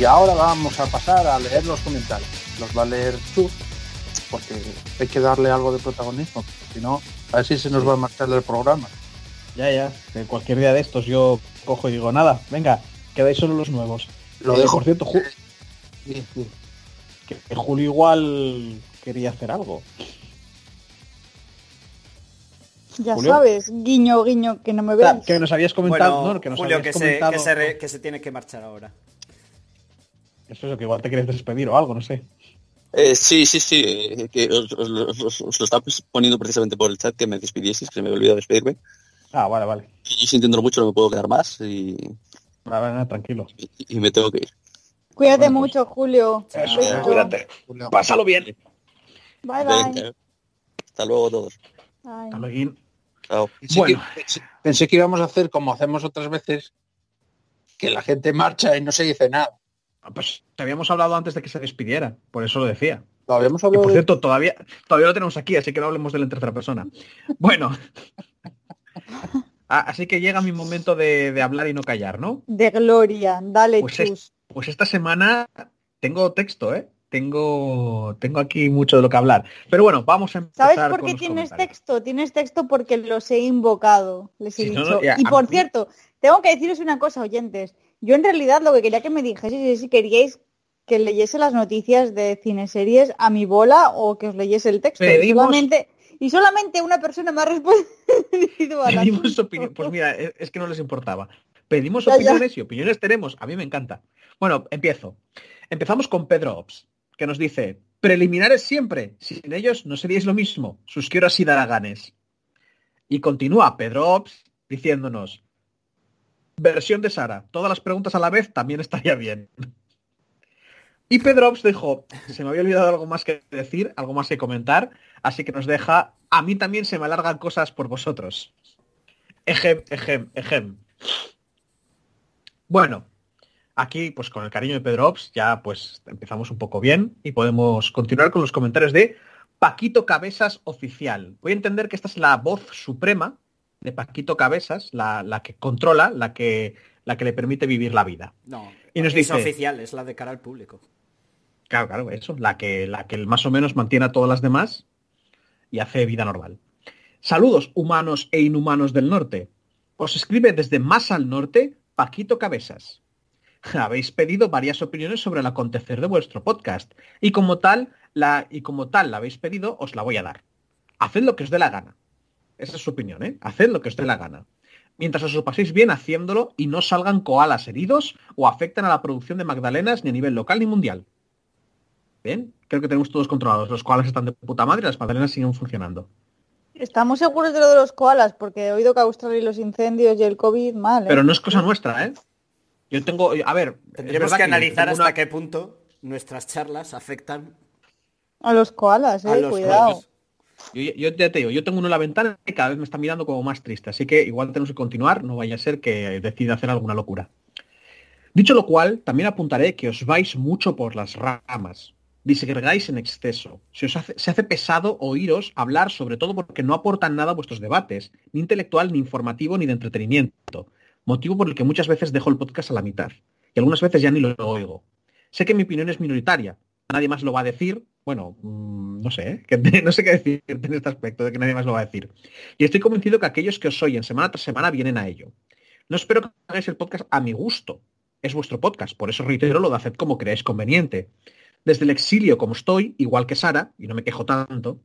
Y ahora vamos a pasar a leer los comentarios. Los va a leer Chus, porque hay que darle algo de protagonismo. Si no, a ver si se nos va a marchar del programa. Ya, ya. Que cualquier día de estos yo cojo y digo, nada, venga, quedáis solo los nuevos. Lo Eh, dejo. Por cierto, Ju- Sí, sí. que que Julio igual quería hacer algo. Ya Julio. sabes, guiño, guiño, que no me veis. que nos habías comentado, Bueno, ¿no? Que nos Julio, habías que se, comentado... que, se re- que se tiene que marchar ahora. Eso es lo que igual te quieres despedir o algo, no sé. Eh, sí, sí, sí, eh, que os, os- os- os lo estaba poniendo precisamente por el chat que me despidieseis, que se me había olvidado despedirme. Ah, vale, vale. Y sintiéndolo mucho no me puedo quedar más y, Vale, vale, nada, tranquilo. y- y me tengo que ir. Cuídate Bueno, pues- mucho, Julio. Eso, cuídate. Julio. Pásalo bien. Bye, bye. Venga. Hasta luego a todos. Bye. Hasta luego. Chao. Pensé, Bueno. que, pensé- pensé que íbamos a hacer como hacemos otras veces, que la gente marcha y no se dice nada. Ah, Pues te habíamos hablado antes de que se despidiera, por eso lo decía. Lo habíamos Y hablado por de- cierto, todavía, todavía lo tenemos aquí, así que no hablemos de él en tercera persona. Bueno. <laughs> Así que llega mi momento de, de hablar y no callar, ¿no? De gloria. Dale, Pues es- chus. Pues esta semana tengo texto, ¿eh? Tengo, tengo aquí mucho de lo que hablar. Pero bueno, vamos a empezar ¿Sabes por con qué los tienes texto? Tienes texto porque los he invocado, les he dicho. no, ya, y por mí- cierto, tengo que deciros una cosa, oyentes. Yo en realidad lo que quería que me dijeseis es si queríais que leyese las noticias de cineseries a mi bola o que os leyese el texto. Y Pedimos- solamente, y solamente una persona me ha respondido a la Pedimos opinión. Pues mira, es, es que no les importaba. Pedimos Ya, ya. opiniones y opiniones tenemos. A mí me encanta. Bueno, empiezo. Empezamos con Pedro Ops, que nos dice, preliminares siempre. Sin ellos no seríais lo mismo. Sus quiero así daraganes. Y continúa Pedro Ops diciéndonos, versión de Sara, todas las preguntas a la vez también <laughs> estaría bien. Y Pedro Ops dijo, se me había olvidado algo más que decir, algo más que comentar, así que nos deja, a mí también se me alargan cosas por vosotros. Ejem, ejem, ejem. Bueno, aquí pues con el cariño de Pedro Ops ya pues empezamos un poco bien y podemos continuar con los comentarios de Paquito Cabezas Oficial. Voy a entender que esta es la voz suprema de Paquito Cabezas, la, la que controla, la que, la que le permite vivir la vida. No, Y nos es dice- oficial, es la de cara al público. Claro, claro, eso, la que, la que más o menos mantiene a todas las demás y hace vida normal. Saludos, humanos e inhumanos del norte. Os escribe desde más al norte Paquito Cabezas. <laughs> Habéis pedido varias opiniones sobre el acontecer de vuestro podcast y como tal, la, y como tal la habéis pedido, os la voy a dar. Haced lo que os dé la gana. Esa es su opinión, ¿eh? Haced lo que os dé la gana. mientras os lo paséis bien haciéndolo y no salgan koalas heridos o afecten a la producción de magdalenas ni a nivel local ni mundial. Bien, creo que tenemos todos controlados. Los koalas están de puta madre y las magdalenas siguen funcionando. Estamos seguros de lo de los koalas, porque he oído que Australia y los incendios y el COVID mal. ¿eh? Pero no es cosa nuestra, ¿eh? Yo tengo, a ver, Tendremos que analizar hasta una- qué punto nuestras charlas afectan A los koalas, a eh, los cuidado. koalas. Yo, te digo, yo tengo uno en la ventana y cada vez me está mirando como más triste, así que igual tenemos que continuar, no vaya a ser que decida hacer alguna locura. Dicho lo cual, también apuntaré que os vais mucho por las ramas, disgregáis en exceso, se os se hace pesado oíros hablar sobre todo porque no aportan nada a vuestros debates, ni intelectual, ni informativo, ni de entretenimiento, motivo por el que muchas veces dejo el podcast a la mitad, y algunas veces ya ni lo oigo. Sé que mi opinión es minoritaria, nadie más lo va a decir, bueno, mm, no sé, ¿eh? <laughs> Que- no sé qué decir en este aspecto de que nadie más lo va a decir. Y estoy convencido que aquellos que os oyen semana tras semana vienen a ello. No espero que hagáis el podcast a mi gusto. Es vuestro podcast, por eso reitero lo de hacer como creáis conveniente. Desde el exilio como estoy, igual que Sara, y no me quejo tanto.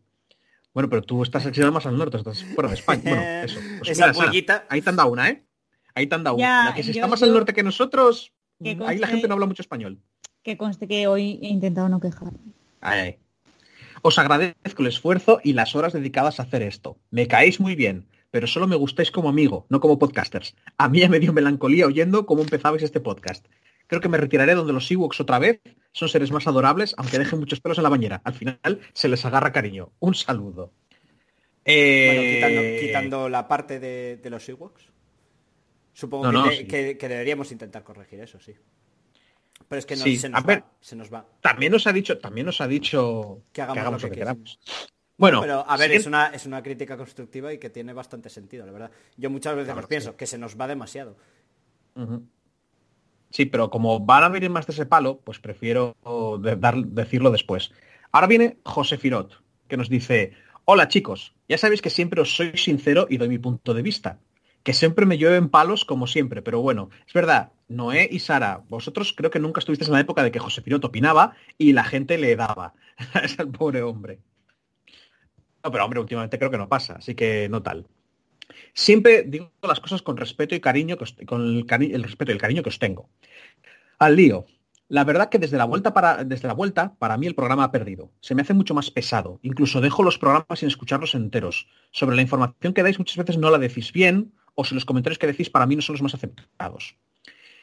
Bueno, pero tú estás exiliado más al norte, estás fuera de España. Bueno, <laughs> eso. Pues Esa mira, Sara, ahí te han dado una, ¿eh? Ahí te han dado Ya, una. La que si yo- está más al norte que nosotros, Que ahí la gente no habla mucho español. Que conste que hoy he intentado no quejar. Ay. Os agradezco el esfuerzo y las horas dedicadas a hacer esto. Me caéis muy bien, pero solo me gustáis como amigo, no como podcasters. A mí ya me dio melancolía oyendo cómo empezabais este podcast. Creo que me retiraré donde los Ewoks otra vez. Son seres más adorables, aunque dejen muchos pelos en la bañera. Al final se les agarra cariño. Un saludo. Eh, Bueno, quitando, quitando la parte de, de los Ewoks. Supongo No, que, no, de- sí. que- que deberíamos intentar corregir eso, sí. Pero es que no, Sí, se, a nos ver. va, se nos va. También nos ha dicho, también nos ha dicho Que hagamos lo que queramos. Bueno, Pero a ver, es una, es una crítica constructiva y que tiene bastante sentido, la verdad. Yo muchas veces Claro, pienso que se nos va demasiado. Sí, pero como van a venir más de ese palo, pues prefiero de- dar- decirlo después. Ahora viene José Firot, que nos dice, hola chicos, ya sabéis que siempre os soy sincero y doy mi punto de vista. Que siempre me llueven palos como siempre, pero bueno, es verdad, Noé y Sara, vosotros creo que nunca estuvisteis en la época de que José Firot opinaba y la gente le daba. <laughs> es el pobre hombre. No, pero hombre, últimamente creo que no pasa, así que no tal. Siempre digo las cosas con respeto y cariño, que os- con el, el respeto y el cariño que os tengo. Al lío. La verdad que desde la vuelta para desde la vuelta para mí el programa ha perdido. Se me hace mucho más pesado. Incluso dejo los programas sin escucharlos enteros. Sobre la información que dais muchas veces no la decís bien o si los comentarios que decís para mí no son los más aceptados.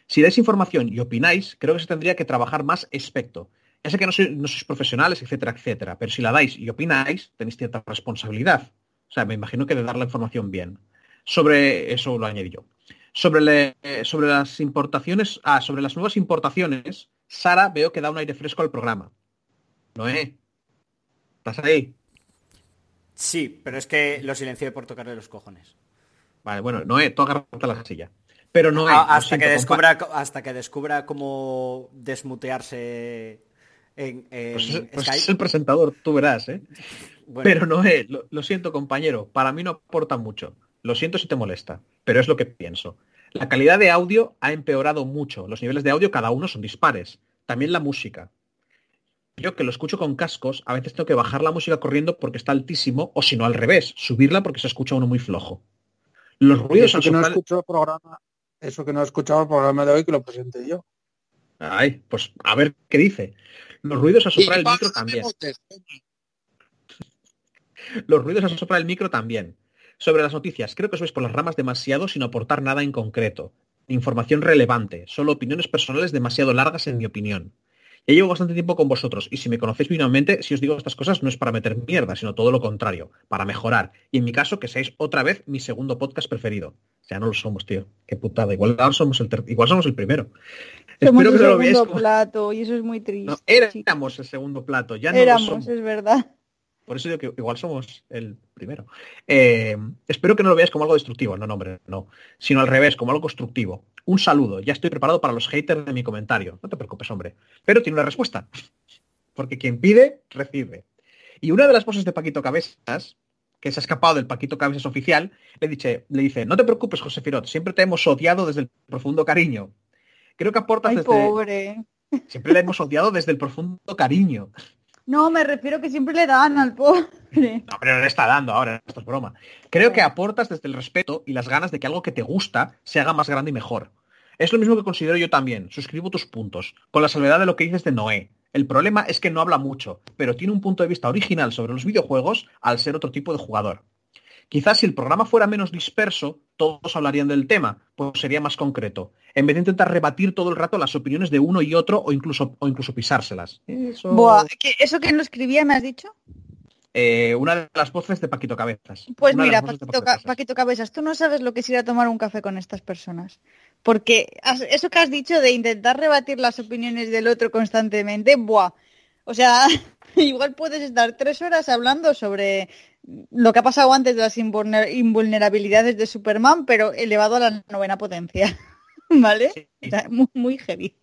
Si dais información y opináis, creo que se tendría que trabajar más aspecto. Ya sé que no, sois- no sois profesionales, etcétera, etcétera, pero si la dais y opináis, tenéis cierta responsabilidad. O sea, me imagino que de dar la información bien. Sobre eso lo añadí yo. Sobre, le- sobre las importaciones, ah, sobre las nuevas importaciones, Sara veo que da un aire fresco al programa. Noé, ¿estás ahí? Sí, pero es que lo silencié por tocarle los cojones. Vale, bueno, Noé, tú la silla. Pero Noé, Ah, hasta, que descubra, hasta que descubra cómo desmutearse en, en Pues, es- pues es el presentador, tú verás, ¿eh? Bueno, Pero Noé, lo, lo siento compañero, para mí no aporta mucho. Lo siento si te molesta, pero es lo que pienso. La calidad de audio ha empeorado mucho. Los niveles de audio cada uno son dispares. También la música. Yo que lo escucho con cascos, a veces tengo que bajar la música corriendo porque está altísimo, o si no al revés, subirla porque se escucha uno muy flojo. Los ruidos Eso al que no escuchado el programa, eso que no he escuchado el programa de hoy que lo presenté yo. Ay, pues a ver qué dice. Los ruidos al soplar el micro también. <laughs> Los ruidos al soplar el micro también. Sobre las noticias, creo que os vais por las ramas demasiado sin aportar nada en concreto. Información relevante, solo opiniones personales demasiado largas en mi opinión. Ya llevo bastante tiempo con vosotros y si me conocéis mínimamente, si os digo estas cosas no es para meter mierda, sino todo lo contrario, para mejorar. Y en mi caso, que seáis otra vez mi segundo podcast preferido. Ya no lo somos, tío. Qué putada. Igual somos el, igual somos el primero. Somos Espero el que no lo veáis segundo plato y eso es muy triste. no, éramos el segundo plato, ya no lo Éramos, somos. es verdad. Por eso digo que igual somos el primero. Eh, espero que no lo veáis como algo destructivo, no, no, hombre, no. Sino al revés, como algo constructivo. Un saludo, ya estoy preparado para los haters de mi comentario. No te preocupes, hombre. Pero tiene una respuesta. <laughs> Porque quien pide, recibe. Y una de las voces de Paquito Cabezas, que se ha escapado del Paquito Cabezas oficial, le dice, le dice, no te preocupes, José Firot, siempre te hemos odiado desde el profundo cariño. Creo que aportas Ay, desde... pobre. Siempre le hemos odiado desde el profundo cariño. No, me refiero que siempre le dan al pobre. No, pero le está dando ahora, esto es broma. Creo que aportas desde el respeto y las ganas de que algo que te gusta se haga más grande y mejor. Es lo mismo que considero yo también. Suscribo tus puntos, con la salvedad de lo que dices de Noé. El problema es que no habla mucho, pero tiene un punto de vista original sobre los videojuegos al ser otro tipo de jugador. Quizás si el programa fuera menos disperso, todos hablarían del tema, pues sería más concreto, en vez de intentar rebatir todo el rato las opiniones de uno y otro o incluso, o incluso pisárselas. Eso... Buah, ¿que- ¿Eso que no escribía me has dicho? Eh, una de las voces de Paquito Cabezas. Pues Una mira, Paquito, Paquito Ca- Cabezas. Paquito Cabezas, tú no sabes lo que es ir a tomar un café con estas personas. Porque eso que has dicho de intentar rebatir las opiniones del otro constantemente, buah. O sea, <laughs> igual puedes estar tres horas hablando sobre lo que ha pasado antes de las invulner- invulnerabilidades de Superman, pero elevado a la novena potencia. <laughs> ¿Vale? Sí. Muy, muy heavy.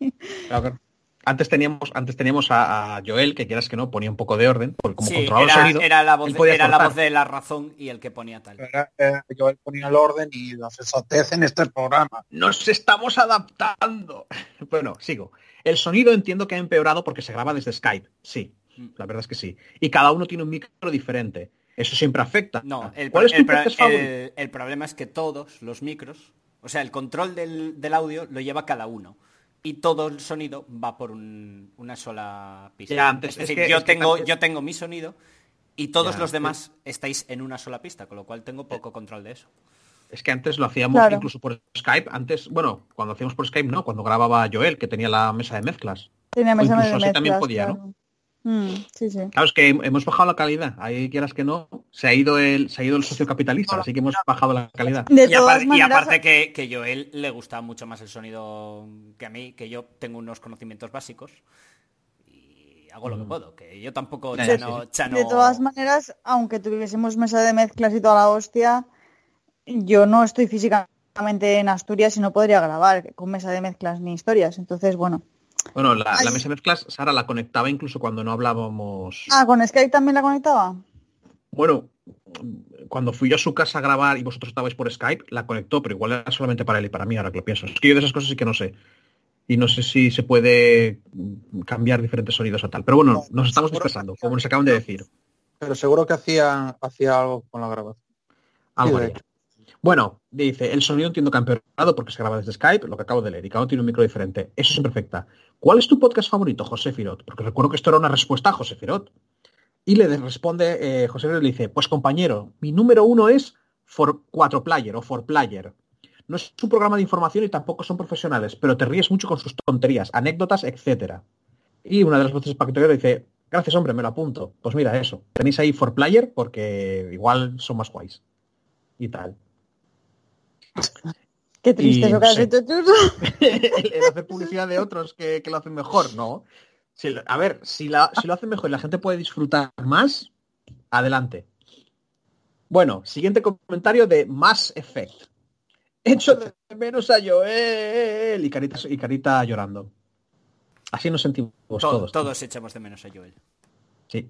Claro, claro. Antes teníamos, antes teníamos a, a Joel, que quieras que no, ponía un poco de orden, porque como Sí, controlaba era, el sonido, era la voz, era la voz de la razón y el que ponía tal. Era, eh, yo ponía el orden y la sensatez en este programa. Nos estamos adaptando. <laughs> Bueno, sigo. El sonido entiendo que ha empeorado porque se graba desde Skype. Sí, la verdad es que sí. Y cada uno tiene un micro diferente. Eso siempre afecta. No, el, ¿Cuál es el tu pro- podcast favorito? el- el problema es que todos los micros, o sea, el control del, del audio lo lleva cada uno. Y todo el sonido va por un- una sola pista. Ya, antes- es es decir, que- yo, es tengo, yo tengo mi sonido y todos Ya, los sí. demás estáis en una sola pista, con lo cual tengo poco control de eso. Es que antes lo hacíamos Claro. incluso por Skype. Antes, bueno, cuando hacíamos por Skype, no, cuando grababa Joel, que tenía la mesa de mezclas. Tenía O mesa incluso de así también mezclas, podía, ¿no? Claro. Mm, sí, sí. Claro, es que hemos bajado la calidad. Ahí quieras que no, se ha ido el, se ha ido el socio capitalista, así que hemos bajado la calidad. De Y, todas aparte, y maneras, aparte que, que Joel le gusta mucho más el sonido que a mí, que yo tengo unos conocimientos básicos y hago lo que puedo, que yo tampoco Ya, ya, chano, sí, chano- De todas maneras, aunque tuviésemos mesa de mezclas y toda la hostia, yo no estoy físicamente en Asturias y no podría grabar con mesa de mezclas ni historias. Entonces, bueno. Bueno, la, mesa de mezclas, Sara la conectaba incluso cuando no hablábamos. Ah, ¿con Skype también la conectaba? Bueno, cuando fui yo a su casa a grabar y vosotros estabais por Skype, la conectó, pero igual era solamente para él y para mí, ahora que lo pienso. Es que yo de esas cosas sí que no sé. Y no sé si se puede cambiar diferentes sonidos o tal. Pero bueno, No, nos estamos dispersando, como nos acaban de decir. Pero seguro que hacía, hacía algo con la grabación. Algo. Bueno, dice, el sonido entiendo que ha empeorado porque se graba desde Skype, lo que acabo de leer, y cada uno tiene un micro diferente. Eso es perfecta. ¿Cuál es tu podcast favorito, José Firot? Porque recuerdo que esto era una respuesta a José Firot. Y le responde, eh, José Firot le dice, pues compañero, mi número uno es For 4 Player o For Player. No es un programa de información y tampoco son profesionales, pero te ríes mucho con sus tonterías, anécdotas, etcétera. Y una de las voces Guerrero dice, gracias hombre, me lo apunto. Pues mira eso, tenéis ahí For Player porque igual son más guays. Y tal. Qué triste Y eso que has hecho tú. el, hacer publicidad de otros que, que lo hacen mejor, ¿no? Si lo- a ver, si, la- si lo hacen mejor y la gente puede disfrutar más, adelante. Bueno, siguiente comentario de Mass Effect. Hecho de menos a Joel y Carita, y Carita llorando. Así nos sentimos To- todos. todos echamos de menos a Joel. Sí.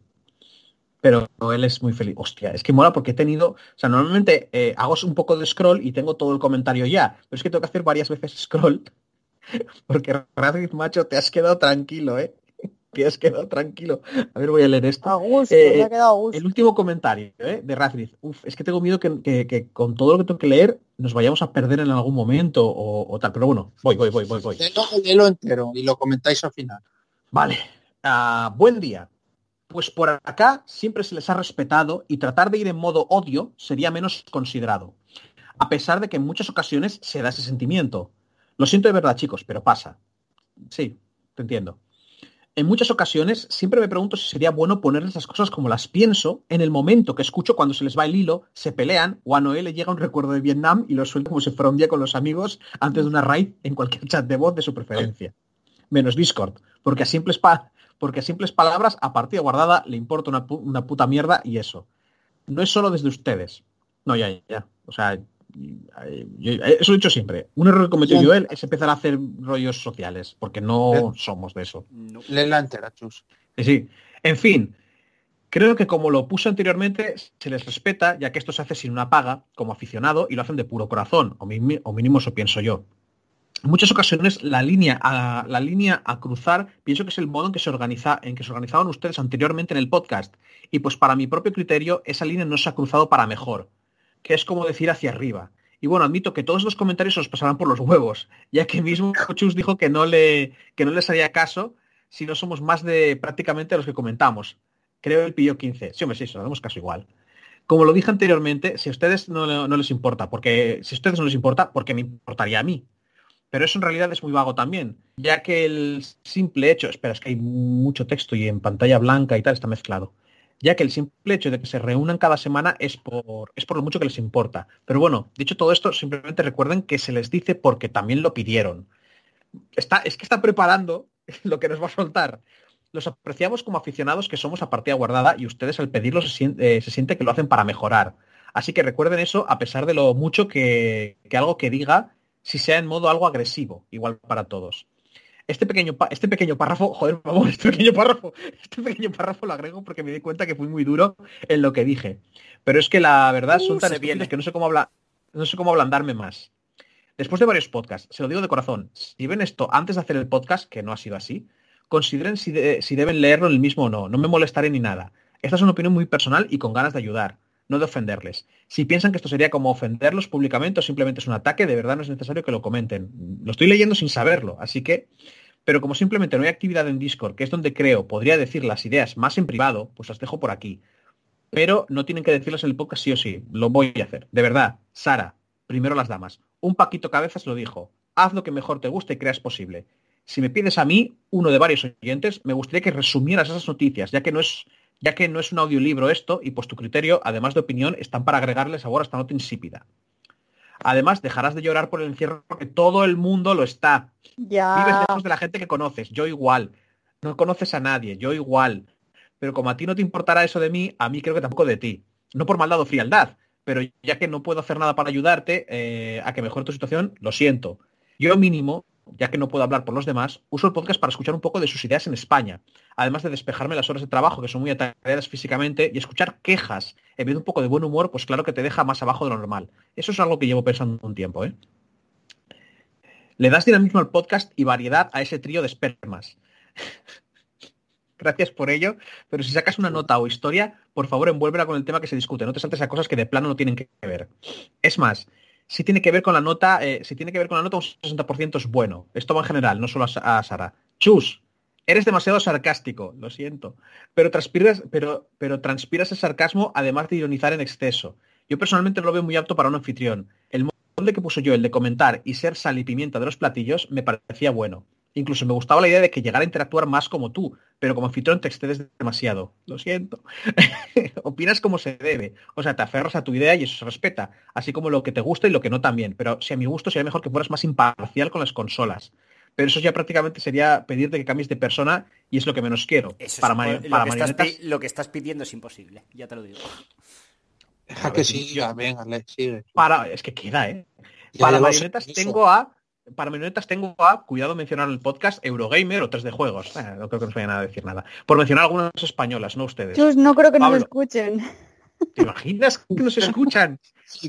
Pero él es muy feliz. Hostia, es que mola porque he tenido. O sea, normalmente eh, hago un poco de scroll y tengo todo el comentario ya. Pero es que tengo que hacer varias veces scroll. <laughs> Porque Radriz, macho, te has quedado tranquilo, ¿eh? <laughs> Te has quedado tranquilo. A ver, voy a leer esto. gusto, Eh, me ha quedado a gusto. El último comentario ¿eh? de Radriz. Uf, es que tengo miedo que, que- que con todo lo que tengo que leer nos vayamos a perder en algún momento o, o tal. Pero bueno, voy, voy, voy, voy, voy. Léelo, entero y lo comentáis al final. Vale. Ah, buen día. Pues por acá siempre se les ha respetado y tratar de ir en modo odio sería menos considerado. A pesar de que en muchas ocasiones se da ese sentimiento. Lo siento de verdad, chicos, pero pasa. Sí, te entiendo. En muchas ocasiones siempre me pregunto si sería bueno ponerles las cosas como las pienso en el momento que escucho cuando se les va el hilo, se pelean o a Noé le llega un recuerdo de Vietnam y lo suelta como si fuera un día con los amigos antes de una raid en cualquier chat de voz de su preferencia. Menos Discord, porque a simples, pa- porque a simples palabras a partida guardada le importa una, pu- una puta mierda y eso. No es solo desde ustedes. No, ya, ya, ya. O sea, eh, yo- eh, eso lo he dicho siempre. Un error que cometió Bien. Joel es empezar a hacer rollos sociales, porque no Bien. somos de eso. No. Entera, chus. Sí, sí. En fin, creo que como lo puse anteriormente, se les respeta, ya que esto se hace sin una paga, como aficionado, y lo hacen de puro corazón, o, mi- o mínimo eso pienso yo. En muchas ocasiones la línea a, la línea a cruzar pienso que es el modo en que se organiza en que se organizaban ustedes anteriormente en el podcast. Y pues para mi propio criterio esa línea no se ha cruzado para mejor que es como decir hacia arriba. Y bueno admito que todos los comentarios se los pasarán por los huevos ya que mismo <laughs> Chus dijo que no le que no les haría caso si no somos más de prácticamente los que comentamos. Creo el pillo 15 sí hombre sí se lo damos caso igual. Como lo dije anteriormente si a ustedes no, no les importa porque si a ustedes no les importa porque me importaría a mí pero eso en realidad es muy vago también, ya que el simple hecho, espera, es que hay mucho texto y en pantalla blanca y tal está mezclado, ya que el simple hecho de que se reúnan cada semana es por, es por lo mucho que les importa. Pero bueno, dicho todo esto, simplemente recuerden que se les dice porque también lo pidieron. Está, es que está preparando <laughs> lo que nos va a soltar. Los apreciamos como aficionados que somos a partida guardada y ustedes al pedirlo se siente, eh, se siente que lo hacen para mejorar. Así que recuerden eso a pesar de lo mucho que, que algo que diga si sea en modo algo agresivo, igual para todos. Este pequeño, este pequeño párrafo, <laughs> joder, por favor, este pequeño párrafo, este pequeño párrafo lo agrego porque me di cuenta que fui muy duro en lo que dije. Pero es que la verdad son tan estúpidos que no sé cómo habla, no sé cómo ablandarme más. Después de varios podcasts, se lo digo de corazón, si ven esto antes de hacer el podcast, que no ha sido así, consideren si, si deben leerlo en el mismo o no. No me molestaré ni nada. Esta es una opinión muy personal y con ganas de ayudar no de ofenderles. Si piensan que esto sería como ofenderlos públicamente o simplemente es un ataque, de verdad no es necesario que lo comenten. Lo estoy leyendo sin saberlo, así que... Pero como simplemente no hay actividad en Discord, que es donde creo podría decir las ideas más en privado, pues las dejo por aquí. Pero no tienen que decirlas en el podcast sí o sí. Lo voy a hacer. De verdad, Sara, primero las damas. Un Paquito Cabezas lo dijo. Haz lo que mejor te guste y creas posible. Si me pides a mí, uno de varios oyentes, me gustaría que resumieras esas noticias, ya que no es ya que no es un audiolibro esto y pues tu criterio, además de opinión, están para agregarle sabor a esta nota insípida. Además, dejarás de llorar por el encierro porque todo el mundo lo está. Ya. Vives lejos de la gente que conoces, yo igual. No conoces a nadie, yo igual. Pero como a ti no te importará eso de mí, a mí creo que tampoco de ti. No por maldad o frialdad, pero ya que no puedo hacer nada para ayudarte eh, a que mejore tu situación, lo siento. Yo mínimo ya que no puedo hablar por los demás, uso el podcast para escuchar un poco de sus ideas en España, además de despejarme las horas de trabajo, que son muy atareadas físicamente, y escuchar quejas en vez de un poco de buen humor, pues claro que te deja más abajo de lo normal. Eso es algo que llevo pensando un tiempo, ¿eh? Le das dinamismo al podcast y variedad a ese trío de espermas. Gracias por ello, pero si sacas una nota o historia, por favor envuélvela con el tema que se discute, no te saltes a cosas que de plano no tienen que ver. Es más, si tiene que ver con la nota, eh, si tiene que ver con la nota, un 60% es bueno. Esto va en general, no solo a, Sara. Chus, eres demasiado sarcástico, lo siento. Pero transpiras, pero, pero el sarcasmo además de ironizar en exceso. Yo personalmente no lo veo muy apto para un anfitrión. El modo que puso yo, el de comentar y ser sal y pimienta de los platillos, me parecía bueno. Incluso me gustaba la idea de que llegara a interactuar más como tú, pero como anfitrión te excedes demasiado. Lo siento. <laughs> Opinas como se debe. O sea, te aferras a tu idea y eso se respeta. Así como lo que te gusta y lo que no también. Pero si a mi gusto sería mejor que fueras más imparcial con las consolas. Pero eso ya prácticamente sería pedirte que cambies de persona y es lo que menos quiero. para, lo, para que estás, lo que estás pidiendo es imposible, ya te lo digo. Deja que siga, venga, sigue. Para, es que queda, ¿eh? para marionetas tengo a para marionetas tengo a, cuidado mencionar el podcast, Eurogamer o 3 de juegos. Eh, no creo que nos vayan a decir nada. Por mencionar algunas españolas, no ustedes. no creo que nos escuchen. ¿Te imaginas que nos <laughs> escuchan?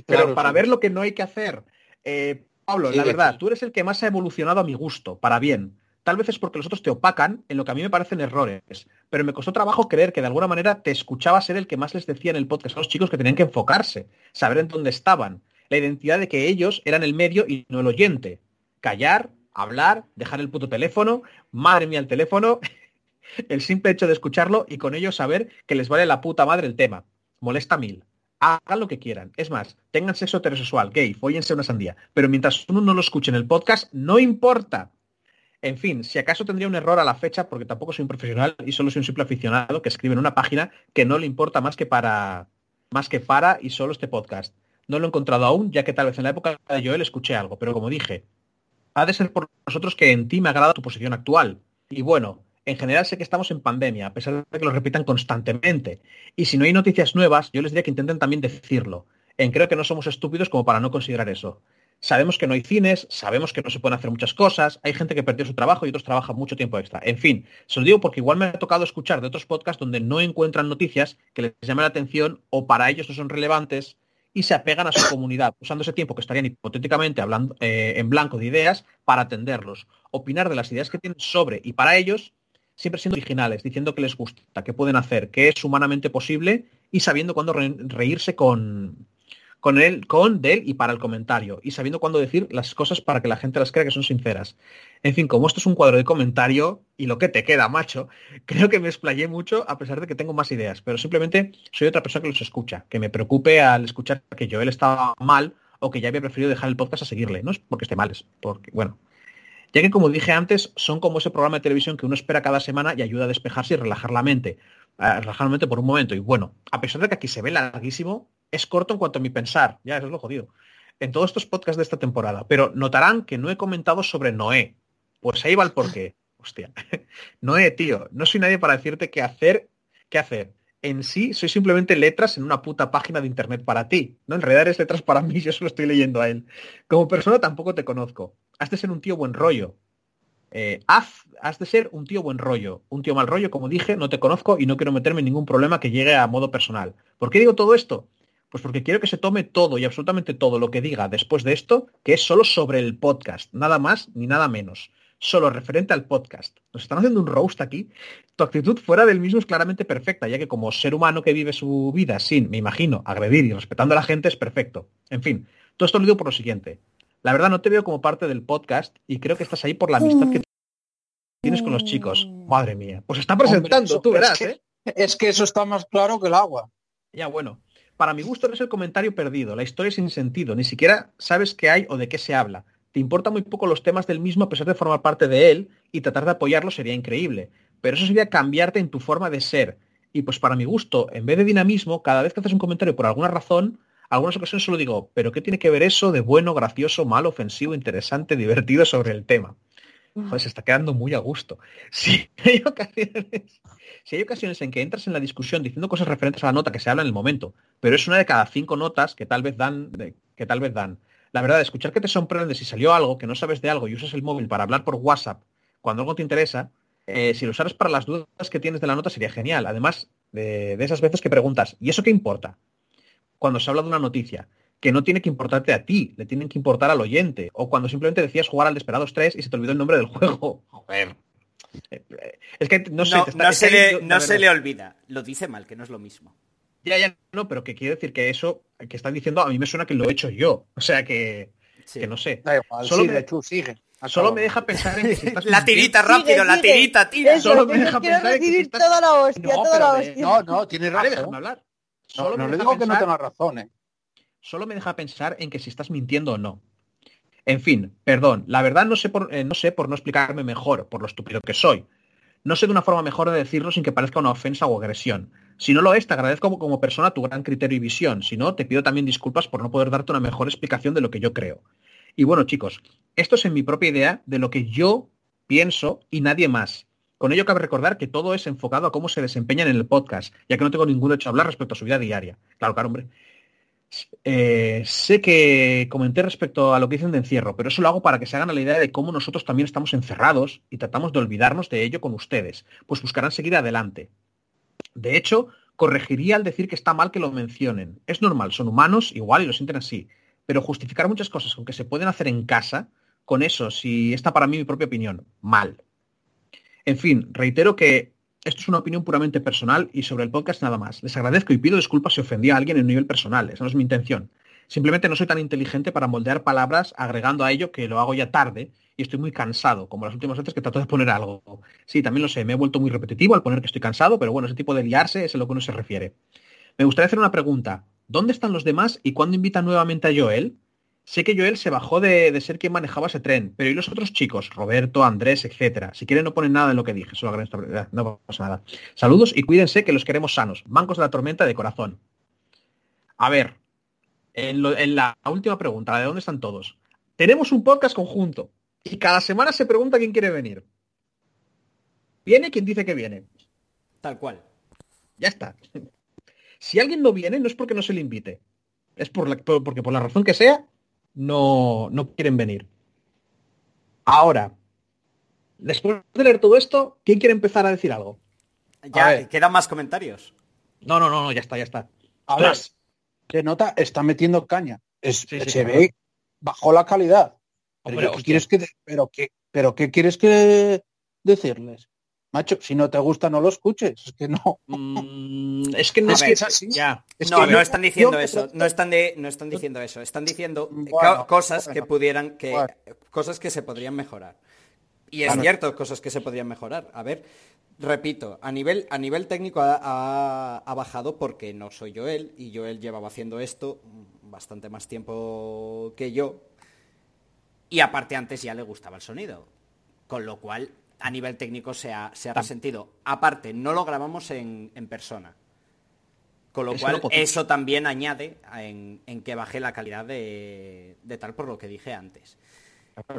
Pero para ver lo que no hay que hacer. Eh, Pablo, la verdad, tú eres el que más ha evolucionado a mi gusto, para bien. Tal vez es porque los otros te opacan en lo que a mí me parecen errores, pero me costó trabajo creer que de alguna manera te escuchaba ser el que más les decía en el podcast a los chicos que tenían que enfocarse, saber en dónde estaban, la identidad de que ellos eran el medio y no el oyente callar, hablar, dejar el puto teléfono, madre mía el teléfono, <laughs> el simple hecho de escucharlo y con ello saber que les vale la puta madre el tema. Molesta mil. Hagan lo que quieran. Es más, tengan sexo heterosexual, gay, fóllense una sandía. Pero mientras uno no lo escuche en el podcast, no importa. En fin, si acaso tendría un error a la fecha, porque tampoco soy un profesional y solo soy un simple aficionado que escribe en una página que no le importa más que para más que para y solo este podcast. No lo he encontrado aún, ya que tal vez en la época de Joel escuché algo, pero como dije, ha de ser por nosotros que en ti me agrada tu posición actual. Y bueno, en general sé que estamos en pandemia, a pesar de que lo repitan constantemente. Y si no hay noticias nuevas, yo les diría que intenten también decirlo. En creo que no somos estúpidos como para no considerar eso. Sabemos que no hay cines, sabemos que no se pueden hacer muchas cosas, hay gente que perdió su trabajo y otros trabajan mucho tiempo extra. En fin, se lo digo porque igual me ha tocado escuchar de otros podcasts donde no encuentran noticias que les llamen la atención o para ellos no son relevantes y se apegan a su comunidad, usando ese tiempo que estarían hipotéticamente hablando eh, en blanco de ideas para atenderlos, opinar de las ideas que tienen sobre y para ellos, siempre siendo originales, diciendo que les gusta, que pueden hacer, que es humanamente posible y sabiendo cuándo re- reírse con, con él, con de él y para el comentario, y sabiendo cuándo decir las cosas para que la gente las crea que son sinceras. En fin, como esto es un cuadro de comentario, y lo que te queda, macho, <laughs> creo que me explayé mucho a pesar de que tengo más ideas, pero simplemente soy otra persona que los escucha, que me preocupe al escuchar que Joel estaba mal o que ya había preferido dejar el podcast a seguirle. No es porque esté mal, es porque, bueno. Ya que como dije antes, son como ese programa de televisión que uno espera cada semana y ayuda a despejarse y relajar la mente. relajar la mente por un momento. Y bueno, a pesar de que aquí se ve larguísimo, es corto en cuanto a mi pensar. Ya, eso es lo jodido. En todos estos podcasts de esta temporada. Pero notarán que no he comentado sobre Noé. Pues ahí va el porqué. <laughs> Hostia. <laughs> Noé, tío, no soy nadie para decirte qué hacer, qué hacer. En sí, soy simplemente letras en una puta página de internet para ti. ¿no? En realidad eres letras para mí, <laughs> yo solo estoy leyendo a él. Como persona tampoco te conozco. Has de ser un tío buen rollo. Eh, haz, has de ser un tío buen rollo. Un tío mal rollo, como dije, no te conozco y no quiero meterme en ningún problema que llegue a modo personal. ¿Por qué digo todo esto? Pues porque quiero que se tome todo y absolutamente todo lo que diga después de esto, que es solo sobre el podcast, nada más ni nada menos. Solo referente al podcast. Nos están haciendo un roast aquí. Tu actitud fuera del mismo es claramente perfecta, ya que como ser humano que vive su vida sin, me imagino, agredir y respetando a la gente es perfecto. En fin, todo esto lo digo por lo siguiente. La verdad no te veo como parte del podcast y creo que estás ahí por la amistad que tienes con los chicos. Madre mía. Pues está presentando, eso- tú es verás, que- ¿eh? Es que eso está más claro que el agua. Ya, bueno. Para mi gusto no es el comentario perdido, la historia es sin sentido, ni siquiera sabes qué hay o de qué se habla. Te importan muy poco los temas del mismo a pesar de formar parte de él y tratar de apoyarlo sería increíble. Pero eso sería cambiarte en tu forma de ser. Y pues para mi gusto, en vez de dinamismo, cada vez que haces un comentario por alguna razón, algunas ocasiones solo digo, pero ¿qué tiene que ver eso de bueno, gracioso, malo, ofensivo, interesante, <laughs> divertido sobre el tema? Joder, se está quedando muy a gusto. <laughs> Sí, hay ocasiones, si hay ocasiones en que entras en la discusión diciendo cosas referentes a la nota que se habla en el momento, pero es una de cada cinco notas que tal vez dan, que tal vez dan. La verdad, escuchar que te sorprende si salió algo, que no sabes de algo y usas el móvil para hablar por WhatsApp cuando algo te interesa, eh, si lo usaras para las dudas que tienes de la nota sería genial. Además de, de esas veces que preguntas, ¿y eso qué importa? Cuando se habla de una noticia, que no tiene que importarte a ti, le tienen que importar al oyente. O cuando simplemente decías jugar al Desperados 3 y se te olvidó el nombre del <laughs> juego. Joder. Eh, eh, Es que no No, sé, te está- no se, le, no se le olvida. Lo dice mal, que no es lo mismo. Ya, ya, no, pero que quiero decir que eso que están diciendo a mí me suena que lo he hecho yo. O sea que, Sí. que no sé. Da igual, Solo sigue, me- tú, sigue. Solo me deja pensar en que si <laughs> estás La tirita rápido, Sigue, la sigue. tirita, tira. Eso, Solo me deja pensar en que si estás- toda la hostia, No, toda la me- hostia. No, no, tiene Vale, déjame razón. hablar. No, Solo no me le deja digo que no tenga razón, ¿eh? Solo me deja pensar en que si estás mintiendo o no. En fin, perdón, la verdad no sé por, eh, no sé por no explicarme mejor, por lo estúpido que soy. No sé de una forma mejor de decirlo sin que parezca una ofensa o agresión. Si no lo es, te agradezco como, persona tu gran criterio y visión. Si no, te pido también disculpas por no poder darte una mejor explicación de lo que yo creo. Y bueno, chicos, esto es en mi propia idea de lo que yo pienso y nadie más. Con ello cabe recordar que todo es enfocado a cómo se desempeñan en el podcast, ya que no tengo ningún derecho a hablar respecto a su vida diaria. Claro, claro, hombre. Eh, sé que comenté respecto a lo que dicen de encierro, pero eso lo hago para que se hagan la idea de cómo nosotros también estamos encerrados y tratamos de olvidarnos de ello con ustedes, pues buscarán seguir adelante. De hecho, corregiría al decir que está mal que lo mencionen. Es normal, son humanos igual y lo sienten así, pero justificar muchas cosas con que se pueden hacer en casa, con eso, si está para mí mi propia opinión, mal. En fin, reitero que esto es una opinión puramente personal y sobre el podcast nada más. Les agradezco y pido disculpas si ofendí a alguien en un nivel personal. Esa no es mi intención. Simplemente no soy tan inteligente para moldear palabras agregando a ello que lo hago ya tarde y estoy muy cansado, como las últimas veces que trato de poner algo. Sí, también lo sé, me he vuelto muy repetitivo al poner que estoy cansado, pero bueno, ese tipo de liarse es a lo que uno se refiere. Me gustaría hacer una pregunta. ¿Dónde están los demás y cuándo invitan nuevamente a Joel? Sé que Joel se bajó de, de ser quien manejaba ese tren, pero ¿y los otros chicos? Roberto, Andrés, etcétera. Si quieren no ponen nada en lo que dije, solo esta- no pasa nada. Saludos y cuídense que los queremos sanos. Bancos de la tormenta de corazón. A ver, en, lo- en la última pregunta, la de dónde están todos. Tenemos un podcast conjunto y cada semana se pregunta quién quiere venir. Viene quien dice que viene. Tal cual. Ya está. <laughs> Si alguien no viene, no es porque no se le invite. Es por la- por- porque por la razón que sea, no, no quieren venir. Ahora, después de leer todo esto, ¿quién quiere empezar a decir algo? Ya, quedan más comentarios. No, no, no, no, ya está, ya está. A ver, Ostras, Se nota, está metiendo caña. Es, Sí, sí, se claro. ve bajo la calidad. Pero, Hombre, ¿qué quieres que, pero qué, pero qué quieres que decirles? Macho, si no te gusta, no lo escuches. Es que no. Mm, es que no A es ver, que es así. ya. Es no, que no están diciendo yo- eso, no están, de, no están diciendo eso, están diciendo Bueno, cosas que pudieran, que Bueno. cosas que se podrían mejorar. Y es Claro. cierto, cosas que se podrían mejorar. A ver, repito, a nivel, a nivel técnico ha, ha- ha bajado porque no soy Joel y Joel llevaba haciendo esto bastante más tiempo que yo. Y aparte antes ya le gustaba el sonido. Con lo cual, a nivel técnico se ha, se ha resentido. Aparte, no lo grabamos en, en persona. Con lo cual, eso también añade en, en que baje la calidad de, de tal por lo que dije antes.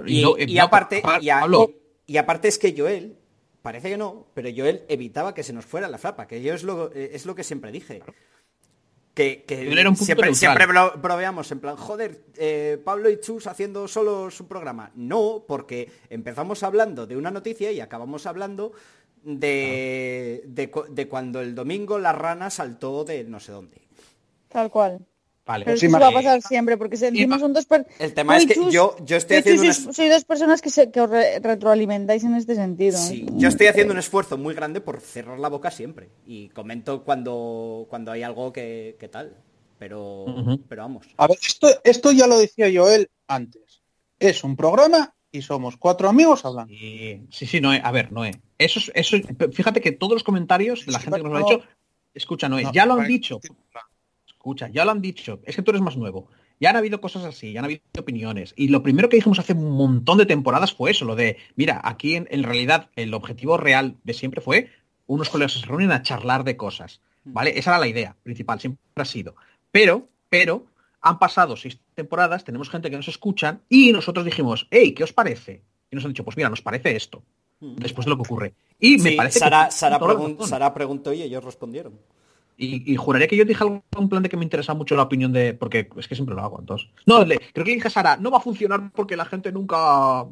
Y, no, y no, aparte, Pa- y, a- aparte es que Joel, parece que no, pero Joel evitaba que se nos fuera la flapa, que yo es lo, es lo que siempre dije. Que, un siempre, siempre bromeamos en plan, joder, eh, Pablo y Chus haciendo solo su programa. No, porque empezamos hablando de una noticia y acabamos hablando de, de, de cuando el domingo la rana saltó de no sé dónde. Tal cual. Vale. Pero Sí, eso va a pasar siempre, porque se- encima son dos El tema es que Chus- yo, yo estoy haciendo Chus sois dos personas que, se, que os re- retroalimentáis en este sentido. Sí, yo estoy haciendo un esfuerzo muy grande por cerrar la boca siempre. Y comento cuando, cuando hay algo que, que tal. Pero, pero vamos. A ver, esto, esto ya lo decía Joel antes. Es un programa y somos cuatro amigos hablando. Sí, sí, sí, Noé. A ver, Noé. Eso es, eso es- fíjate que todos los comentarios de la gente que nos lo ha dicho, escucha, Noé, No, ya lo han dicho. Escucha, ya lo han dicho. Es que tú eres más nuevo. Ya han habido cosas así, ya han habido opiniones. Y lo primero que dijimos hace un montón de temporadas fue eso, lo de, mira, aquí en, en realidad el objetivo real de siempre fue unos colegas se reúnen a charlar de cosas. ¿Vale? Esa era la idea principal, siempre ha sido. Pero, pero, han pasado seis temporadas, tenemos gente que nos escuchan y nosotros dijimos, hey, ¿qué os parece? Y nos han dicho, pues mira, nos parece esto, después de lo que ocurre. Y me parece Sara, que... Pregun-. Sara preguntó y ellos respondieron. Y, y juraría que yo dije algo en plan de que me interesa mucho la opinión de. Porque es que siempre lo hago, entonces. No, le- creo que dije a Sara, no va a funcionar porque la gente nunca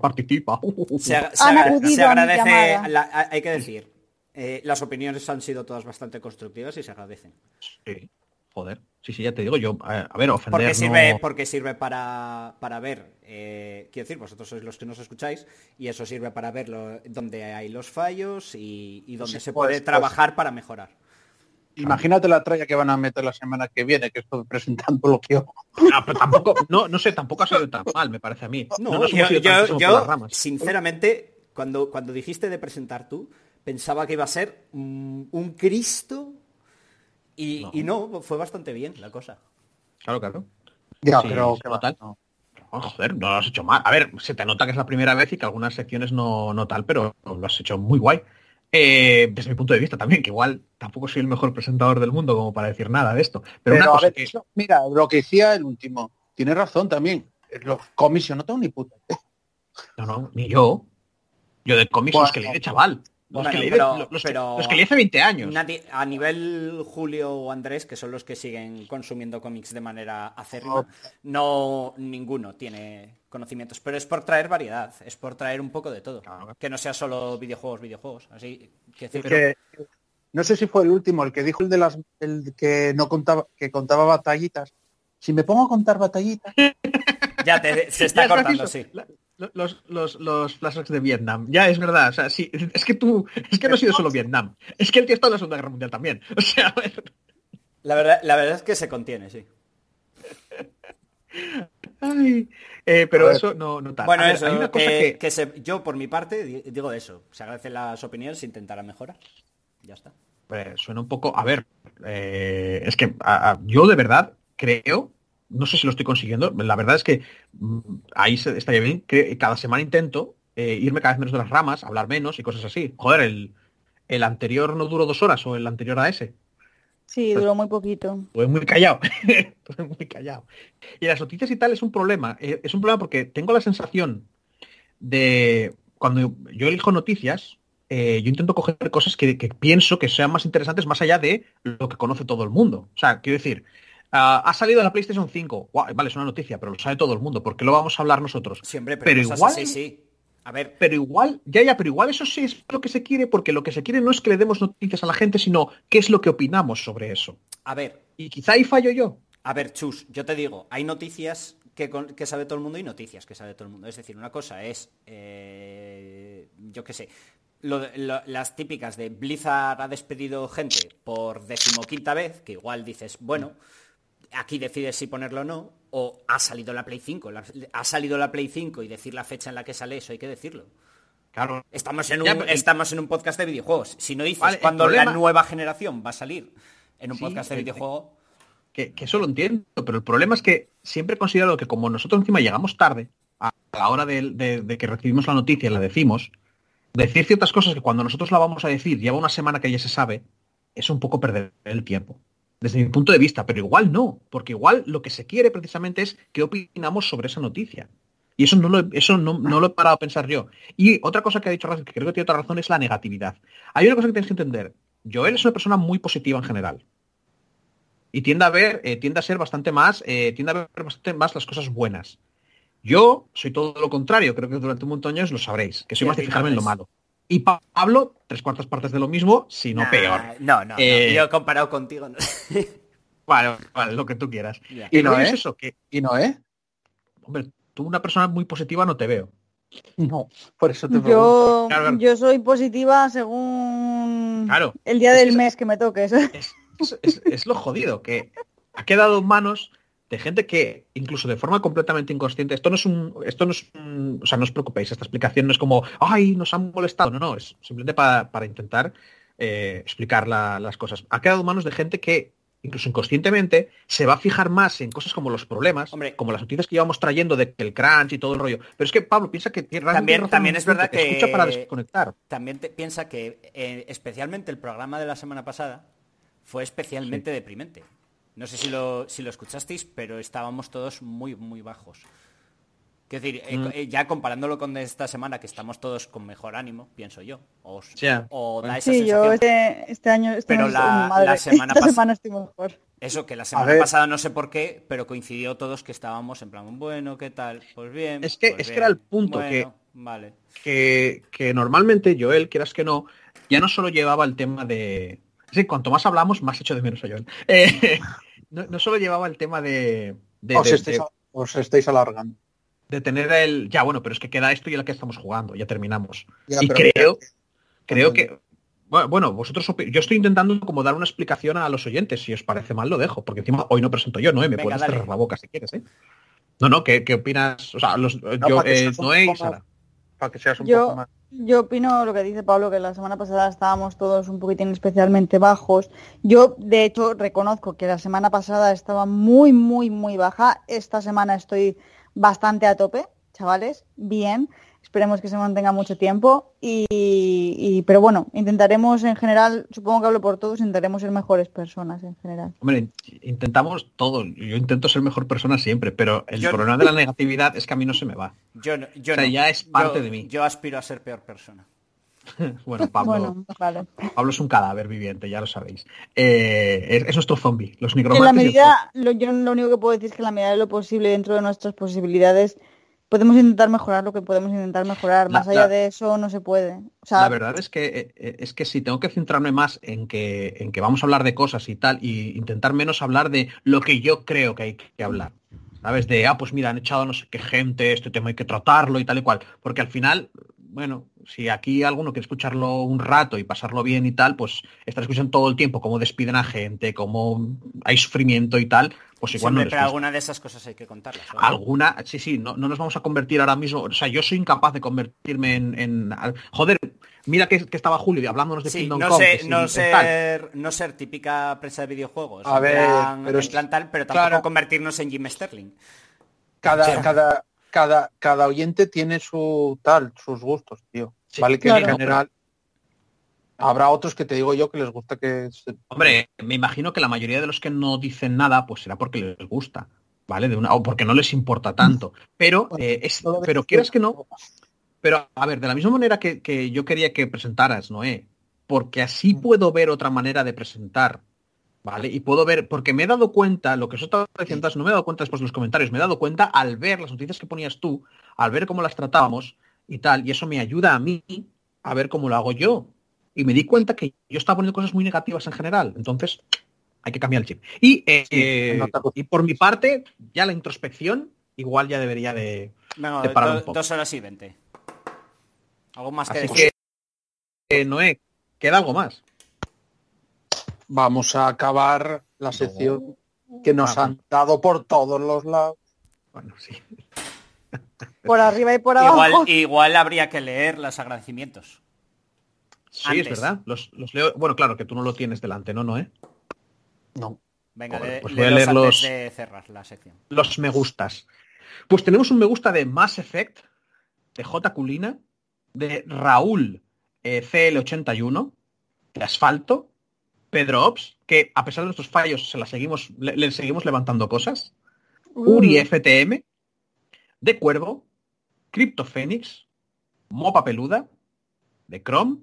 participa. <laughs> Se, ag- se se agradece, la- hay que decir, eh, las opiniones han sido todas bastante constructivas y se agradecen. Sí, joder. Sí, sí, ya te digo, yo, eh, a ver, ofender Porque no- sirve, porque sirve para, para ver, eh, quiero decir, vosotros sois los que nos escucháis y eso sirve para ver lo- dónde hay los fallos y, y dónde Sí, se pues, puede pues. trabajar para mejorar. Imagínate la tralla que van a meter la semana que viene, que estoy presentando lo <laughs> que yo. Ah, pero tampoco, no, no sé, tampoco ha sido tan mal, me parece a mí. No, yo, hemos ido yo- yo, ramas. sinceramente, cuando, cuando dijiste de presentar tú, pensaba que iba a ser mm, un Cristo y No. y no, fue bastante bien la cosa. Claro, claro. Ya, Sí, pero que va, total. no. Oh, joder, no lo has hecho mal. A ver, se te nota que es la primera vez y que algunas secciones no, no tal, pero lo has hecho muy guay. Eh, desde mi punto de vista también, que igual tampoco soy el mejor presentador del mundo como para decir nada de esto. Pero, Pero, una cosa ver, que... eso- mira, lo que decía el último, tiene razón también. Los cómics yo no tengo ni puta. No, no, ni yo. Yo de cómics los Bueno, que leí de chaval. Los, bueno, que de- pero- los que- pero- los que leí hace 20 años. Nadie- a nivel Julio o Andrés, que son los que siguen consumiendo cómics de manera acérrima, no ninguno tiene conocimientos. Pero es por traer variedad, es por traer un poco de todo. Claro. Que no sea solo videojuegos, videojuegos. Así que que- no sé si fue el último, el que dijo el de las el que no contaba, que contaba batallitas. Si me pongo a contar batallitas, <laughs> ya te- se está es cortando, sí. Los, los, los flashbacks de Vietnam. Ya, es verdad. O sea, sí, es que tú... Es que no ha sido solo Vietnam. Es que el tío está en la Segunda Guerra Mundial también. O sea, <laughs> a ver... La verdad, la verdad es que se contiene, sí. Ay, eh, pero eso no, no tal. Bueno, ver, eso, hay una cosa que, que... que se- yo por mi parte di- digo eso. Se agradecen las opiniones, se intentará mejorar. Ya está. Hombre, suena un poco. A ver, eh, es que a- a- yo de verdad creo, no sé si lo estoy consiguiendo, la verdad es que mm, ahí se, estaría bien, que cada semana intento eh, irme cada vez menos de las ramas, hablar menos y cosas así. Joder, el, el anterior no duró dos horas o el anterior a ese. Sí, duró muy poquito. Estuve muy callado. <laughs> Muy callado. Y las noticias y tal es un problema. Eh, es un problema porque tengo la sensación de cuando yo elijo noticias, eh, yo intento coger cosas que, que pienso que sean más interesantes más allá de lo que conoce todo el mundo. O sea, quiero decir, ah, ha salido la PlayStation 5. Guau, vale, es una noticia, pero lo sabe todo el mundo. ¿Por qué lo vamos a hablar nosotros? Siempre, pero, igual- así, sí. A ver, Pero igual, ya, ya, pero igual eso sí es lo que se quiere, porque lo que se quiere no es que le demos noticias a la gente, sino qué es lo que opinamos sobre eso. A ver, Y quizá ahí fallo yo. a ver, Chus, yo te digo, hay noticias que, sabe todo el mundo y noticias que sabe todo el mundo. Es decir, una cosa es, eh, yo qué sé, lo de- lo- las típicas de Blizzard ha despedido gente por decimoquinta vez, que igual dices, bueno, aquí decides si ponerlo o no, o ha salido la Play 5, la- ha salido la Play 5 y decir la fecha en la que sale eso, hay que decirlo. Claro. Estamos en un, Ya, pero- estamos en un podcast de videojuegos. Si no dices Vale, cuando problema- la nueva generación va a salir en un Sí, podcast de el- videojuego, Que, que eso lo entiendo, pero el problema es que siempre he considerado que como nosotros encima llegamos tarde, a la hora de, de- de que recibimos la noticia y la decimos, decir ciertas cosas que cuando nosotros la vamos a decir lleva una semana que ya se sabe, es un poco perder el tiempo. Desde mi punto de vista, pero igual no, porque igual lo que se quiere precisamente es qué opinamos sobre esa noticia. Y eso no lo, he- eso no, no lo he parado a pensar yo. Y otra cosa que ha dicho Rafael, que creo que tiene otra razón, es la negatividad. Hay una cosa que tienes que entender. Joel es una persona muy positiva en general. Y tiende a ver, eh, tiende a ser bastante más, eh, tiende a ver bastante más las cosas buenas. Yo soy todo lo contrario, creo que durante un montón de años lo sabréis, que soy Sí, más de fijarme en lo malo. Y Pa- Pablo, tres cuartas partes de lo mismo, si no Nah, peor. No, no, no. Eh, Yo comparado contigo. no. <laughs> Vale, vale, lo que tú quieras. Y ¿Y no, es eso, que, ¿Y no, eh? hombre, tú una persona muy positiva no te veo. No, por eso te. Yo, Claro, claro. yo soy positiva según Claro. el día Es del mes que me toques. es, es- es lo jodido, que ha quedado en manos de gente que, incluso de forma completamente inconsciente, esto no es un, esto no es un- o sea, no os preocupéis, esta explicación no es como, ay, nos han molestado, no, no, es simplemente para, para intentar eh, explicar la- las cosas. Ha quedado en manos de gente que, incluso inconscientemente, se va a fijar más en cosas como los problemas, Hombre. como las noticias que llevamos trayendo de que el crunch y todo el rollo. Pero es que, Pablo, piensa que tiene- También- razón también es verdad punto, que- escucha para desconectar. También te piensa que eh, especialmente el programa de la semana pasada fue especialmente deprimente. No sé si lo, si lo escuchasteis, pero estábamos todos muy, muy bajos. Quiero decir, eh, Mm. eh, ya comparándolo con esta semana, que estamos todos con mejor ánimo, pienso yo. O, Ya, o da esa Sí, yo este, este año, este Pero la- madre, la <laughs> semana esta semana estoy mejor. Eso, que la semana pasada no sé por qué, pero coincidió todos que estábamos en plan, bueno, ¿qué tal? Pues bien. Es que- pues es que era el punto, que- Vale. que, que normalmente Joel, quieras que no, ya no solo llevaba el tema de... Sí, cuanto más hablamos, más echo de menos a Joel. Eh, no, no solo llevaba el tema de, de, os, de- estáis, de- os estáis alargando. de tener el... Ya, bueno, pero es que queda esto y el que estamos jugando, ya terminamos. Ya, y creo, creo que... Bueno, vosotros yo estoy intentando como dar una explicación a los oyentes. Si os parece mal, lo dejo, porque encima hoy no presento yo, ¿no? Me Venga, puedes dale. cerrar la boca si quieres, ¿eh? No, no, ¿qué, qué opinas? O sea, los, yo, para que eh, Noé y Sara. Para que seas un Yo- poco más. Yo opino lo que dice Pablo, que la semana pasada estábamos todos un poquitín especialmente bajos. Yo, de hecho, reconozco que la semana pasada estaba muy, muy, muy baja. Esta semana estoy bastante a tope, chavales. Bien. Esperemos que se mantenga mucho tiempo. Y, y- pero bueno, intentaremos en general, supongo que hablo por todos, intentaremos ser mejores personas en general. Hombre, intentamos todo. Yo intento ser mejor persona siempre, pero el Yo- problema de la negatividad es que a mí no se me va. Yo, no- yo O sea, no. ya es parte Yo- de mí. Yo aspiro a ser peor persona. <laughs> Bueno, Pablo, Bueno, vale. Pablo es un cadáver viviente, ya lo sabéis. Eh, es, es nuestro zombie, los En la nigromantes. medida, lo, yo lo único que puedo decir es que en la medida de lo posible, dentro de nuestras posibilidades, podemos intentar mejorar lo que podemos intentar mejorar. La- Más allá la- de eso no se puede. O sea, La verdad es que eh, eh, es que si tengo que centrarme más en que en que vamos a hablar de cosas y tal y intentar menos hablar de lo que yo creo que hay que hablar. ¿Sabes? De, ah, pues mira, han echado no sé qué gente, este tema hay que tratarlo y tal y cual. Porque al final, bueno, si aquí alguno quiere escucharlo un rato y pasarlo bien y tal, pues estar escuchando todo el tiempo cómo despiden a gente, cómo hay sufrimiento y tal, pues igual Siempre, no pero alguna de esas cosas hay que contarlas. Alguna, sí, sí, no, no nos vamos a convertir ahora mismo. O sea, yo soy incapaz de convertirme en. en- joder, mira que, que estaba Julio hablándonos de Sí, Kingdom no, sé- no ser, no ser típica prensa de videojuegos. A ver, plan- pero es- plan tal, pero tampoco claro. convertirnos en Jim Sterling. Cada, cada, cada, cada oyente tiene su tal, sus gustos, tío. Sí, vale que claro. en general habrá otros que te digo yo que les gusta que se- Hombre, me imagino que la mayoría de los que no dicen nada, pues será porque les gusta, ¿vale? De una, o porque no les importa tanto. Pero, eh, es, pero quieras que no, pero a ver, de la misma manera que, que yo quería que presentaras, Noé, porque así puedo ver otra manera de presentar, ¿vale? Y puedo ver, porque me he dado cuenta, lo que os estaba diciendo no me he dado cuenta después de los comentarios, me he dado cuenta al ver las noticias que ponías tú, al ver cómo las tratábamos y tal, y eso me ayuda a mí a ver cómo lo hago yo. Y me di cuenta que yo estaba poniendo cosas muy negativas en general. Entonces, hay que cambiar el chip. Y, eh, Sí, eh, y por mi parte, ya la introspección, igual ya debería de, Venga, de parar do- un poco. dos horas y veinte. ¿Algo más que decir? que, eh, Noé, queda algo más. Vamos a acabar la sección que nos Ah, han dado por todos los lados. Bueno, sí. Por arriba y por abajo. Igual, igual habría que leer los agradecimientos. Sí, Antes. es verdad. Los, los leo. Bueno, claro, que tú no lo tienes delante, ¿no, Noé? No. Venga, Joder, le- pues voy a leer los- de cerrar la sección. Los me gustas. Pues tenemos un me gusta de Mass Effect, de J. Culina, de Raúl eh, CL81, de Asfalto, Pedro Ops, que a pesar de nuestros fallos se la seguimos, le, le seguimos levantando cosas, Uri FTM, de Cuervo, Crypto Phoenix, Mopa Peluda, de Chrome,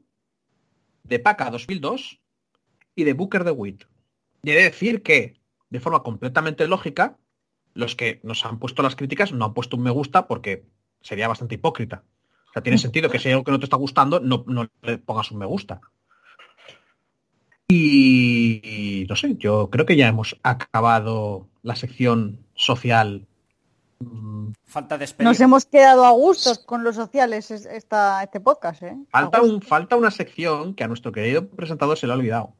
de Paca 2002 y de Booker de Wit. Y he de decir que, de forma completamente lógica, los que nos han puesto las críticas no han puesto un me gusta porque sería bastante hipócrita. O sea, tiene <laughs> sentido que si hay algo que no te está gustando, no, no le pongas un me gusta. Y, no sé, yo creo que ya hemos acabado la sección social. Mm, Falta despedir. Nos hemos quedado a gustos con los sociales es- esta, este podcast, ¿eh? Falta, un, falta una sección que a nuestro querido presentador se le ha olvidado.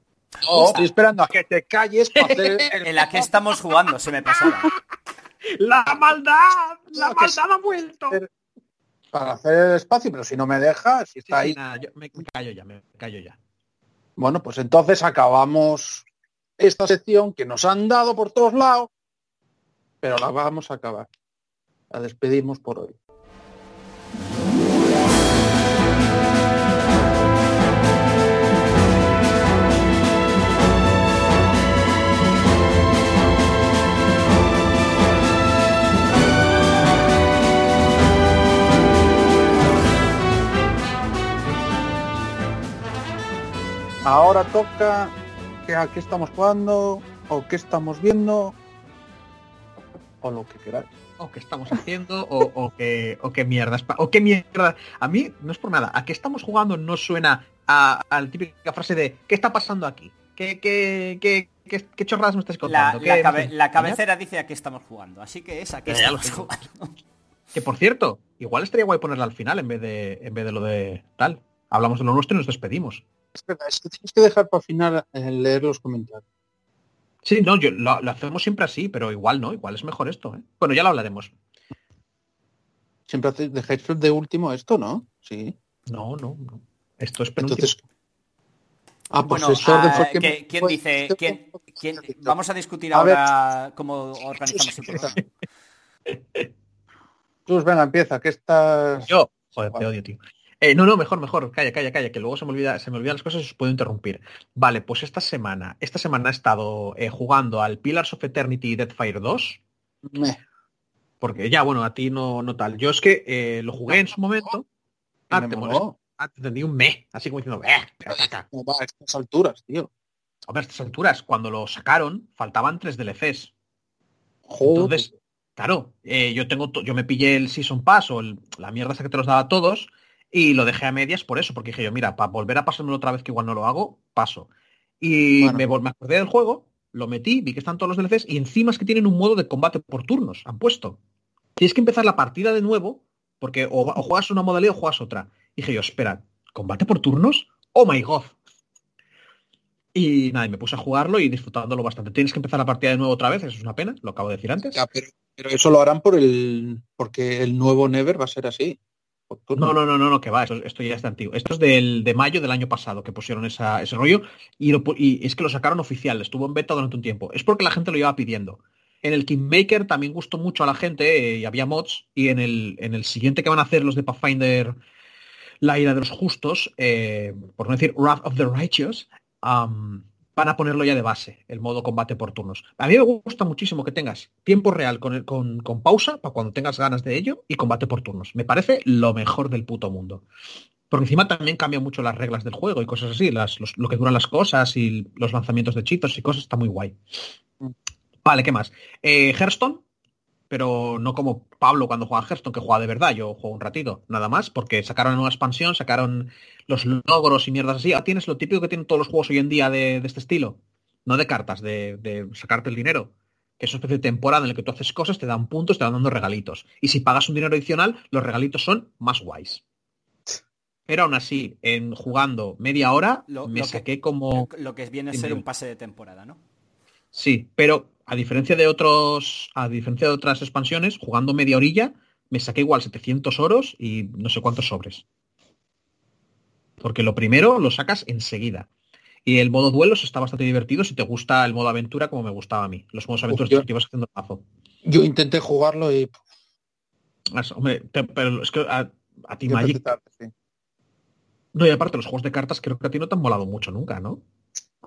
No, estoy esperando a que te calles para hacer el- <laughs> En la que estamos jugando, se me pasaba. <laughs> ¡La maldad! ¡La maldad ha vuelto! para hacer el espacio, pero si no me dejas, si Sí, está sí, ahí. nada, yo me, me callo ya, me callo ya. Bueno, pues entonces acabamos esta sección que nos han dado por todos lados, pero la vamos a acabar. La despedimos por hoy. Ahora toca que a qué estamos jugando o qué estamos viendo o lo que queráis. o qué estamos haciendo o, o qué, o qué mierda es pa- o qué mierda. A mí no es por nada. A qué estamos jugando no suena a, a la típica frase de qué está pasando aquí qué, qué, qué, qué, qué chorradas me estás La, contando ¿Qué la cabe- cabecera dice a qué estamos jugando, así que es a qué estamos jugando. que por cierto igual estaría guay ponerla al final en vez de en vez de lo de tal. Hablamos de lo nuestro y nos despedimos Espera, es que tienes que dejar para final eh, leer los comentarios. sí no yo lo, lo hacemos siempre así pero igual no igual es mejor esto ¿eh? bueno ya lo hablaremos Siempre hace- dejáis de último esto, ¿no? Sí. no no, no. esto es penúltimo. Entonces. Ah, pues Bueno, este ah, fue que- ¿qué- ¿quién dice? este quién- fue- quién- vamos a discutir A ver. ahora cómo organizamos el programa. Jesús, venga, empieza, que estás. Yo, joder, te odio, tío. Eh, no, no, mejor, mejor, calla, calla, calla, que luego se me olvida, se me olvidan las cosas y os puedo interrumpir. Vale, pues esta semana, esta semana he estado eh, jugando al Pillars of Eternity y Deathfire 2, Meh. porque ya, bueno, a ti no, no tal. Yo es que eh, lo jugué en su momento. <laughs> Ah, me te. Ah, te entendí un me, así como diciendo, eh. No va a estas alturas, tío. Hombre, a estas alturas, cuando lo sacaron, faltaban tres DLCs. Joder. Entonces, claro, eh, yo tengo yo me pillé el Season Pass o el- la mierda esa que te los daba a todos y lo dejé a medias por eso, porque dije yo, mira, para volver a pasármelo otra vez que igual no lo hago, paso. Y Bueno. me, me acordé del juego, lo metí, vi que están todos los DLCs y encima es que tienen un modo de combate por turnos, han puesto. Tienes que empezar la partida de nuevo, porque o, o juegas una modalidad o juegas otra. Y dije yo, espera, ¿combate por turnos? Oh my god. Y nada, y me puse a jugarlo y disfrutándolo bastante. Tienes que empezar la partida de nuevo otra vez, eso es una pena, lo acabo de decir antes. Ya, pero, pero eso lo harán por el porque el nuevo Never va a ser así. No, no, no, no, no, que va, esto, esto ya es de antiguo. Esto es del, de mayo del año pasado que pusieron esa, ese rollo y, lo pu- y es que lo sacaron oficial, estuvo en beta durante un tiempo. Es porque la gente lo iba pidiendo. En el Kingmaker también gustó mucho a la gente eh, y había mods. Y en el, en el siguiente que van a hacer los de Pathfinder, la ira de los justos, eh, por no decir Wrath of the Righteous, van a ponerlo ya de base, el modo combate por turnos. A mí me gusta muchísimo que tengas tiempo real con, el- con, con pausa para cuando tengas ganas de ello y combate por turnos. Me parece lo mejor del puto mundo. Porque encima también cambian mucho las reglas del juego y cosas así, las, los- lo que duran las cosas y los lanzamientos de cheetos y cosas, está muy guay. Vale, ¿qué más? Eh, Hearthstone, pero no como Pablo cuando juega a Hearthstone, que juega de verdad, yo juego un ratito, nada más, porque sacaron una nueva expansión, sacaron los logros y mierdas así. Ah, tienes lo típico que tienen todos los juegos hoy en día de, de este estilo. no de cartas, de, de sacarte el dinero, que es una especie de temporada en la que tú haces cosas, te dan puntos, te van dando regalitos. Y si pagas un dinero adicional, los regalitos son más guays. Pero aún así, en jugando media hora, Lo- me lo que- saqué como... Lo que viene a ser un pase de temporada, ¿no? Sí, pero a diferencia de otros, a diferencia de otras expansiones, jugando media orilla, me saqué igual 700 oros y no sé cuántos sobres. Porque lo primero lo sacas enseguida. Y el modo duelos está bastante divertido si te gusta el modo aventura como me gustaba a mí. Los modos aventuras yo- te ibas haciendo mazo. Yo intenté jugarlo y hombre, te- pero es que a, a ti Magic... sí. No, y aparte los juegos de cartas creo que a ti no te han molado mucho nunca, ¿no?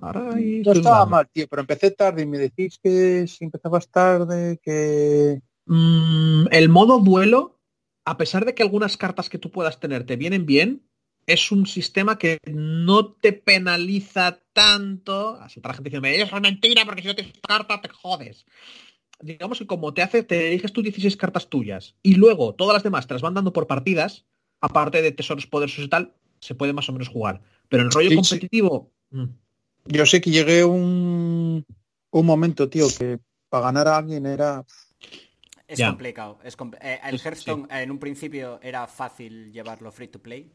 Ahí No estoy estaba dudando. mal, tío, pero empecé tarde y me decís que si empezabas tarde, que... Mm, el modo duelo, a pesar de que algunas cartas que tú puedas tener te vienen bien, es un sistema que no te penaliza tanto. Así para la gente diciendo, eso es mentira porque si no tienes carta te jodes. Digamos que como te hace, te eliges tus 16 cartas tuyas y luego todas las demás te las van dando por partidas, aparte de tesoros poderosos y tal, se puede más o menos jugar. Pero el rollo Sí, sí. competitivo, mm, Yo sé que llegué un, un momento, tío, que para ganar a alguien era... Es Ya. complicado. Es compl- eh, el sí. Hearthstone eh, en un principio era fácil llevarlo free to play.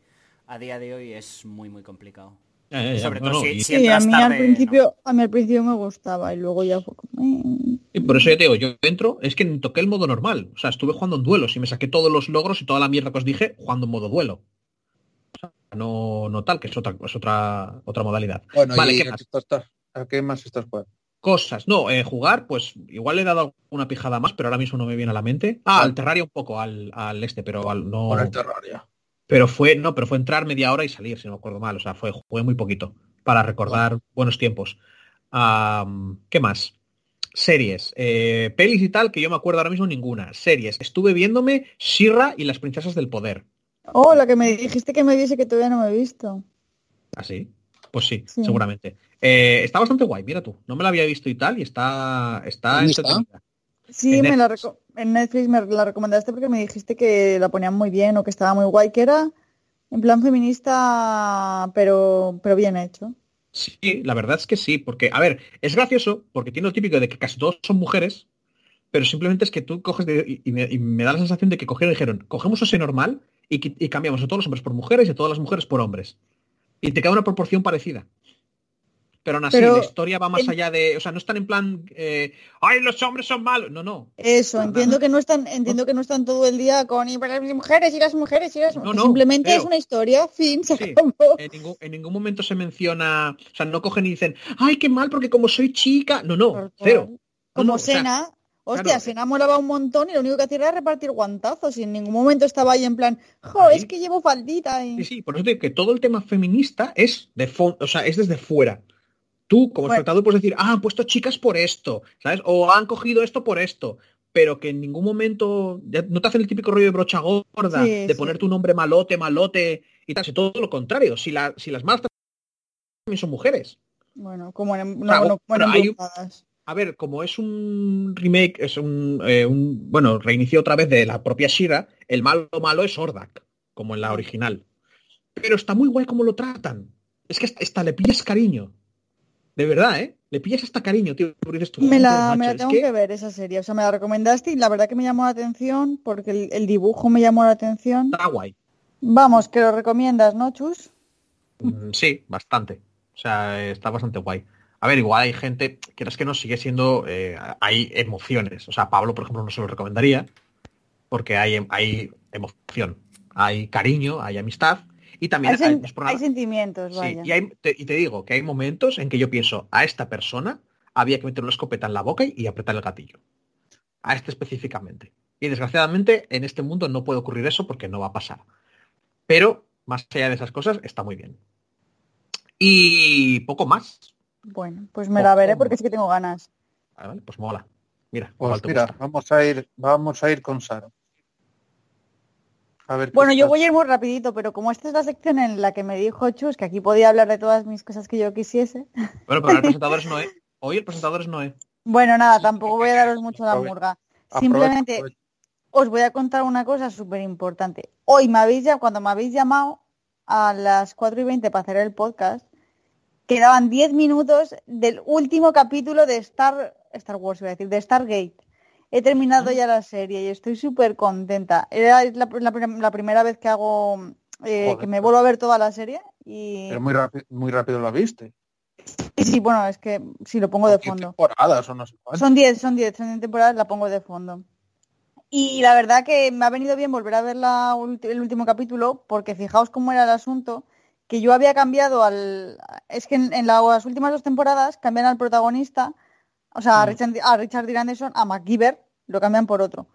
A día de hoy es muy muy complicado. ya, ya, ya, Sobre todo no, si- y- si- Sí, a mí al principio, a mí al principio me gustaba y luego ya fue como, eh. Y por eso ya te digo, yo entro, es que toqué el modo normal. O sea, estuve jugando en duelos y me saqué todos los logros y toda la mierda que os dije jugando en modo duelo. No, no tal, que es otra, es otra, otra modalidad. Bueno, Vale, y ¿qué ¿a más? qué estás- ¿a qué más estás jugando? Cosas. No, eh, jugar, pues igual le he dado una pijada más, pero ahora mismo no me viene a la mente. Ah, al Terraria un poco, al, al este, pero al, no. Con el Terraria. Pero fue, no, pero fue entrar media hora y salir, si no me acuerdo mal. O sea, fue, jugué muy poquito para recordar buenos tiempos. Am, ¿Qué más? Series. Eh, pelis y tal, que yo me acuerdo ahora mismo ninguna. Series. Estuve viéndome Shira y las princesas del poder. Oh, la que me dijiste que me viese que todavía no me he visto. ¿Así? Pues sí, Sí. seguramente. Eh, está bastante guay, mira tú. No me la había visto y tal, y está, está ¿Dónde está? entretenida. Sí, En me la en Netflix me la recomendaste porque me dijiste que la ponían muy bien o que estaba muy guay, que era en plan feminista, pero, pero bien hecho. Sí, la verdad es que sí, porque, a ver, es gracioso porque tiene lo típico de que casi todos son mujeres, pero simplemente es que tú coges de- y, y me, y me da la sensación de que cogieron y dijeron, cogemos ese normal y, y cambiamos a todos los hombres por mujeres y a todas las mujeres por hombres. Y te queda una proporción parecida. Pero aún así, Pero la historia va más en- allá de, o sea, no están en plan, eh, ay, los hombres son malos. No, no. Eso, entiendo que no están, entiendo que no están todo el día con y para las mujeres y las mujeres y las No, que no, simplemente es una historia, fin, se Sí, acabó. En ningún, en ningún momento se menciona, o sea, no cogen y dicen, ay, qué mal, porque como soy chica. No, no, cero. Como no, o sea, Sena, hostia, claro, Sena molaba un montón y lo único que hacía era repartir guantazos y en ningún momento estaba ahí en plan, jo, Ahí. es que llevo faldita y... Sí, sí, por eso te digo que todo el tema feminista es de o sea, es desde fuera. Tú, como Bueno. espectador, puedes decir, ah, han puesto chicas por esto, ¿sabes? O han cogido esto por esto. Pero que en ningún momento ya no te hacen el típico rollo de brocha gorda, Sí, de sí. poner tu nombre malote, malote y tal. Si todo lo contrario. Si, la, si las malas también son mujeres. Bueno, como en, no, sea, bueno, hay. A ver, como es un remake, es un, eh, un- bueno, reinicio otra vez de la propia Shira, el malo malo es Ordak, como en la original. Pero está muy guay como lo tratan. Es que hasta, hasta le pillas cariño. De verdad, ¿eh? Le pillas hasta cariño, tío. tú, Me "Joder, la, me la es tengo que- que... ver esa serie, o sea, me la recomendaste y la verdad que me llamó la atención porque el, el dibujo me llamó la atención. Está guay. Vamos, que lo recomiendas, ¿no, Chus? Mm, Sí, bastante. O sea, está bastante guay. A ver, igual hay gente, quieras que no, sigue siendo, eh, hay emociones. O sea, Pablo, por ejemplo, no se lo recomendaría, porque hay, hay emoción, hay cariño, hay amistad, y también Hay, hay, sen- es sentimientos, sí, vaya. y, hay- te, y te digo que hay momentos en que yo pienso, a esta persona había que meter una escopeta en la boca y apretar el gatillo. A este específicamente. Y desgraciadamente en este mundo no puede ocurrir eso porque no va a pasar. Pero, más allá de esas cosas, está muy bien. Y poco más. Bueno, pues me la Oh, veré porque sí que tengo ganas. Vale, vale, pues mola. Mira, Pues mira, gusta. vamos a ir, vamos a ir con Sara. A ver qué Bueno, yo voy a ir muy rapidito, pero como esta es la sección en la que me dijo Chus que aquí podía hablar de todas mis cosas que yo quisiese, Bueno, pero el <laughs> presentador es Noé. Hoy el presentador es Noé. bueno, nada, tampoco voy a daros mucho la murga. Aprovecha, Simplemente aprovecha. os voy a contar una cosa súper importante. Hoy me habéis ya, cuando me habéis llamado a las 4 y 20 para hacer el podcast, quedaban 10 minutos del último capítulo de Star, Star Wars, iba a decir, de Stargate. He terminado ya la serie y estoy súper contenta. Era la, la prim- la primera vez que hago, eh, que me vuelvo a ver toda la serie y, Pero muy rápido, muy rápido la viste. sí, bueno, es que si lo pongo de fondo. temporadas o no sé cuántas. Son 10, son 10, son 10 temporadas, la pongo de fondo. Y la verdad que me ha venido bien volver a ver la el último capítulo, porque fijaos cómo era el asunto, que yo había cambiado al... Es que en, en las últimas dos temporadas cambian al protagonista, o sea, a Richard, a Richard Dean Anderson, a MacGyver, lo cambian por otro.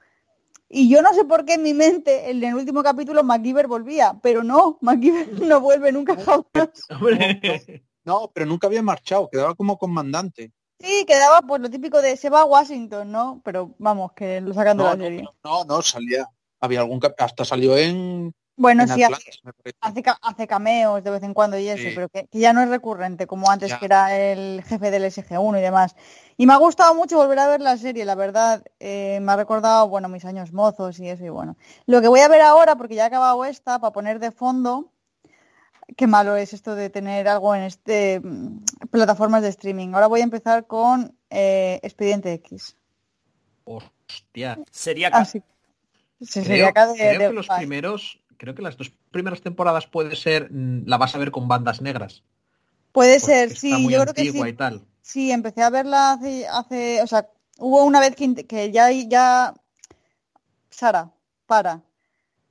Y yo no sé por qué en mi mente, en el último capítulo, MacGyver volvía, pero no, <laughs> MacGyver no vuelve nunca jamás. <laughs> No, pero nunca había marchado, quedaba como comandante. Sí, quedaba pues lo típico de se va a Washington, ¿no? Pero vamos, que lo sacan de No, la no, serie. no, no, no, salía. Había algún hasta salió en, Bueno, en sí, hace, Atlantis, hace, ca- hace cameos de vez en cuando y eso, Sí. pero que, que ya no es recurrente como antes, Ya. que era el jefe del SG1 y demás. Y me ha gustado mucho volver a ver la serie, la verdad. eh, me ha recordado, bueno, mis años mozos y eso, y bueno. Lo que voy a ver ahora, porque ya he acabado esta, para poner de fondo, qué malo es esto de tener algo en este mm, plataformas de streaming. Ahora voy a empezar con eh, Expediente X. hostia. Sería Así se Creo, sería acá de- creo de- que los primeros, creo que las dos primeras temporadas puede ser, mm, la vas a ver con bandas negras. Puede porque ser, está sí, muy yo creo que sí. antigua y tal. Sí, empecé a verla hace, hace, o sea, hubo una vez que, ya, ya, Sara, para,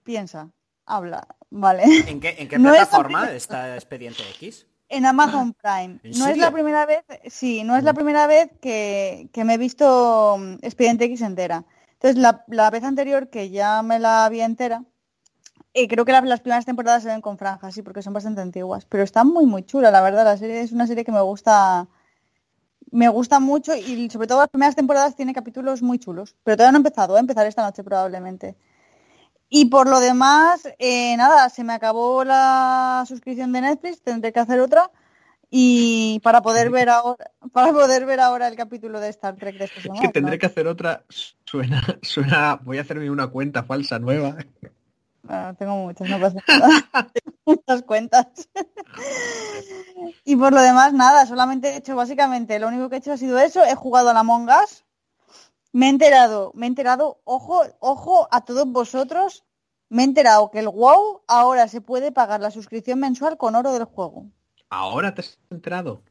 piensa, habla, vale. ¿En qué, en qué <laughs> No es la plataforma está Expediente X? En Amazon Prime. ¿En No es la primera vez, sí, no es la primera vez que, que me he visto mm, Expediente X entera. Entonces, la, la vez anterior que ya me la vi entera, eh, creo que la- las primeras temporadas se ven con franjas, sí, porque son bastante antiguas. Pero está muy, muy chula, la verdad. La serie es una serie que me gusta, me gusta mucho y sobre todo las primeras temporadas tiene capítulos muy chulos. Pero todavía no he empezado, voy a empezar esta noche probablemente. Y por lo demás, eh, nada, se me acabó la suscripción de Netflix, tendré que hacer otra. Y para poder ver ahora, para poder ver ahora el capítulo de Star Trek de esta Es semana. que tendré que hacer otra. Suena, suena, voy a hacerme una cuenta falsa nueva. Bueno, tengo muchas, no pasa nada. Tengo <laughs> muchas cuentas. y por lo demás, nada, solamente he hecho básicamente, lo único que he hecho ha sido eso, he jugado a la Among Us, me he enterado, me he enterado, ojo, ojo a todos vosotros, me he enterado que el WoW ahora se puede pagar la suscripción mensual con oro del juego. Ahora te has enterado.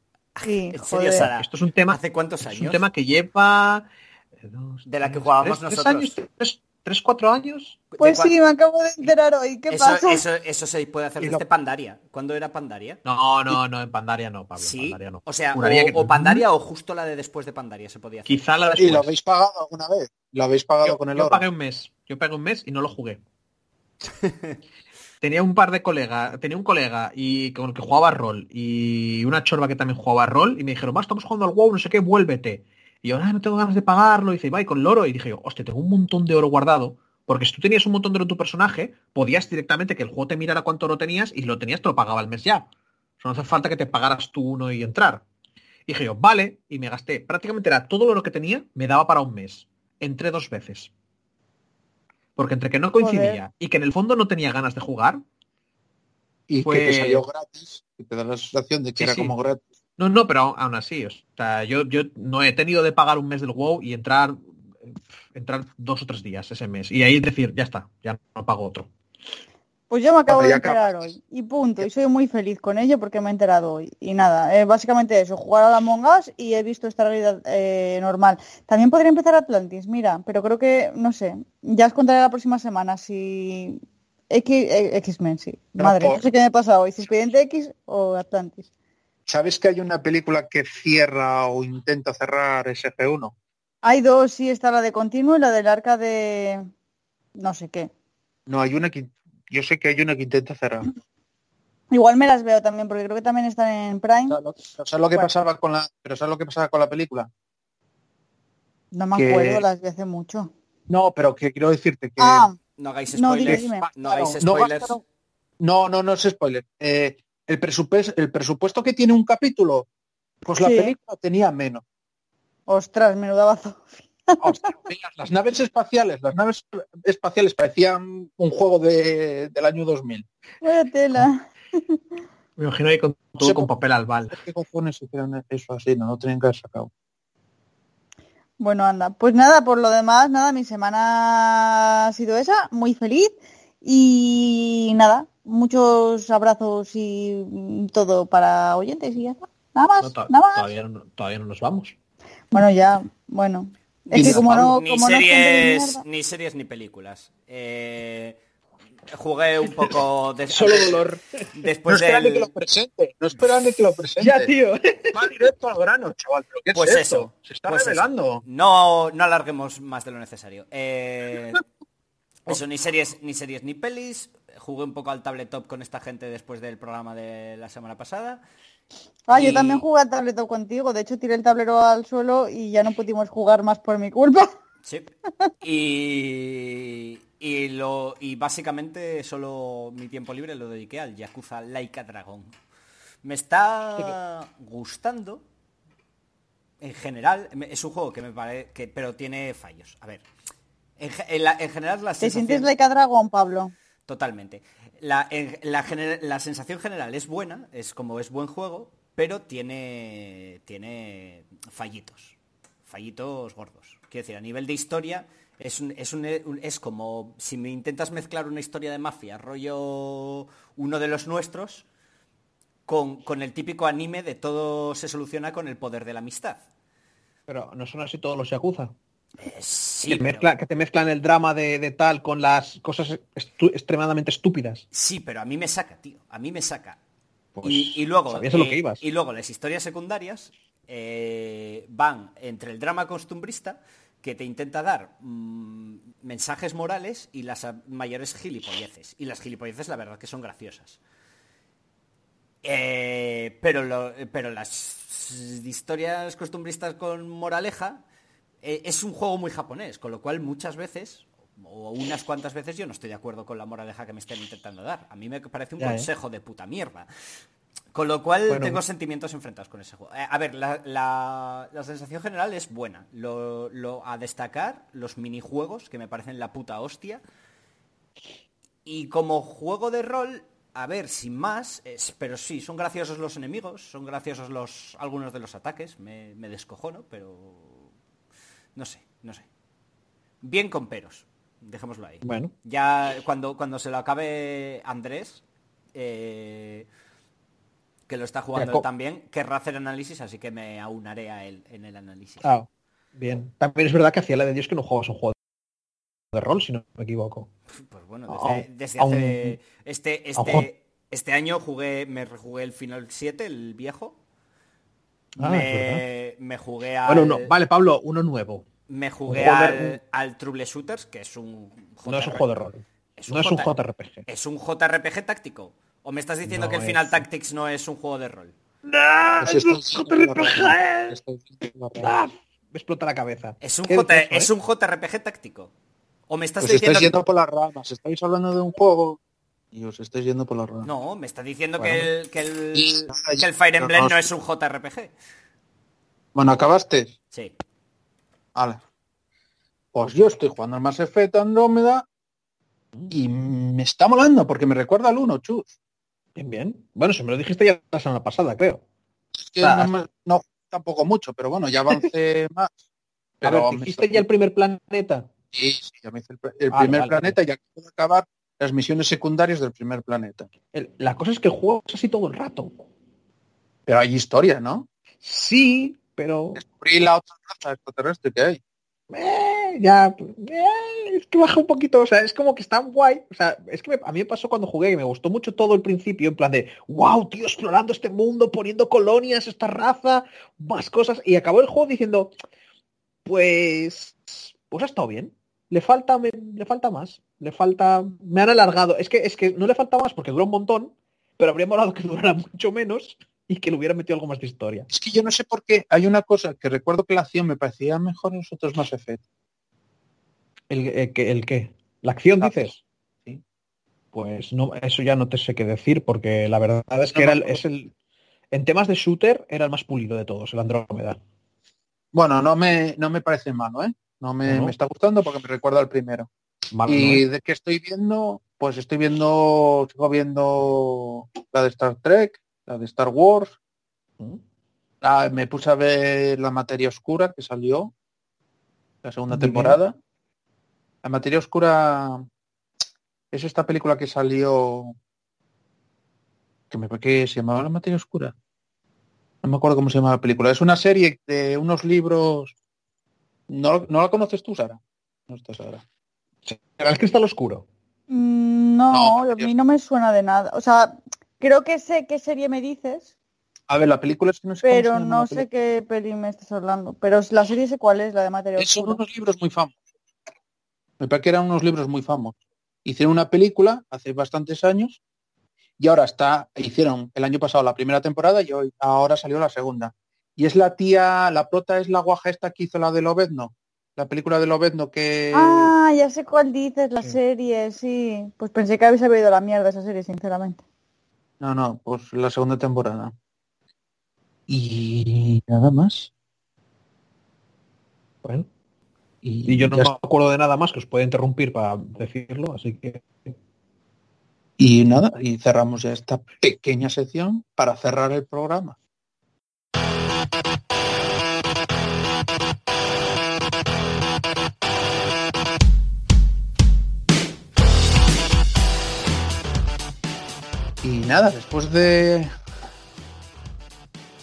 Sí, ¿En serio, joder. Sara? Esto es un tema. ¿Hace cuántos Es años? un tema que lleva. eh, dos, De la que jugábamos tres- tres nosotros. años, tres, tres, cuatro años. ¿De Pues sí, me acabo de enterar hoy, ¿qué eso, pasa? eso, eso se puede hacer Y desde lo- Pandaria. ¿Cuándo era Pandaria? No, no, no, en Pandaria no, Pablo. en Sí, Pandaria no. o sea, Juraría o, que- o Pandaria o justo la de después de Pandaria se podía hacer. Quizá la ¿Y después. lo habéis pagado alguna vez? ¿Lo habéis pagado yo, con el yo oro? pagué un mes. Yo pagué un mes y no lo jugué. <laughs> tenía un par de colegas, tenía un colega y con el que jugaba rol y una chorba que también jugaba rol y me dijeron, va, estamos jugando al WoW, no sé qué, vuélvete. Y yo, "Ah, no tengo ganas de pagarlo. Y dice, va, y con el oro. Y dije yo, hostia, tengo un montón de oro guardado. Porque si tú tenías un montón de oro en tu personaje, podías directamente que el juego te mirara cuánto oro tenías y si lo tenías te lo pagaba al mes ya. O sea, no hace falta que te pagaras tú uno y entrar. Y dije yo, vale, y me gasté, prácticamente era todo el oro que tenía, me daba para un mes. Entré dos veces. Porque entre que no coincidía Joder. y que en el fondo no tenía ganas de jugar, Y Fue- que te salió gratis, que te da la sensación de que Sí, era sí. como gratis. No, no, pero aún, aún así, o sea, yo, yo no he tenido de pagar un mes del WoW y entrar entrar dos o tres días ese mes. Y ahí decir, ya está, ya no pago otro. Pues yo me acabo de enterar acabas. hoy. Y punto. Y soy muy feliz con ello porque me he enterado hoy. Y nada, eh, básicamente eso, jugar a la Among Us y he visto esta realidad eh, normal. También podría empezar Atlantis, mira, pero creo que, no sé, ya os contaré la próxima semana si... X, eh, X-Men, sí. No, Madre, por- no sé qué me pasa hoy, si Expediente X o Atlantis. ¿Sabes que hay una película que cierra o intenta cerrar SG1? Hay dos, sí, está la de Continuo y la del arca de... no sé qué. No, hay una que... Yo sé que hay una que intenta cerrar. Igual me las veo también, porque creo que también están en Prime. ¿Sabes lo, ¿sabes lo que Bueno. pasaba con la... Pero ¿sabes lo que pasaba con la película? No me que- acuerdo, las vi hace mucho. No, pero que quiero decirte que... Ah, No hagáis No, dime, spoilers. dime. No hagáis No spoilers. No, no, no es spoiler. Eh, el, presupuesto, el presupuesto que tiene un capítulo, pues la Sí. película tenía menos. ostras, menuda bazo. Las naves espaciales, las naves espaciales parecían un juego de- del año 2000. Vaya tela. Me imagino ahí con todo sé con papel albal. ¿Qué cojones hicieron eso así? No, no tenían que haber sacado. Bueno, anda. Pues nada, por lo demás, nada, mi semana ha sido esa, muy feliz. Y nada, muchos abrazos y mm, todo para oyentes y ya está. Nada más, No, nada más. todavía, no, todavía no nos vamos. Bueno, ya, bueno. Es que como no, ni, como no es series, mierda- ni series ni películas. Eh, jugué un poco de, <laughs> Solo dolor. No después esperan ni del- que lo presente. No esperan ni que lo presente. Ya, tío. Va directo al grano, chaval. ¿Pero qué es Pues esto? eso, Se está pues eso. revelando. No, no alarguemos más de lo necesario. Eh, <laughs> eso, ni series, ni series ni pelis. Jugué un poco al tabletop con esta gente después del programa de la semana pasada. Ah, yo también jugué al tableto contigo. De hecho, tiré el tablero al suelo y ya no pudimos jugar más por mi culpa. Sí. Y, y, lo, y básicamente solo mi tiempo libre lo dediqué al Yakuza Laika Dragon. Me está gustando. En general, es un juego que me parece que pero tiene fallos. A ver. En, la- en general la ¿Te sientes like a dragón, Pablo? Totalmente. La, sensación general es buena, es como es buen juego, pero tiene, tiene fallitos. Fallitos gordos. Quiero decir, a nivel de historia, es, es, un- es como si me intentas mezclar una historia de mafia, rollo uno de los nuestros, con, con el típico anime de todo se soluciona con el poder de la amistad. Pero no son así todos los Yakuza. Eh, sí, que, pero- mezcla- que te mezclan el drama de, de tal con las cosas estu- extremadamente estúpidas. Sí, pero a mí me saca, tío. A mí me saca. Pues, y, y luego, lo eh, que ibas. y luego las historias secundarias eh, van entre el drama costumbrista que te intenta dar mm, mensajes morales y las mayores gilipolleces. Y las gilipolleces, la verdad, que son graciosas. Eh, pero, lo- pero las historias costumbristas con moraleja eh, es un juego muy japonés, con lo cual muchas veces, o unas cuantas veces, yo no estoy de acuerdo con la moraleja que me estén intentando dar. A mí me parece un Ya, ¿eh? consejo de puta mierda. Con lo cual Bueno. tengo sentimientos enfrentados con ese juego. Eh, a ver, la, la- la sensación general es buena. Lo, lo- a destacar los minijuegos, que me parecen la puta hostia. Y como juego de rol, a ver, sin más, es- pero sí, son graciosos los enemigos, son graciosos los algunos de los ataques, me, me descojono, pero no sé, no sé. Bien con peros, dejémoslo ahí. Bueno, Ya cuando, cuando se lo acabe Andrés, eh, que lo está jugando él también, querrá hacer análisis, así que me aunaré a él en el análisis. ah, bien. También es verdad que hacía la de Dios que no juegas un juego de rol, si no me equivoco. Pues bueno, Aún- desde, desde hace... Este, este, este año jugué, me rejugué el Final 7, el viejo. Ah, me, me jugué al... Bueno, no, vale, Pablo, uno nuevo. Me jugué Un al, de- al Trouble Shooters, que es un... No es un juego de rol. Es un No es un J- JRPG. ¿Es un JRPG táctico? ¿O me estás diciendo No que el es. Final Tactics no es un juego de rol? Pues esto es JRPG. Es JRPG. Ah, me explota la cabeza. ¿Es un, J- es ¿eh? un JRPG táctico? ¿O me estás Os diciendo estáis que... yendo por las ramas. Estáis hablando de un juego y os estáis yendo por ramas. No, me está diciendo Bueno. que, el, que, el, Sí, que el Fire Emblem no- no es un JRPG. Bueno, ¿acabaste? Sí. Vale. Pues yo estoy jugando al Mass Effect Andrómeda y me está molando porque me recuerda al 1, chus. Bien, bien. Bueno, si me lo dijiste ya la semana pasada, creo. Es que no, tampoco mucho, pero bueno, ya avancé <laughs> más. A Pero ver, me ¿dijiste ya el primer planeta? Sí, sí, ya me hice el, el Vale, primer vale, planeta y ya puedo acabar las misiones secundarias del primer planeta. El- la cosa es que el juego es así todo el rato. Pero hay historia, ¿no? Sí, pero Descubrí la otra raza extraterrestre que hay. eh, ya eh, es que baja un poquito, o sea, es como que está guay, o sea, es que me- a mí me pasó cuando jugué y me gustó mucho todo el principio, en plan de, wow, tío, explorando este mundo, poniendo colonias, esta raza, más cosas, y acabó el juego diciendo, pues, pues ha estado bien, le falta, me- le falta más, le falta, me han alargado, es que, es que no le falta más porque dura un montón, pero habría molado que <laughs> durara mucho menos y que le hubiera metido algo más de historia. Es que yo no sé por qué hay una cosa que recuerdo que la acción me parecía mejor en los otros Mass Effect. ¿El, el, qué- el qué? ¿La acción dices? sí. Pues no, eso ya no te sé qué decir, porque la verdad es que No, era el, es el. En temas de shooter era el más pulido de todos, el Andrómeda. Bueno, no me, no me parece malo, ¿eh? No me, no. me está gustando porque me recuerda al primero. Y ¿no, de que estoy viendo, pues estoy viendo, sigo viendo la de Star Trek, la de Star Wars. ¿Mm? Me puse a ver La Materia Oscura, que salió, la segunda bien. temporada. La Materia Oscura es esta película que salió, que me que se llamaba La Materia Oscura. No me acuerdo cómo se llama la película. Es una serie de unos libros. ¿No, ¿no la conoces tú, Sara? No está Sara. ¿Será el cristal oscuro? Mm, No, No, a mí no me suena de nada. O sea, creo que sé qué serie me dices, A ver, la película es que no sé pero no sé qué peli me estás hablando. Pero la serie sé cuál es, la de materia Eh, Son unos libros muy famosos. Me parece que eran unos libros muy famosos. Hicieron una película hace bastantes años y ahora está, hicieron el año pasado la primera temporada y hoy, ahora salió la segunda. Y es la tía, la prota es la guaja esta que hizo la de Lobezno, la película de Lobezno que... Ah, ya sé cuál dices, la Sí. serie, sí. Pues pensé que habéis habido la mierda esa serie, sinceramente. No, no, pues la segunda temporada. Y nada más. Bueno, Y, y yo no me está. acuerdo de nada más que os pueda interrumpir para decirlo, así que y nada, y cerramos ya esta pequeña sección para cerrar el programa. Nada, después de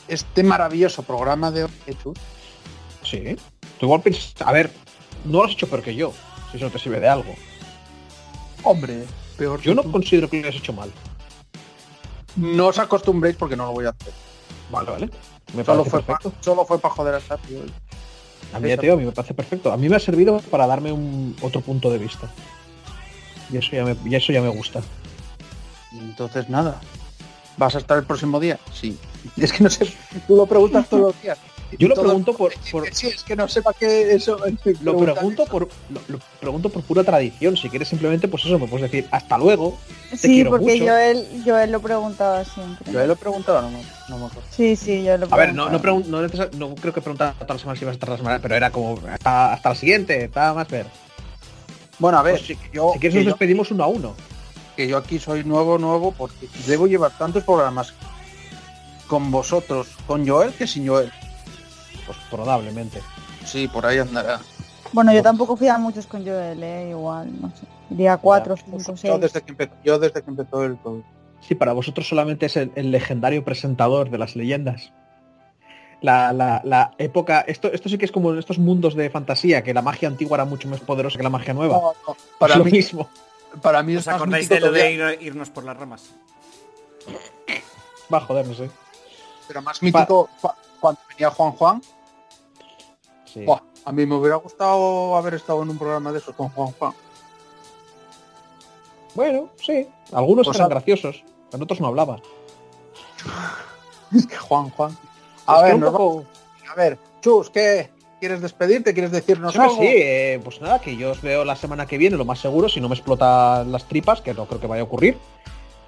este maravilloso programa de Hechos, sí. Tú igual piensas, a ver, no lo has hecho peor que yo, si eso te sirve de algo. hombre, peor Yo no tú. considero que lo hayas hecho mal. no os acostumbréis porque no lo voy a hacer. Vale, vale. Me Solo parece fue, pa- solo fue para joder a Sapi hoy. A mí, tío, a mí me parece perfecto. A mí me ha servido para darme un otro punto de vista. Y eso ya me, y eso ya me gusta. Y entonces nada. ¿Vas a estar el próximo día? Sí. Es que no sé, tú lo preguntas todos los días. <laughs> Yo lo pregunto por, por- Sí, es que no sepa que eso. <laughs> lo pregunto por lo, lo pregunto por pura tradición. Si quieres simplemente, pues eso, me puedes decir hasta luego. Sí, quiero porque mucho. Joel, Joel lo preguntaba siempre. Yo lo he preguntado, no, me- no me acuerdo. Sí, sí, yo lo A ver, no, no, preguntaba. pregun- no, no creo que preguntara todas las semanas si ibas a estar la semana, pero era como hasta, hasta la siguiente, nada más ver. Bueno, a ver, Pues si, yo, si quieres que nos yo- despedimos uno a uno. Que yo aquí soy nuevo, nuevo, porque debo llevar tantos programas con vosotros, con Joel, que sin Joel. Pues probablemente. Sí, por ahí andará. Bueno, yo tampoco fui a muchos con Joel, eh, igual, no sé. Día 4, Ya, 5, Yo 6. desde que empezó, yo desde que empezó el todo. Sí, para vosotros solamente es el, el legendario presentador de las leyendas. La, la, la época, esto, esto sí que es como en estos mundos de fantasía, que la magia antigua era mucho más poderosa que la magia nueva. No, no, Para lo mí, mismo. Para mí es ¿Os más acordáis mítico de lo de todavía, ir- irnos por las ramas? Va, joder, no sé. pero más mítico cu- cuando venía Juan Juan. Sí. Buah, a mí me hubiera gustado haber estado en un programa de esos con Juan Juan. Bueno, sí. Algunos Pues eran a- graciosos, pero otros no hablaban. Es <laughs> que Juan Juan. A ver, poco- a ver, Chus, ¿qué? ¿Quieres despedirte? ¿Quieres decirnos Sí, algo? sí, eh, pues nada, que yo os veo la semana que viene, lo más seguro, si no me explotan las tripas, que no creo que vaya a ocurrir.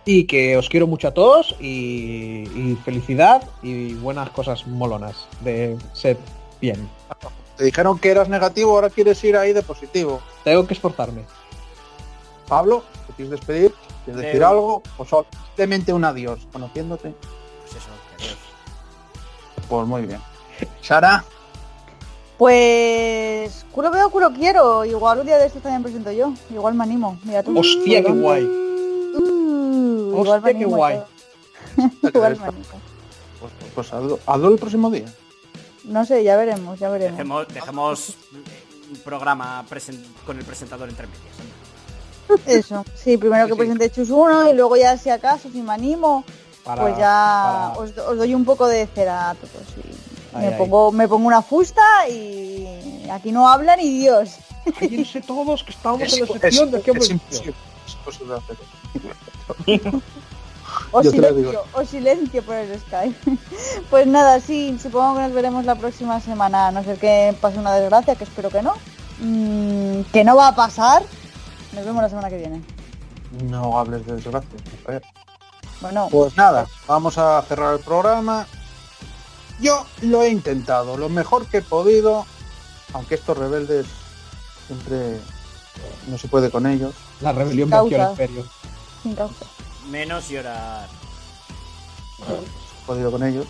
Y que os quiero mucho a todos y, y felicidad y buenas cosas molonas de ser bien. Te dijeron que eras negativo, ahora quieres ir ahí de positivo. Tengo que esforzarme. Pablo, ¿te quieres despedir? ¿Quieres decir algo? O simplemente un adiós, conociéndote. Pues eso, adiós. Pues muy bien. Sara, Pues culo veo, culo quiero. Igual un día de estos también presento yo. Igual me animo. Mira tú. Hostia, qué guay. Uh, igual Hostia, me qué guay. <laughs> Igual me animo. pues, pues hazlo, hazlo el próximo día. No sé, ya veremos, ya veremos. Dejemos, dejemos un programa con el presentador entre medias. Eso. Sí, primero que sí. presente Chus uno y luego ya si acaso, si me animo, Para- pues ya para- os, os doy un poco de cera a todos. y Ay, me, ay. pongo, me pongo una fusta y aquí no habla ni Dios. Cállense todos que estamos Es, en la es- sección de qué. O Yo silencio, o silencio por el Skype. <laughs> pues nada, sí, supongo que nos veremos la próxima semana, a no ser que pase una desgracia, que espero que no. Mm, que no va a pasar. Nos vemos la semana que viene. No hables de desgracia. Bueno, Pues nada, vamos a cerrar el programa. Yo lo he intentado, lo mejor que he podido, aunque estos rebeldes siempre no se puede con ellos. La rebelión venció al imperio. sin causa. Menos llorar. he podido con ellos.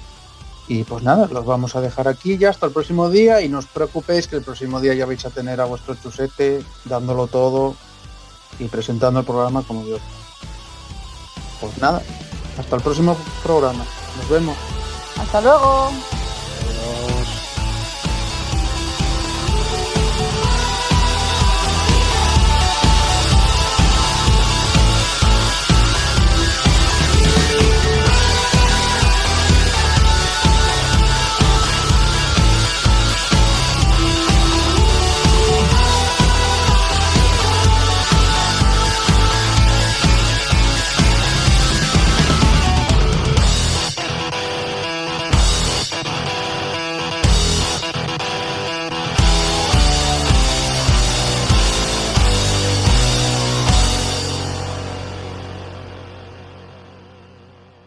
Y pues nada, los vamos a dejar aquí ya hasta el próximo día y no os preocupéis que el próximo día ya vais a tener a vuestro chusete dándolo todo y presentando el programa como Dios. Pues nada, hasta el próximo programa. Nos vemos. Hasta luego.